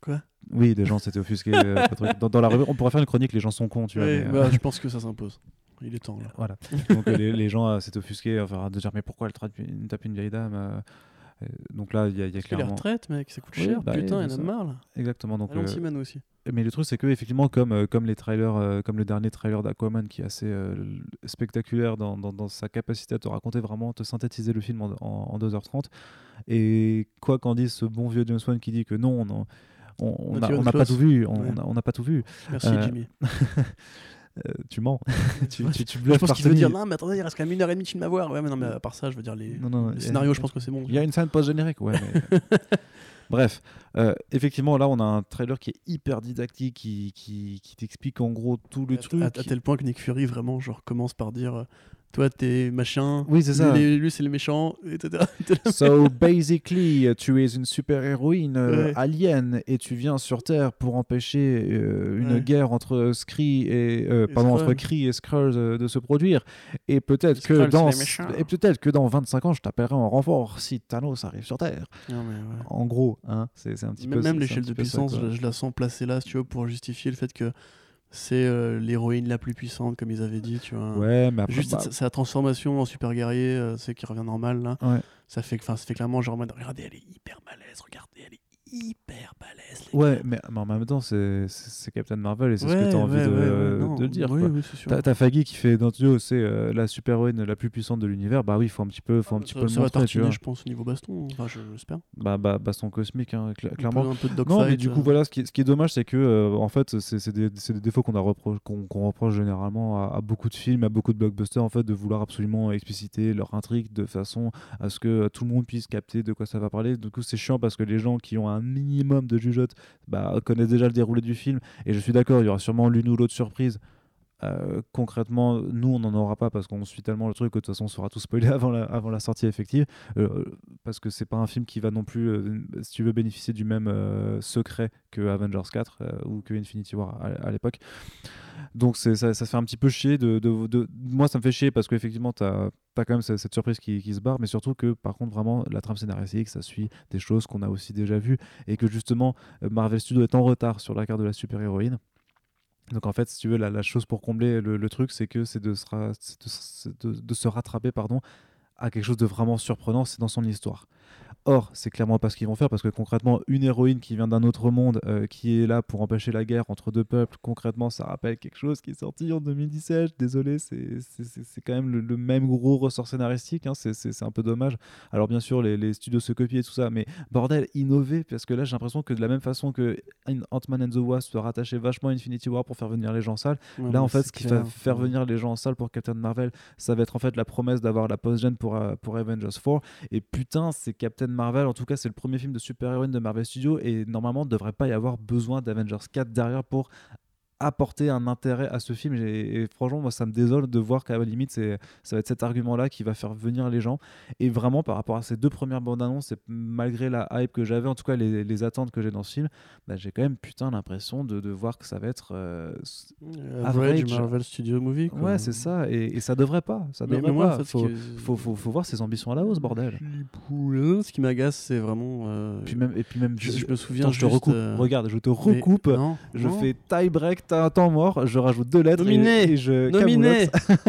Quoi? Oui, des gens s'étaient offusqués. euh, dans, dans la revue, on pourrait faire une chronique, les gens sont cons, tu vois. Mais, euh, bah, je pense que ça s'impose. Il est temps là. voilà. Donc euh, les, les gens euh, s'étaient offusqués, enfin, de dire mais pourquoi elle tape une, tape une vieille dame euh, euh, Donc là, il y a, y a que les clairement. retraites, mec, ça coûte Oui, cher. bah Putain, il y en a marre là. Exactement. Donc, euh, aussi. mais le truc, c'est que effectivement, comme, euh, comme les trailers, euh, comme le dernier trailer d'Aquaman, qui est assez euh, spectaculaire dans, dans- dans sa capacité à te raconter vraiment, te synthétiser le film en, en- en 2h30. Et quoi qu'en dise ce bon vieux James Wan qui dit que non, on on- pas tout vu, on Ouais. n'a pas tout vu. Merci euh, Jimmy. Euh, tu mens, tu, tu, tu Je pense par qu'il veut dire non, mais attendez, il reste quand même une heure et demie de film à voir. Ouais, mais non, mais à part ça, je veux dire, les, Non, non, les il y a- scénarios, je pense que c'est bon. Il y a une scène post-générique, ouais. mais- Bref, euh, effectivement, là, on a un trailer qui est hyper didactique, qui, qui, qui t'explique en gros tout le à, truc. à- à tel point que Nick Fury vraiment genre commence par dire euh, toi t'es machin Oui, c'est ça. lui, lui, c'est le méchant etc So basically, tu es une super héroïne euh, Ouais. alien et tu viens sur Terre pour empêcher euh, une Ouais. guerre entre Skri et, euh, Et pardon entre Skrull. Kree et Skrulls euh, de se produire. Et peut-être que dans et peut-être que dans 25 ans, je t'appellerai en renfort si Thanos arrive sur Terre. Non, mais ouais. En gros, hein, c'est c'est un petit même, peu même l'échelle de ça, puissance je, je la sens placée là si tu veux pour justifier le fait que c'est euh, l'héroïne la plus puissante comme ils avaient dit tu vois Ouais, mais après, juste bah, sa, sa transformation en super guerrier euh, c'est qui revient normal là ouais. ça fait ça fait clairement genre regardez elle est hyper balèze regardez elle est hyper balèze les Ouais, mais, mais en même temps, c'est Captain Marvel et c'est ce que tu as envie ouais, de, ouais, ouais, non, de le dire. oui, oui. T'as Faggy qui fait dans le duo, c'est euh, la super-héroïne la plus puissante de l'univers. Bah oui, il faut un petit peu, faut un petit ça, peu le ça va montrer, tu tartiner, vois. je pense au niveau baston enfin je- j'espère Bah, bah, baston cosmique, hein, Un clairement. un peu de Non, mais du coup, euh. voilà, ce qui est, ce qui est dommage, c'est que, euh, en fait, c'est des, défauts qu'on a repro- qu'on reproche généralement à, à beaucoup de films, à beaucoup de blockbusters, en fait, de vouloir absolument expliciter leur intrigue de façon à ce que euh, tout le monde puisse capter de quoi ça va parler. Du coup, c'est chiant parce que les gens qui ont un minimum de jugeote bah, connaissent déjà le déroulé du film. Et je suis d'accord, il y aura sûrement l'une ou l'autre surprise. Euh, concrètement, nous, on n'en aura pas parce qu'on suit tellement le truc que de toute façon, on sera tout spoilé avant la, sortie effective. Euh, parce que c'est pas un film qui va non plus, euh, si tu veux, bénéficier du même secret que Avengers 4 euh, ou que Infinity War à, à l'époque. Donc ça, ça se fait un petit peu chier. De, Moi, ça me fait chier parce qu'effectivement, tu as, quand même cette, surprise qui, qui se barre, mais surtout que, par contre, vraiment, la trame scénaristique, ça suit des choses qu'on a aussi déjà vues et que justement, Marvel Studios est en retard sur la carte de la super-héroïne. Donc en fait, si tu veux, la, chose pour combler le, truc, c'est que c'est de se rattraper pardon, à quelque chose de vraiment surprenant, c'est dans son histoire. Or, c'est clairement pas ce qu'ils vont faire parce que concrètement, une héroïne qui vient d'un autre monde, euh, qui est là pour empêcher la guerre entre deux peuples, concrètement, ça rappelle quelque chose qui est sorti en 2017. Désolé, c'est quand même le, le même gros ressort scénaristique. hein, c'est- un peu dommage. Alors, bien sûr, les, les studios se copient et tout ça, mais bordel, innover parce que là, j'ai l'impression que de la même façon que Ant-Man and the Wasp se rattachait vachement à Infinity War pour faire venir les gens en salle, Ouais, Là, en fait, ce qui va faire venir les gens en salle pour Captain Marvel, ça va être en fait la promesse d'avoir la post-gen pour, euh, pour Avengers 4. Et putain, c'est Captain Marvel. En tout cas, c'est le premier film de super-héroïne de Marvel Studios. Et normalement, il ne devrait pas y avoir besoin d'Avengers 4 derrière pour apporter un intérêt à ce film. Et, et franchement, moi, ça me désole de voir qu'à la limite, c'est, ça va être cet argument-là qui va faire venir les gens. Et vraiment, par rapport à ces deux premières bandes annonces, et malgré la hype que j'avais, en tout cas les, les attentes que j'ai dans ce film, bah, j'ai quand même putain l'impression de, de voir que ça va être. euh, Average Average. Marvel Studio Movie. quoi. ouais, c'est ça. Et, et ça devrait pas. Ça Mais, devrait mais moi, pas. en fait, faut, qui- faut, faut, faut voir ses ambitions à la hausse, bordel. Ce qui m'agace, c'est vraiment. euh, Puis même, et puis même, je, je- je me souviens Attends, je te recoupe. euh, Regarde, je te mais- recoupe. non, Je non. fais tie break, t'as un temps mort, je rajoute deux lettres et- Nominé et, je Nominé.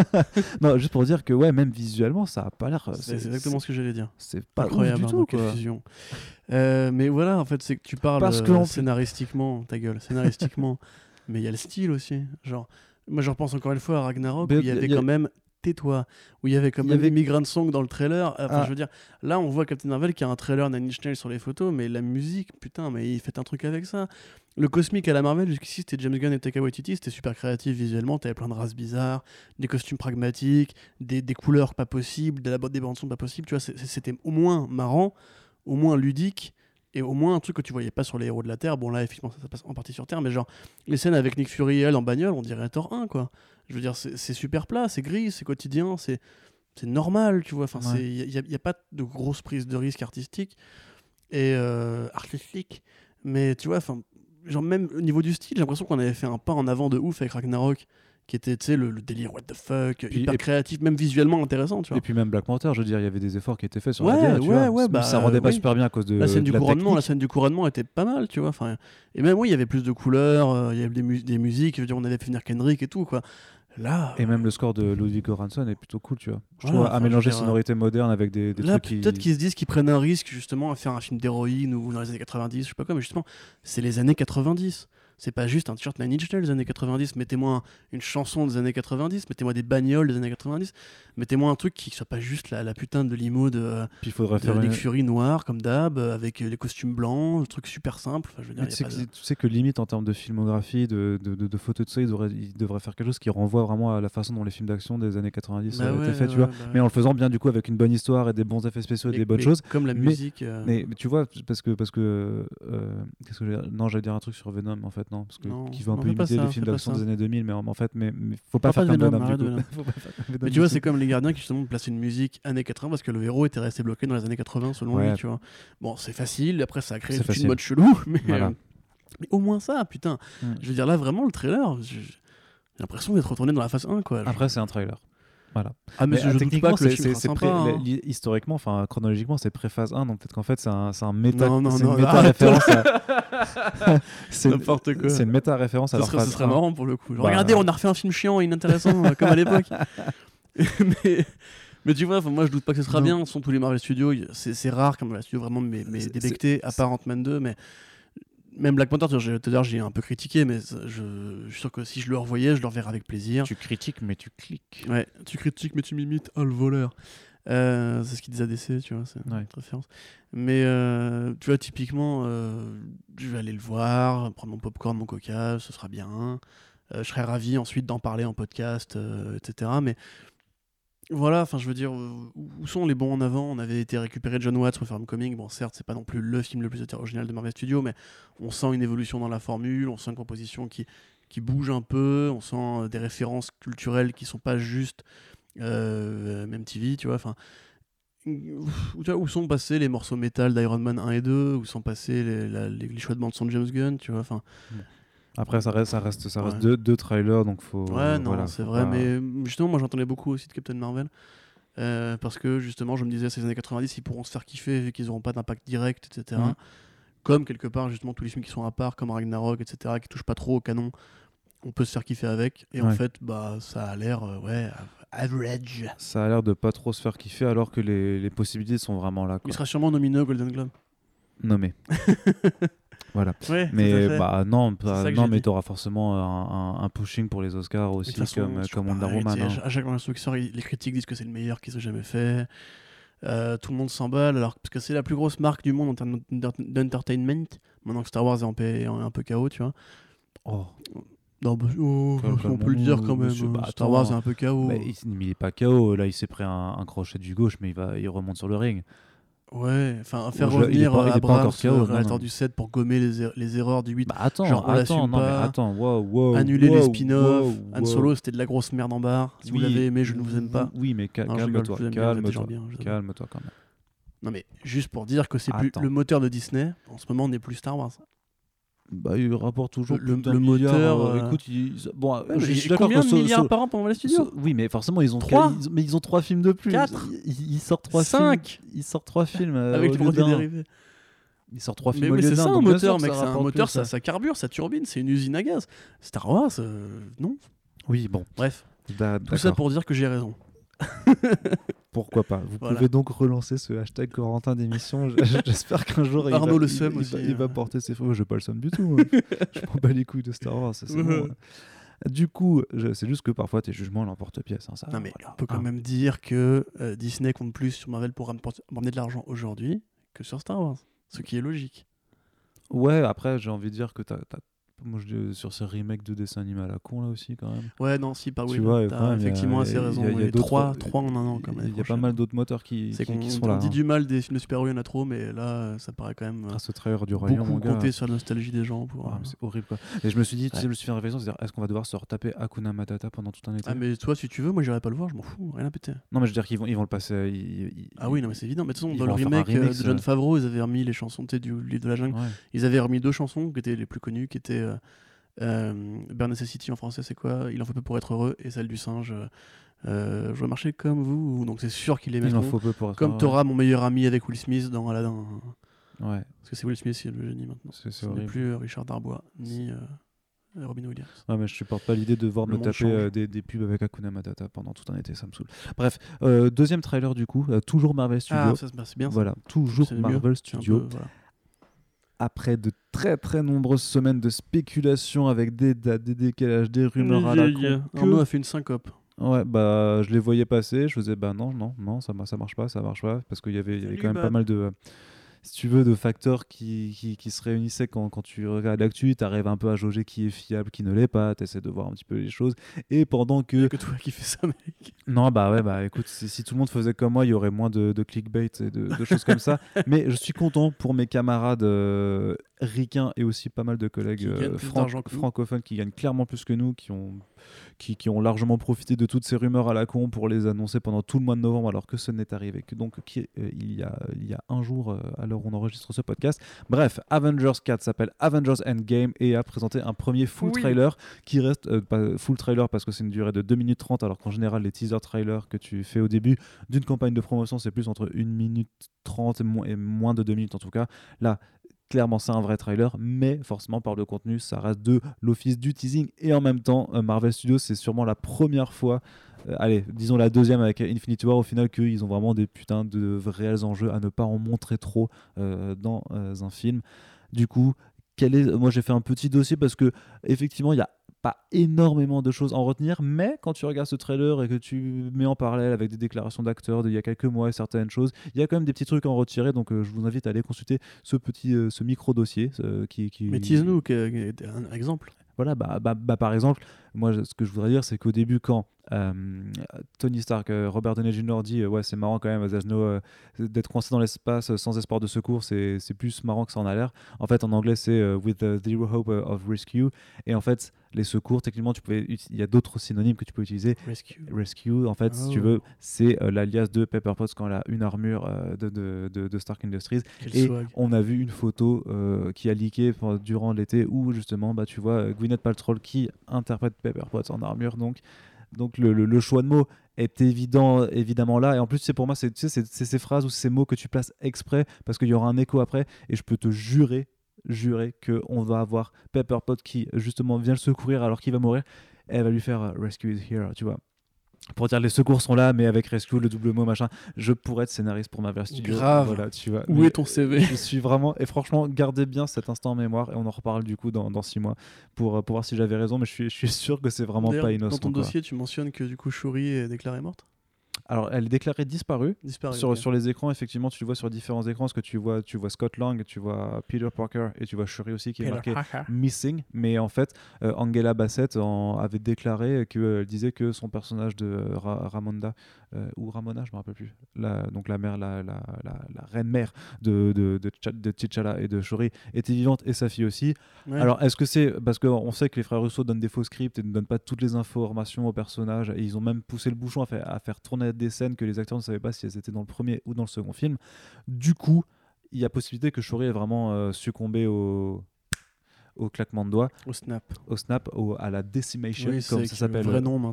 Non, juste pour dire que ouais, même visuellement, ça a pas l'air. C'est c'est exactement ce que j'allais dire. C'est pas Incroyable, du Arnaud, tout. Quoi. fusion. Euh, mais voilà, en fait, c'est que tu parles Parce que euh, en- scénaristiquement, ta gueule, scénaristiquement. mais il y a le style aussi. Genre, moi, je repense encore une fois à Ragnarok, Mais où il y avait il y a- quand même tais-toi, où il y avait y même avait- Immigrant Song dans le trailer. Enfin, Ah. je veux dire, là, on voit Captain Marvel qui a un trailer Nine Inch Nails sur les photos, mais la musique, putain, mais il fait un truc avec ça. Le cosmique à la Marvel, jusqu'ici, c'était James Gunn et Taika Waititi, c'était super créatif visuellement, t'avais plein de races bizarres, des costumes pragmatiques, des, des couleurs pas possibles, de la, des bandes son pas possibles, tu vois, c'était au moins marrant, au moins ludique, et au moins un truc que tu voyais pas sur les héros de la Terre. Bon, là, effectivement, ça se passe en partie sur Terre, mais genre, les scènes avec Nick Fury et elle en bagnole, on dirait Thor 1, quoi. Je veux dire, c'est super plat, c'est gris, c'est quotidien, c'est normal, tu vois. Enfin, Ouais. il n'y a, pas de grosse prise de risque artistique et euh, artistique. Mais tu vois, enfin, genre même au niveau du style, j'ai l'impression qu'on avait fait un pas en avant de ouf avec Ragnarok, qui était, tu sais, le, le délire what the fuck, Puis- hyper créatif, même visuellement intéressant, tu vois. Et puis même Black Panther, je veux dire, il y avait des efforts qui étaient faits sur Ouais, la DA, tu ouais, vois. ouais, bah, ça rendait pas oui. super bien à cause de la scène de du la couronnement, la scène du couronnement était pas mal, tu vois. Enfin, et même oui, il y avait plus de couleurs, euh, il y avait des, mu- des musiques. Je veux dire, on avait fait venir Kendrick et tout, quoi. Là, Et même le score de Ludwig Göransson est plutôt cool, tu vois. Je Voilà, trouve enfin, à mélanger dire, sonorité moderne avec des, des Là, trucs qui... peut-être qu'ils se disent qu'ils prennent un risque justement à faire un film d'héroïne ou dans les années 90, je sais pas quoi, mais justement, c'est les années 90. C'est pas juste un t-shirt Nine Inch Nails des années 90. Mettez-moi un- une chanson des années 90, mettez-moi des bagnoles des années 90, mettez-moi un truc qui soit pas juste la, la putain de limo de, Puis de faire Nick une... Fury noir comme d'hab, avec les costumes blancs, un truc super simple. Enfin, je veux dire, Mais y tu, a sais que, de- tu sais que limite en termes de filmographie, de, de, photos de ça, ils devraient, ils devraient faire quelque chose qui renvoie vraiment à la façon dont les films d'action des années 90 Bah ont ouais, été faits, tu vois. bah. Mais en le faisant bien du coup avec une bonne histoire et des bons effets spéciaux et des bonnes choses. Comme la mais- musique. euh, Mais, mais tu vois, parce que parce que euh, qu'est-ce que non, j'allais dire un truc sur Venom en fait non, parce que Non, qui veut un peu imiter les films d'action des années 2000, mais en, en fait, mais, mais faut pas faire pas comme Venom, Venom, du coup. Venom Mais tu vois, c'est comme les gardiens qui justement placent une musique années 80 parce que le héros était resté bloqué dans les années 80 selon Ouais. lui, tu vois. Bon, c'est facile, après ça a créé une mode chelou, mais, Voilà. euh, mais au moins ça, putain. Mm. Je veux dire, là, vraiment, le trailer, j'ai j'ai l'impression d'être retourné dans la phase 1, quoi. Après, c'est un trailer. Voilà. ah, mais, Mais, je euh, doute techniquement, pas que c'est pré- hein. historiquement, enfin chronologiquement, c'est pré-phase 1, donc peut-être qu'en fait, c'est un, un méta, Non, non, c'est non, une arrête. méta-référence à... c'est une- N'importe quoi. C'est une méta-référence à Ce leur serait, ce phase serait 1. marrant pour le coup. Genre, Bah. Regardez, on a refait un film chiant et inintéressant euh, comme à l'époque. mais, mais tu vois, moi je doute pas que ce sera Non. bien. Ce sont tous les Marvel Studios. C'est rare comme Marvel Studios vraiment mais, mais débecté, à part Ant-Man 2. Mais même Black Panther, tout à l'heure j'ai un peu critiqué, mais je, je suis sûr que si je le revoyais, je le reverrais avec plaisir. Tu critiques, mais tu cliques. Ouais, tu critiques, mais tu m'imites. Ah, le voleur. Euh, c'est ce qu'il disait à DC, tu vois, c'est une Ouais. référence. Mais euh, tu vois, typiquement, euh, je vais aller le voir, prendre mon popcorn, mon coca, ce sera bien. Euh, je serais ravi ensuite d'en parler en podcast, euh, etc. Mais voilà, enfin, je veux dire, euh, où sont les bons en avant? On avait été récupéré John Watts pour faire Homecoming. Bon, certes, c'est pas non plus le film le plus original de Marvel Studios, mais on sent une évolution dans la formule, on sent une proposition qui, bouge un peu, on sent euh, des références culturelles qui sont pas juste euh, même TV, tu vois. Enfin, où, sont passés les morceaux métal d'Iron Man 1 et 2 Où sont passés les, la- les- les de son James Gunn, tu vois. Enfin, Après, ça reste, ça reste, ça reste Ouais. deux, deux trailers, donc faut. ouais, non, voilà, c'est vrai. pas- Mais justement, moi, j'entendais beaucoup aussi de Captain Marvel. euh, parce que justement, je me disais, ces années 90, ils pourront se faire kiffer vu qu'ils n'auront pas d'impact direct, etc. Mhm. Comme quelque part, justement, tous les films qui sont à part, comme Ragnarok, etc., qui touchent pas trop au canon, on peut se faire kiffer avec. Et en fait, bah, ça a l'air, euh, ouais, average. Ça a l'air de pas trop se faire kiffer alors que les, les possibilités sont vraiment là. Il sera sûrement nominé au Golden Globe. Nommé. voilà. Ouais, Mais bah non, que non mais t'auras forcément un, un- un pushing pour les Oscars aussi, façon, comme, comme Wonder Woman. hein. À chaque instant qui sort, les critiques disent que c'est le meilleur qu'ils aient jamais fait. Euh, tout le monde s'emballe, alors parce que c'est la plus grosse marque du monde en termes d'enter- d'entertainment. Maintenant que Star Wars est un peu, est un peu KO, tu vois. Oh. Non, bah, oh, Calme- on peut le dire quand même. monsieur, hein. bah, Star. Wars est un peu KO. Mais il, mais il est pas KO, là il s'est pris un, un crochet du gauche, mais il, va, il remonte sur le ring. Ouais, enfin, faire revenir pas- Abrams, KO, réalisateur du 7, pour gommer les, er- les erreurs du 8. Bah attends, Genre, on attends, non mais attends, wow, wow, Annuler les spin-offs. Han. Solo, c'était de la grosse merde en barre. Si vous l'avez aimé, je ne vous aime pas. Oui, mais calme-toi, calme-toi, calme-toi quand même. Non, mais juste pour dire que c'est plus le moteur de Disney. En ce moment, n'est plus Star Wars. Bah, il rapporte toujours Le- plus le moteur, euh, euh, écoute, il- bon, Ouais, je mais suis combien de milliards so- par an pour les studios so- oui, mais forcément ils ont Trois ils- mais ils ont trois films de plus. Quatre Ils, ils sortent trois Cinq films. Ils sortent trois films euh, Avec les produits dérivés. Ils sortent trois Mais, films au mais lieu c'est ça un moteur, mec. ça C'est un moteur, plus, ça, ça carbure, ça turbine, c'est une usine à gaz. Star Wars, euh, non. Oui, bon. Bref, Da- tout ça pour dire que j'ai raison. Pourquoi pas Vous Voilà. pouvez donc relancer ce hashtag Corentin d'émission. J'espère qu'un jour il va, Arnaud le seum il, aussi, il va hein. porter ses fruits. Je pas le seum du tout. moi. je prends pas les couilles de Star Wars. c'est bon, hein. Du coup, c'est juste que parfois tes jugements l'emportent-pièce. hein, ça, Non, mais voilà. on peut quand Ah. même dire que euh, Disney compte plus sur Marvel pour ramener de l'argent aujourd'hui que sur Star Wars. Ce qui est logique. Ouais, après, j'ai envie de dire que t'as. t'as- Moi, je sur ces remakes de dessins animés à la con, là aussi, quand même. Ouais, non, si, pas Tu oui. vois, T'as quand même, effectivement assez il y a- raison. il y a trois, trois en un an, quand même. Il y a pas mal d'autres moteurs qui, qui, qu'on qui sont on là. dit hein. du mal des films de super-héros, il y en a trop, mais là, ça paraît quand même euh, Grâce au trailer du Royaume, beaucoup mon gars. compter sur la nostalgie des gens. Pour, Ouais, euh, c'est horrible quoi. Et je me suis dit, tu sais, je me suis fait une réflexion, c'est-à-dire est-ce qu'on va devoir se retaper Hakuna Matata pendant tout un été? Ah, mais toi, si tu veux, moi, j'irai pas le voir, je m'en fous, rien à péter. Non, mais je veux dire qu'ils vont, ils vont le passer. euh, Ah oui, non, mais c'est évident. Mais de toute façon, dans le remake, euh, de John euh. Favreau, ils avaient remis les chansons tu sais, du livre de la jungle. Ils avaient remis deux chansons qui étaient les plus connues, qui étaient euh, euh, Bare Necessity en français, c'est quoi? Il en faut peu pour être heureux, et celle du singe, euh, euh, Je veux marcher comme vous. Donc c'est sûr qu'ils les Il en faut peu pour Comme. Thora, mon meilleur ami avec Will Smith dans Aladdin. Ouais, Parce que c'est Will Smith qui est le génie maintenant. c'est c'est Ce n'est plus euh, Richard Darbois, ni euh, Robin Williams. Ouais, mais je supporte pas l'idée de voir Le me taper euh, des, des pubs avec Hakuna Matata pendant tout un été, ça me saoule. Bref, euh, deuxième trailer du coup, euh, toujours Marvel Studios. Ah, ça, c'est bien. ça. voilà, toujours C'est mieux. Marvel C'est Studios. peu, voilà. Après de très très nombreuses semaines de spéculation avec des dates, des décalages, des rumeurs à la con. Arnaud a fait une syncope. Ouais, bah je les voyais passer, je faisais bah non, non, non, ça, ça marche pas, ça marche pas, parce qu'il y avait, y quand même pas mal de, si tu veux, de facteurs qui, qui, qui se réunissaient quand, quand tu regardes l'actu, tu arrives un peu à jauger qui est fiable, qui ne l'est pas, tu essaies de voir un petit peu les choses, et pendant que... que toi qui fais ça, mec. Non, bah ouais, bah écoute, si, si tout le monde faisait comme moi, il y aurait moins de, de clickbait et de, de choses comme ça, mais je suis content pour mes camarades euh, ricains et aussi pas mal de collègues euh, fran- francophones qui gagnent clairement plus que nous, qui ont qui, qui ont largement profité de toutes ces rumeurs à la con pour les annoncer pendant tout le mois de novembre alors que ce n'est arrivé que donc qui, euh, il, y a, il y a un jour euh, à l'heure où on enregistre ce podcast. Bref, Avengers 4 s'appelle Avengers Endgame et a présenté un premier full Oui. trailer qui reste euh, pas full trailer parce que c'est une durée de 2 minutes 30 alors qu'en général les teaser trailers que tu fais au début d'une campagne de promotion c'est plus entre 1 minute 30 et, mo- et moins de 2 minutes en tout cas. Là, clairement c'est un vrai trailer, mais forcément par le contenu, ça reste de l'office du teasing. Et en même temps, euh, Marvel Studios, c'est sûrement la première fois, euh, allez, disons la deuxième avec Infinity War, au final, qu'ils ont vraiment des putains de réels enjeux à ne pas en montrer trop euh, dans un film. Du coup, quel est... moi j'ai fait un petit dossier parce que effectivement, il y a pas énormément de choses à en retenir, mais quand tu regardes ce trailer et que tu mets en parallèle avec des déclarations d'acteurs d'il y a quelques mois et certaines choses, il y a quand même des petits trucs à en retirer. Donc euh, je vous invite à aller consulter ce petit euh, ce micro dossier qui, qui Mais tease-nous un exemple. voilà, bah, bah, bah, par exemple, moi, ce que je voudrais dire, c'est qu'au début, quand euh, Tony Stark, euh, Robert Downey Jr. dit euh, Ouais, c'est marrant quand même, there's no, euh, d'être coincé dans l'espace sans espoir de secours, c'est c'est plus marrant que ça en a l'air. En fait, en anglais, c'est With the zero hope of rescue. Et en fait, les secours, techniquement, tu pouvais il y a d'autres synonymes que tu peux utiliser. Rescue. Rescue, en fait, si tu Oh. veux, c'est l'alias de Pepper Potts quand elle a une armure de, de, de- de Stark Industries. Quel Et swag. on a vu une photo qui a leaké pendant- durant l'été où justement, bah, tu vois Gwyneth Paltrow qui interprète Pepper Potts en armure. Donc, donc le, choix de mots est évident, évidemment là. Et en plus, c'est pour moi, c'est ces phrases ou ces mots que tu places exprès parce qu'il y aura un écho après. Et je peux te jurer, jurer que on va avoir Pepper Potts qui justement vient le secourir alors qu'il va mourir. Elle va lui faire euh, Rescue is here, tu vois. Pour dire les secours sont là, mais avec Rescue, le double mot, machin. Je pourrais être scénariste pour Marvel Studios. Grave. Voilà, tu vois. Où Mais- est ton CV je suis vraiment et franchement gardez bien cet instant en mémoire et on en reparle du coup dans, dans six mois pour, euh, pour voir si j'avais raison mais je suis, je suis sûr que c'est vraiment pas innocent Dans ton quoi. dossier, tu mentionnes que du coup Shuri est déclarée morte? Alors, elle est déclarée disparue. Disparu. Sur, les écrans, effectivement, tu le vois sur différents écrans, parce que tu vois, tu vois Scott Lang, tu vois Peter Parker et tu vois Shuri aussi qui est marqué missing. Mais en fait, euh, Angela Bassett en- avait déclaré qu'elle disait que son personnage de euh, Ra- Ramonda, euh, ou Ramona, je me rappelle plus, la, donc la mère, la, la, la, la reine mère de, de, de, T'Cha- de T'Challa et de Shuri, était vivante et sa fille aussi. Ouais. Alors, est-ce que c'est parce qu'on sait que les frères Russo donnent des faux scripts et ne donnent pas toutes les informations aux personnages et ils ont même poussé le bouchon à faire, à faire tourner des scènes que les acteurs ne savaient pas si elles étaient dans le premier ou dans le second film. Du coup, il y a possibilité que Shuri ait vraiment euh, succombé au, au claquement de doigts, Au snap. au snap, au- à la decimation, Oui, comme ça s'appelle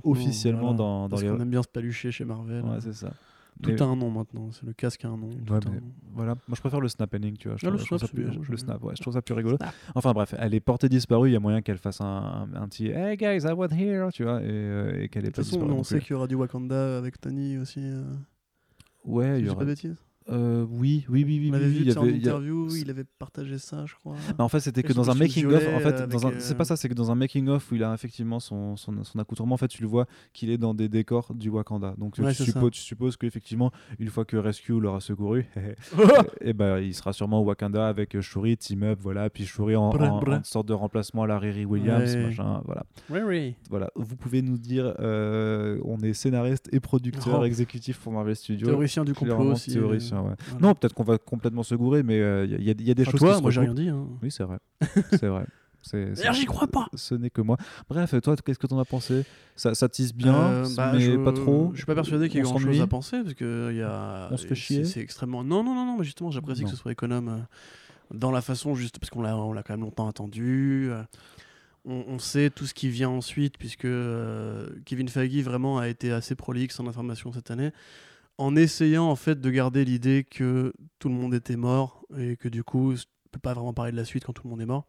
officiellement voilà. dans, dans Parce les. qu'on aime bien se palucher chez Marvel. Ouais, c'est ça. Tout Mais- a un nom maintenant. C'est le casque a un nom. Ouais, un. Voilà, moi je préfère le snap ending, tu vois. Je Ah, le trouve- je trouve snap, ça plus- le snap, ouais, je trouve ça plus rigolo. Snap. Enfin bref, elle est portée disparue, il y a moyen qu'elle fasse un, un, petit Hey guys, I was here, tu vois, et, euh, et qu'elle De est toute pas façon, disparue. on non sait plus. qu'il y aura du Wakanda avec Tani aussi. euh, Ouais, si il je y aura. pas de bêtises. Euh, oui, oui, oui, oui. On avait oui, vu il ça en avait- il a- interview, il avait partagé ça, je crois. Mais en fait, c'était Et que dans un making of. En fait, euh, dans avec, un- c'est euh, pas ça, c'est que dans un making of où il a effectivement son, son, son accoutrement, en fait, tu le vois qu'il est dans des décors du Wakanda. Donc Ouais, tu, supposes, tu supposes qu'effectivement, une fois que Rescue l'aura secouru, et ben il sera sûrement au Wakanda avec euh, Shuri, team up, voilà, puis Shuri en, en- en sorte de remplacement à la Riri Williams, Ouais. machin, voilà. Oui, oui. Voilà, vous pouvez nous dire, euh, on est scénariste et producteur Oh. exécutif pour Marvel Studios. Théoricien du complot aussi. théoricien, ouais. voilà. Non, peut-être qu'on va complètement se gourer, mais il y, a- y a- y a des Enfin, choses toi, qui moi j'ai rien dit. hein. Oui, c'est vrai. c'est vrai. D'ailleurs, j'y crois pas. Ce n'est que moi. Bref, toi, qu'est-ce que t'en as pensé? Ça, ça tisse bien, Euh, bah, mais je, pas trop? Je suis pas persuadé qu'il y ait grand chose à penser parce que y a. On se fait chier? C'est extrêmement. Non, non, non, non, mais justement, j'apprécie que ce soit économe euh, dans la façon juste parce qu'on l'a, on l'a quand même longtemps attendu. euh, on, on sait tout ce qui vient ensuite puisque euh, Kevin Feige vraiment a été assez prolixe en information cette année en essayant en fait de garder l'idée que tout le monde était mort et que du coup, on peut pas vraiment parler de la suite quand tout le monde est mort.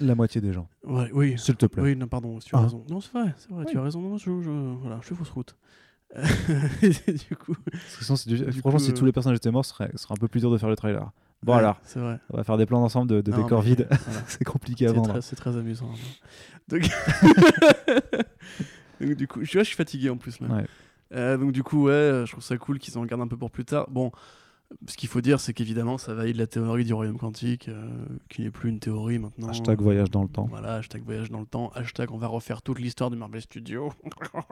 La moitié des gens. Ouais, oui, S'il te plaît. oui, non, pardon, tu as Ah. raison. Non, c'est vrai, c'est vrai, tu as raison. Non, je, je- voilà, je fais fausse route. Du coup, du- Du Franchement, coup, si euh, tous les personnages étaient morts, ce serait, un peu plus dur de faire le trailer. Bon, ouais, alors, c'est vrai. on va faire des plans d'ensemble de, de Non, décors vides. voilà. c'est compliqué à vendre. c'est très amusant. Donc, Donc, du coup, je, vois, je suis fatigué en plus là. Ouais. Euh, donc du coup, ouais, je trouve ça cool qu'ils en gardent un peu pour plus tard. Bon, ce qu'il faut dire, c'est qu'évidemment, ça valide la théorie du royaume quantique, euh, qui n'est plus une théorie maintenant. Hashtag voyage dans le temps. Voilà, hashtag voyage dans le temps, hashtag on va refaire toute l'histoire de Marvel Studios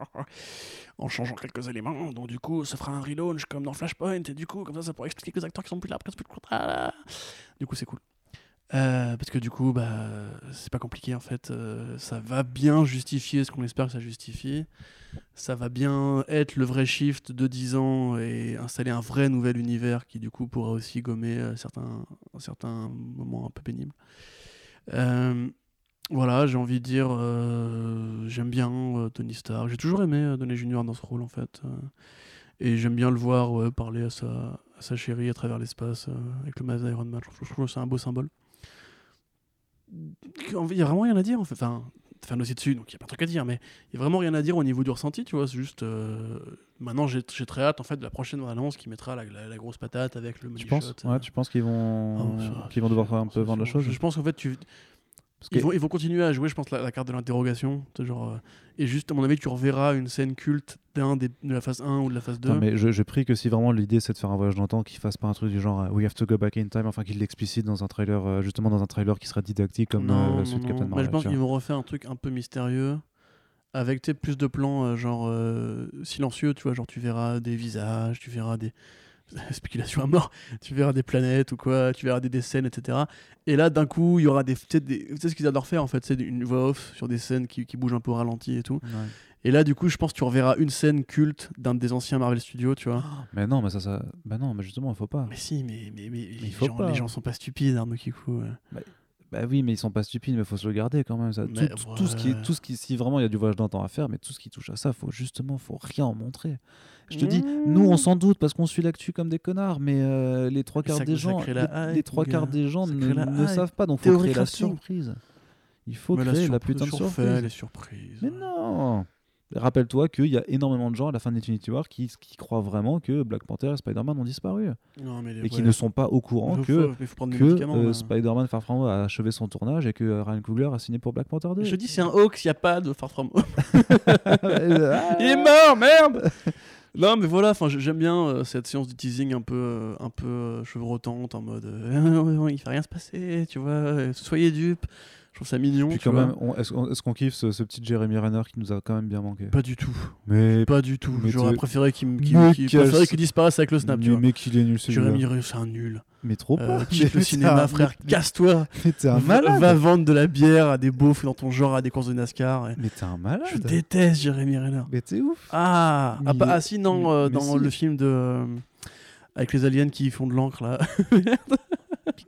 en changeant quelques éléments. Donc du coup, ça fera un relaunch comme dans Flashpoint et du coup, comme ça, ça pourra expliquer que les acteurs qui sont plus là, plus contrat. Du coup, c'est cool. Euh, parce que du coup, bah, c'est pas compliqué en fait. Euh, ça va bien justifier ce qu'on espère que ça justifie. Ça va bien être le vrai shift de 10 ans et installer un vrai nouvel univers qui du coup pourra aussi gommer euh, certains, certains moments un peu pénibles. Voilà, j'ai envie de dire, j'aime bien Tony Stark. J'ai toujours aimé Downey Junior dans ce rôle en fait. et j'aime bien le voir parler à sa, sa chérie à travers l'espace avec le masque d'Iron Man. Je trouve que c'est un beau symbole. Il y a vraiment rien à dire en fait. Enfin, fan aussi dessus, donc il y a pas de truc à dire, mais il y a vraiment rien à dire au niveau du ressenti, tu vois. C'est juste. euh, maintenant, j'ai j'ai très hâte en fait de la prochaine annonce qui mettra la, la- la grosse patate avec le Tu penses shot, Ouais, euh. tu penses qu'ils vont, ça- qu'ils vont devoir faire un peu vendre la chose Je pense qu'en fait, tu, Parce que- ils, vont, ils vont continuer à jouer, je pense, la, la carte de l'interrogation. Genre, euh, et juste, à mon avis, tu reverras une scène culte d'un des, de la phase 1 ou de la phase 2. Attends, mais je, je prie que si vraiment l'idée c'est de faire un voyage dans le temps, qu'ils fassent pas un truc du genre euh, We have to go back in time, enfin qu'ils l'explicitent dans un trailer, euh, justement dans un trailer qui sera didactique comme non, euh, celui de non, Captain non. Mais Marvel. je pense qu'ils vont refaire un truc un peu mystérieux. Avec plus de plans, euh, genre euh, silencieux, tu vois. Genre, tu verras des visages, tu verras des. Spéculation à mort. Tu verras des planètes ou quoi, tu verras des, des scènes, etc. Et là, d'un coup, il y aura des. Tu sais, des- tu sais ce qu'ils adorent faire en fait, c'est une voix off sur des scènes qui, qui bougent un peu au ralenti et tout. Ouais. Et là, du coup, je pense que tu reverras une scène culte d'un des anciens Marvel Studios, tu vois. Mais non, mais ça, ça... Bah non, mais justement, il faut pas. Mais si, mais, mais, mais, les, faut gens, pas. les gens sont pas stupides, Arnaud Kikou. euh. Bah oui, mais ils sont pas stupides, mais faut se le garder quand même. Ça. Tout, ce qui, ouais. tout ce qui, si vraiment il y a du voyage dans le temps à faire, mais tout ce qui touche à ça, faut justement, faut rien en montrer. Je te dis, nous on s'en doute parce qu'on suit l'actu comme des connards, mais euh, les trois quarts ça- des ça gens, les, trois quarts des gens ne, savent pas, donc faut Théorie créer la surprise. Il faut Mais créer la, putain de surprise. les surprises. Mais non Rappelle-toi qu'il y a énormément de gens à la fin d'Infinity War qui, qui croient vraiment que Black Panther et Spider-Man ont disparu Non, mais les- et qui ouais. ne sont pas au courant Faut- que, faut- il faut euh, là. Spider-Man Far From Home a achevé son tournage et que euh, Ryan Coogler a signé pour Black Panther 2. Je dis, c'est un hoax, il n'y a pas de Far From Home. Il est mort, merde Non, mais voilà, j'aime bien euh, cette séance de teasing un peu, euh, un peu euh, chevrotante, en mode il fait rien se passer, tu vois, soyez dupes. Je trouve ça mignon. Puis quand même, est-ce qu'on kiffe ce, ce petit Jeremy Renner qui nous a quand même bien manqué? Pas du tout. Mais, Pas du tout. J'aurais préféré qu'il qu'il qu'il- qu'il disparaisse avec le snap, mais tu vois. mec, il est nul celui-là. Jérémy Renner, c'est un nul. Mais trop Euh, pas. quitte le cinéma, un- frère, casse-toi. Mais t'es un malade. va vendre de la bière à des beaufs dans ton genre, à des courses de NASCAR. et- Mais t'es un malade. Je déteste Jérémy Renner. Mais t'es ouf. Ah, Mais ah, est- ah, si, non, mais- euh, dans si. le film de. euh, avec les aliens qui font de l'encre là.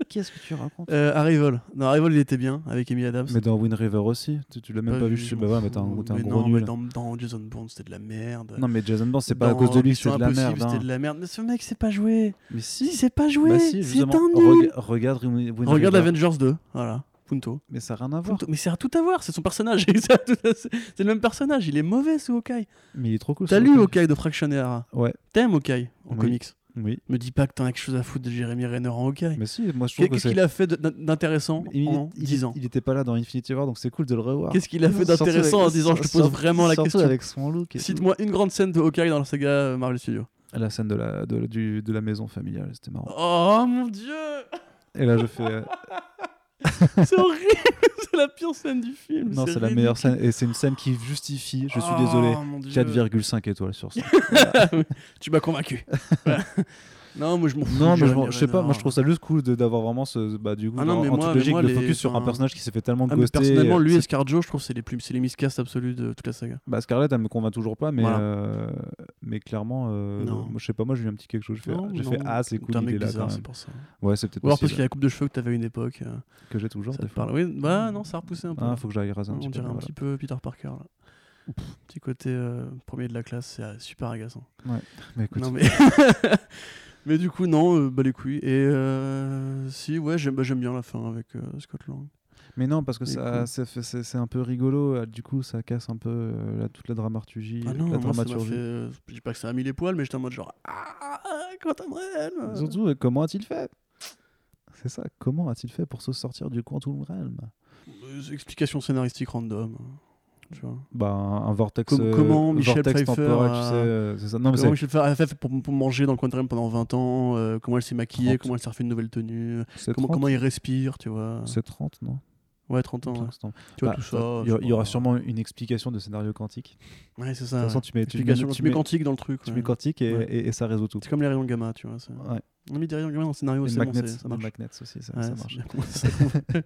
Qu'est-ce que tu racontes Euh, Arrival. Non, Arrival il était bien avec Amy Adams. Mais dans Wind River aussi, tu, tu l'as même pas, vu. Je sais, bah ouais, mais t'es un, Mais gros non, mais dans, dans Jason Bourne c'était de la merde. Non, mais Jason Bourne, c'est pas à cause de lui que c'est de la merde. C'était hein. de la merde. Mais ce mec sait pas jouer. Mais Si, si, c'est pas jouer. bah si, c'est un nul. Rega- regarde Wind Wind Regarde River. Avengers 2. Voilà. Punto. Mais ça n'a rien à voir. Punto. Mais c'est à tout à voir. C'est son personnage. c'est c'est le même personnage. Il est mauvais ce Hawkeye. Mais il est trop cool. T'as lu Hawkeye. De Fraction Era Ouais, T'aimes Hawkeye en Oui. comics? Oui. Me dis pas que t'as quelque chose à foutre de Jeremy Renner en Hawkeye. Mais si, moi je trouve que Qu'est-ce qu'il a fait d'intéressant Il, en il- 10 ans il était pas là dans Infinity War, donc c'est cool de le revoir. Qu'est-ce qu'il a fait d'intéressant en 10 ans Je te pose vraiment la question. avec son look. et tout. Cite-moi une grande scène de Hawkeye dans la saga euh, Marvel Studios. La scène de la, de, du- de la maison familiale, c'était marrant. Oh mon dieu Et là, je fais. C'est horrible C'est la pire scène du film non, c'est la meilleure scène. Et c'est une scène qui justifie, je suis désolé, 4,5 étoiles sur 5. Tu m'as convaincu. Voilà. non, moi je m'en fous. non, mais je, m'en- je sais pas, moi je trouve ça juste cool de- d'avoir vraiment ce. Bah, du coup, Ah non, en- mais en moi- toute mais logique, moi, le les- focus sur un enfin- personnage qui s'est fait tellement Ah, mais ghoster. personnellement, lui et ScarJo, je trouve que c'est les, plus... c'est les miscasts absolus de toute la saga. Bah, Scarlett, elle me convainc toujours pas, mais, Voilà. euh, mais clairement, euh, Non. moi, je sais pas, moi j'ai eu un petit quelque chose. J'ai fait, Non, j'ai non, fait Ah, c'est cool, T'es un il mec est là bizarre, quand c'est pour ça. Ouais, c'est peut-être Ou alors parce possible qu'il a la coupe de cheveux que t'avais à une époque. euh, que j'ai toujours. ça des te fois. parle. Oui, bah non, ça a repoussé un peu. Ah, faut que j'aille raser un On petit peu. dirait un voilà. petit peu Peter Parker là. Petit côté euh, premier de la classe, c'est euh, super agaçant. Mais écoute, Non mais mais du coup non, euh, bah les couilles. Et euh, si ouais j'aime bah, j'aime bien la fin avec euh, Scott Lang. Mais non, parce que ça, c'est un peu rigolo. Du coup, ça casse un peu euh, la- toute la dramaturgie. Ah non, la moi dramaturgie. fait. euh, je dis pas que ça a mis les poils, mais j'étais en mode genre ah quand t'aimerais. Surtout, euh, comment a-t-il fait? C'est ça. Comment a-t-il fait pour se sortir du Quantum Realm? Explication scénaristique random. Tu vois. Bah, un, vortex. Com- euh, comment Michel vortex Pfeiffer temporel, tu a- sais. euh, ça. Non, Comment Michel Pfeiffer a fait pour, pour manger dans le Quantum pendant 20 ans euh, Comment elle s'est maquillée 30. Comment elle s'est refait une nouvelle tenue comment, 30. comment il respire, tu vois C'est 30, non? Ouais, 30 ans. Ouais. Tu vois Bah, tout ça. Il y, a- y aura sûrement une explication de scénario quantique. Ouais, c'est De ça. toute façon, tu mets, tu mets, tu tu mets quantique dans le truc. tu ouais. mets quantique et, Ouais. et- et ça résout tout. C'est comme les rayons gamma, tu vois. Ouais. On a mis des rayons gamma dans le scénario, c'est bon, ça marche. magnet aussi, ça, ça marche.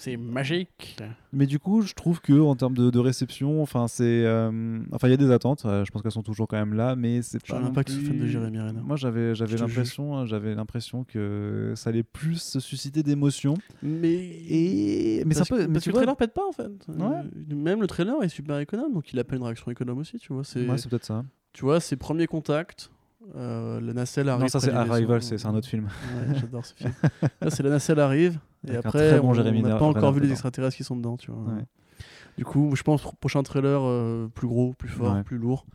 C'est magique. Mais du coup, je trouve que en termes de, de réception, enfin, c'est, euh, enfin, il y a des attentes. euh, je pense qu'elles sont toujours quand même là, mais c'est pas. pas que fan de Jérémy Renner. Moi, j'avais, j'avais l'impression, hein, j'avais l'impression que ça allait plus susciter d'émotions. Mais. Et mais ça peut, mais parce tu que vois, le trailer pète pas en fait. Ouais. Euh, Même le trailer est super économe, donc il appelle une réaction économe aussi, tu vois. C'est, ouais, c'est peut-être ça. tu vois, ses premiers contacts. Euh, la nacelle arrive. Non, ça c'est. Arrival, c'est, un autre film. Ouais, j'adore ce film. Là, c'est la nacelle arrive, et Avec après, bon on n'a pas encore vu les extraterrestres qui sont dedans, tu vois. Ouais. Du coup, je pense prochain trailer euh, plus gros, plus fort, Ouais. plus lourd.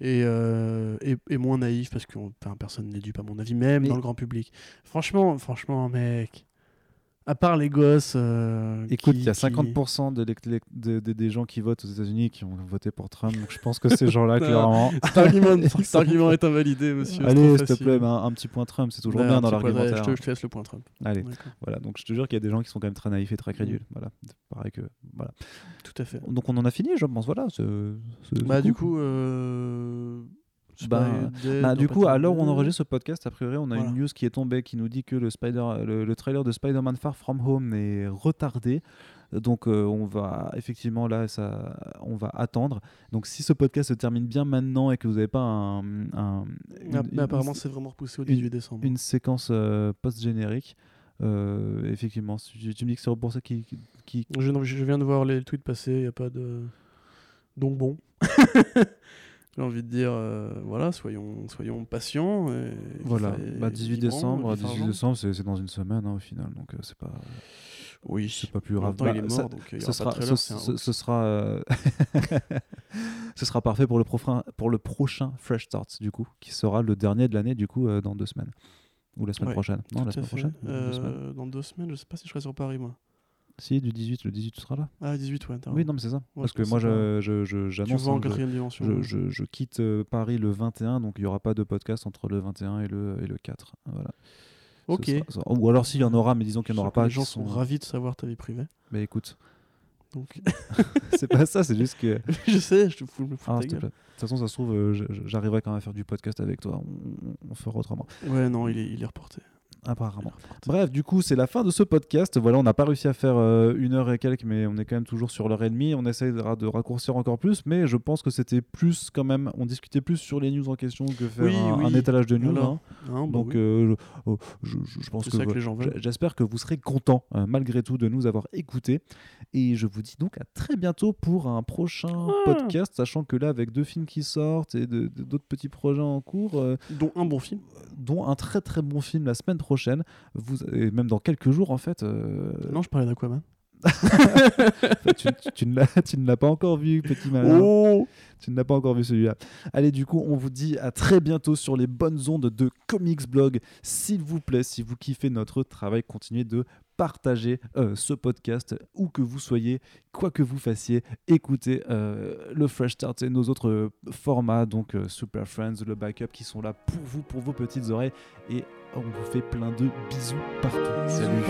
Et, euh, et, et moins naïf parce que enfin, personne n'est dupe à mon avis, même Mais- dans le grand public. Franchement, franchement, mec, à part les gosses. euh, Écoute, qui- il y a qui- 50% de l'élect- de- de- des gens qui votent aux États-Unis qui ont voté pour Trump. Donc je pense que ces gens-là, Non. clairement. Cet argument, cet argument est invalidé, monsieur. Allez, s'il te plaît, ben, un petit point Trump, c'est toujours Ouais, bien dans l'argumentaire. Je te, je te laisse le point Trump. Allez, voilà. Donc je te jure qu'il y a des gens qui sont quand même très naïfs et très crédules. Voilà. Pareil que voilà. Tout à fait. Donc on en a fini, je pense. Voilà. Bah, du coup. Euh... Bah, Spider- Bah, du coup, à l'heure où on enregistre ce podcast, a priori, on a Voilà. une news qui est tombée qui nous dit que le, Spider, le, le trailer de Spider-Man Far From Home est retardé. Donc, euh, on va effectivement là, ça, on va attendre. Donc, si ce podcast se termine bien maintenant et que vous n'avez pas un, un- une, Ah, mais apparemment, c'est vraiment repoussé au une- 18 décembre. une séquence euh, post-générique, euh, effectivement, tu, tu me dis que c'est pour ça qui, qui, Je, viens de voir les tweets passer, il n'y a pas de. Donc bon. J'ai envie de dire, euh, voilà, soyons, soyons patients. et- voilà, bah, et 18 vibrants, décembre, et 18 fervents. décembre, c'est dans une semaine hein, au final, donc euh, c'est pas, Oui, c'est pas plus grave. Bah, mort, ça- donc ce sera, trailer, ce, ce- ce sera, euh, ce sera parfait pour le, prochain, pour le prochain Fresh Starts, du coup, qui sera le dernier de l'année, du coup, euh, dans deux semaines. Ou la semaine Ouais, prochaine. Non, la semaine fait. prochaine. deux semaines. Euh, dans deux semaines, je sais pas si je serai sur Paris, moi. Si, du 18, le 18, tu seras là. Ah, 18, ouais. Oui, non, mais c'est ça. Ouais, Parce que moi, pensais je- je- je- Tu j'annonce. vois en hein, quatrième dimension. je, je- je quitte euh, Paris le 21, donc il n'y aura pas de podcast entre le 21 et le, et le 4. Voilà. Ok. sera- ça- Ou alors s'il y en aura, mais disons qu'il n'y en aura pas. Les gens sont ravis de savoir ta vie privée. Mais écoute, Donc, c'est pas ça, c'est juste que. je sais, je te fous, me fous Ah, de ta gueule. toute façon, ça se trouve, euh, j'arriverai quand même à faire du podcast avec toi. On, on- on fera autrement. Ouais, non, il est, il est reporté. Apparemment. Bref, du coup, c'est la fin de ce podcast. Voilà, on n'a pas réussi à faire euh, une heure et quelques, mais on est quand même toujours sur l'heure et demie. On essaie de, ra- de raccourcir encore plus, mais je pense que c'était plus quand même. On discutait plus sur les news en question que faire Oui, un, oui. un étalage de news. Voilà. hein. Hein, bah Donc, oui. euh, je, je- je- je pense que, j'espère que vous serez contents malgré tout de nous avoir écoutés. Et je vous dis donc à très bientôt pour un prochain Ah. podcast, sachant que là, avec deux films qui sortent et d'autres petits projets en cours, euh, Dont un bon film. dont un très très bon film la semaine prochaine, vous, et même dans quelques jours en fait. euh, Non, je parlais d'Aquaman. tu, tu- tu ne l'as- pas encore vu, petit malin. Oh Tu ne l'as pas encore vu celui-là. Allez, du coup, on vous dit à très bientôt sur les bonnes ondes de Comics Blog. S'il vous plaît, si vous kiffez notre travail, continuez de partager euh, ce podcast où que vous soyez, quoi que vous fassiez. Écoutez euh, le Fresh Start et nos autres euh, formats, donc Super Friends, le Backup, qui sont là pour vous, pour vos petites oreilles. Et on vous fait plein de bisous partout. Salut.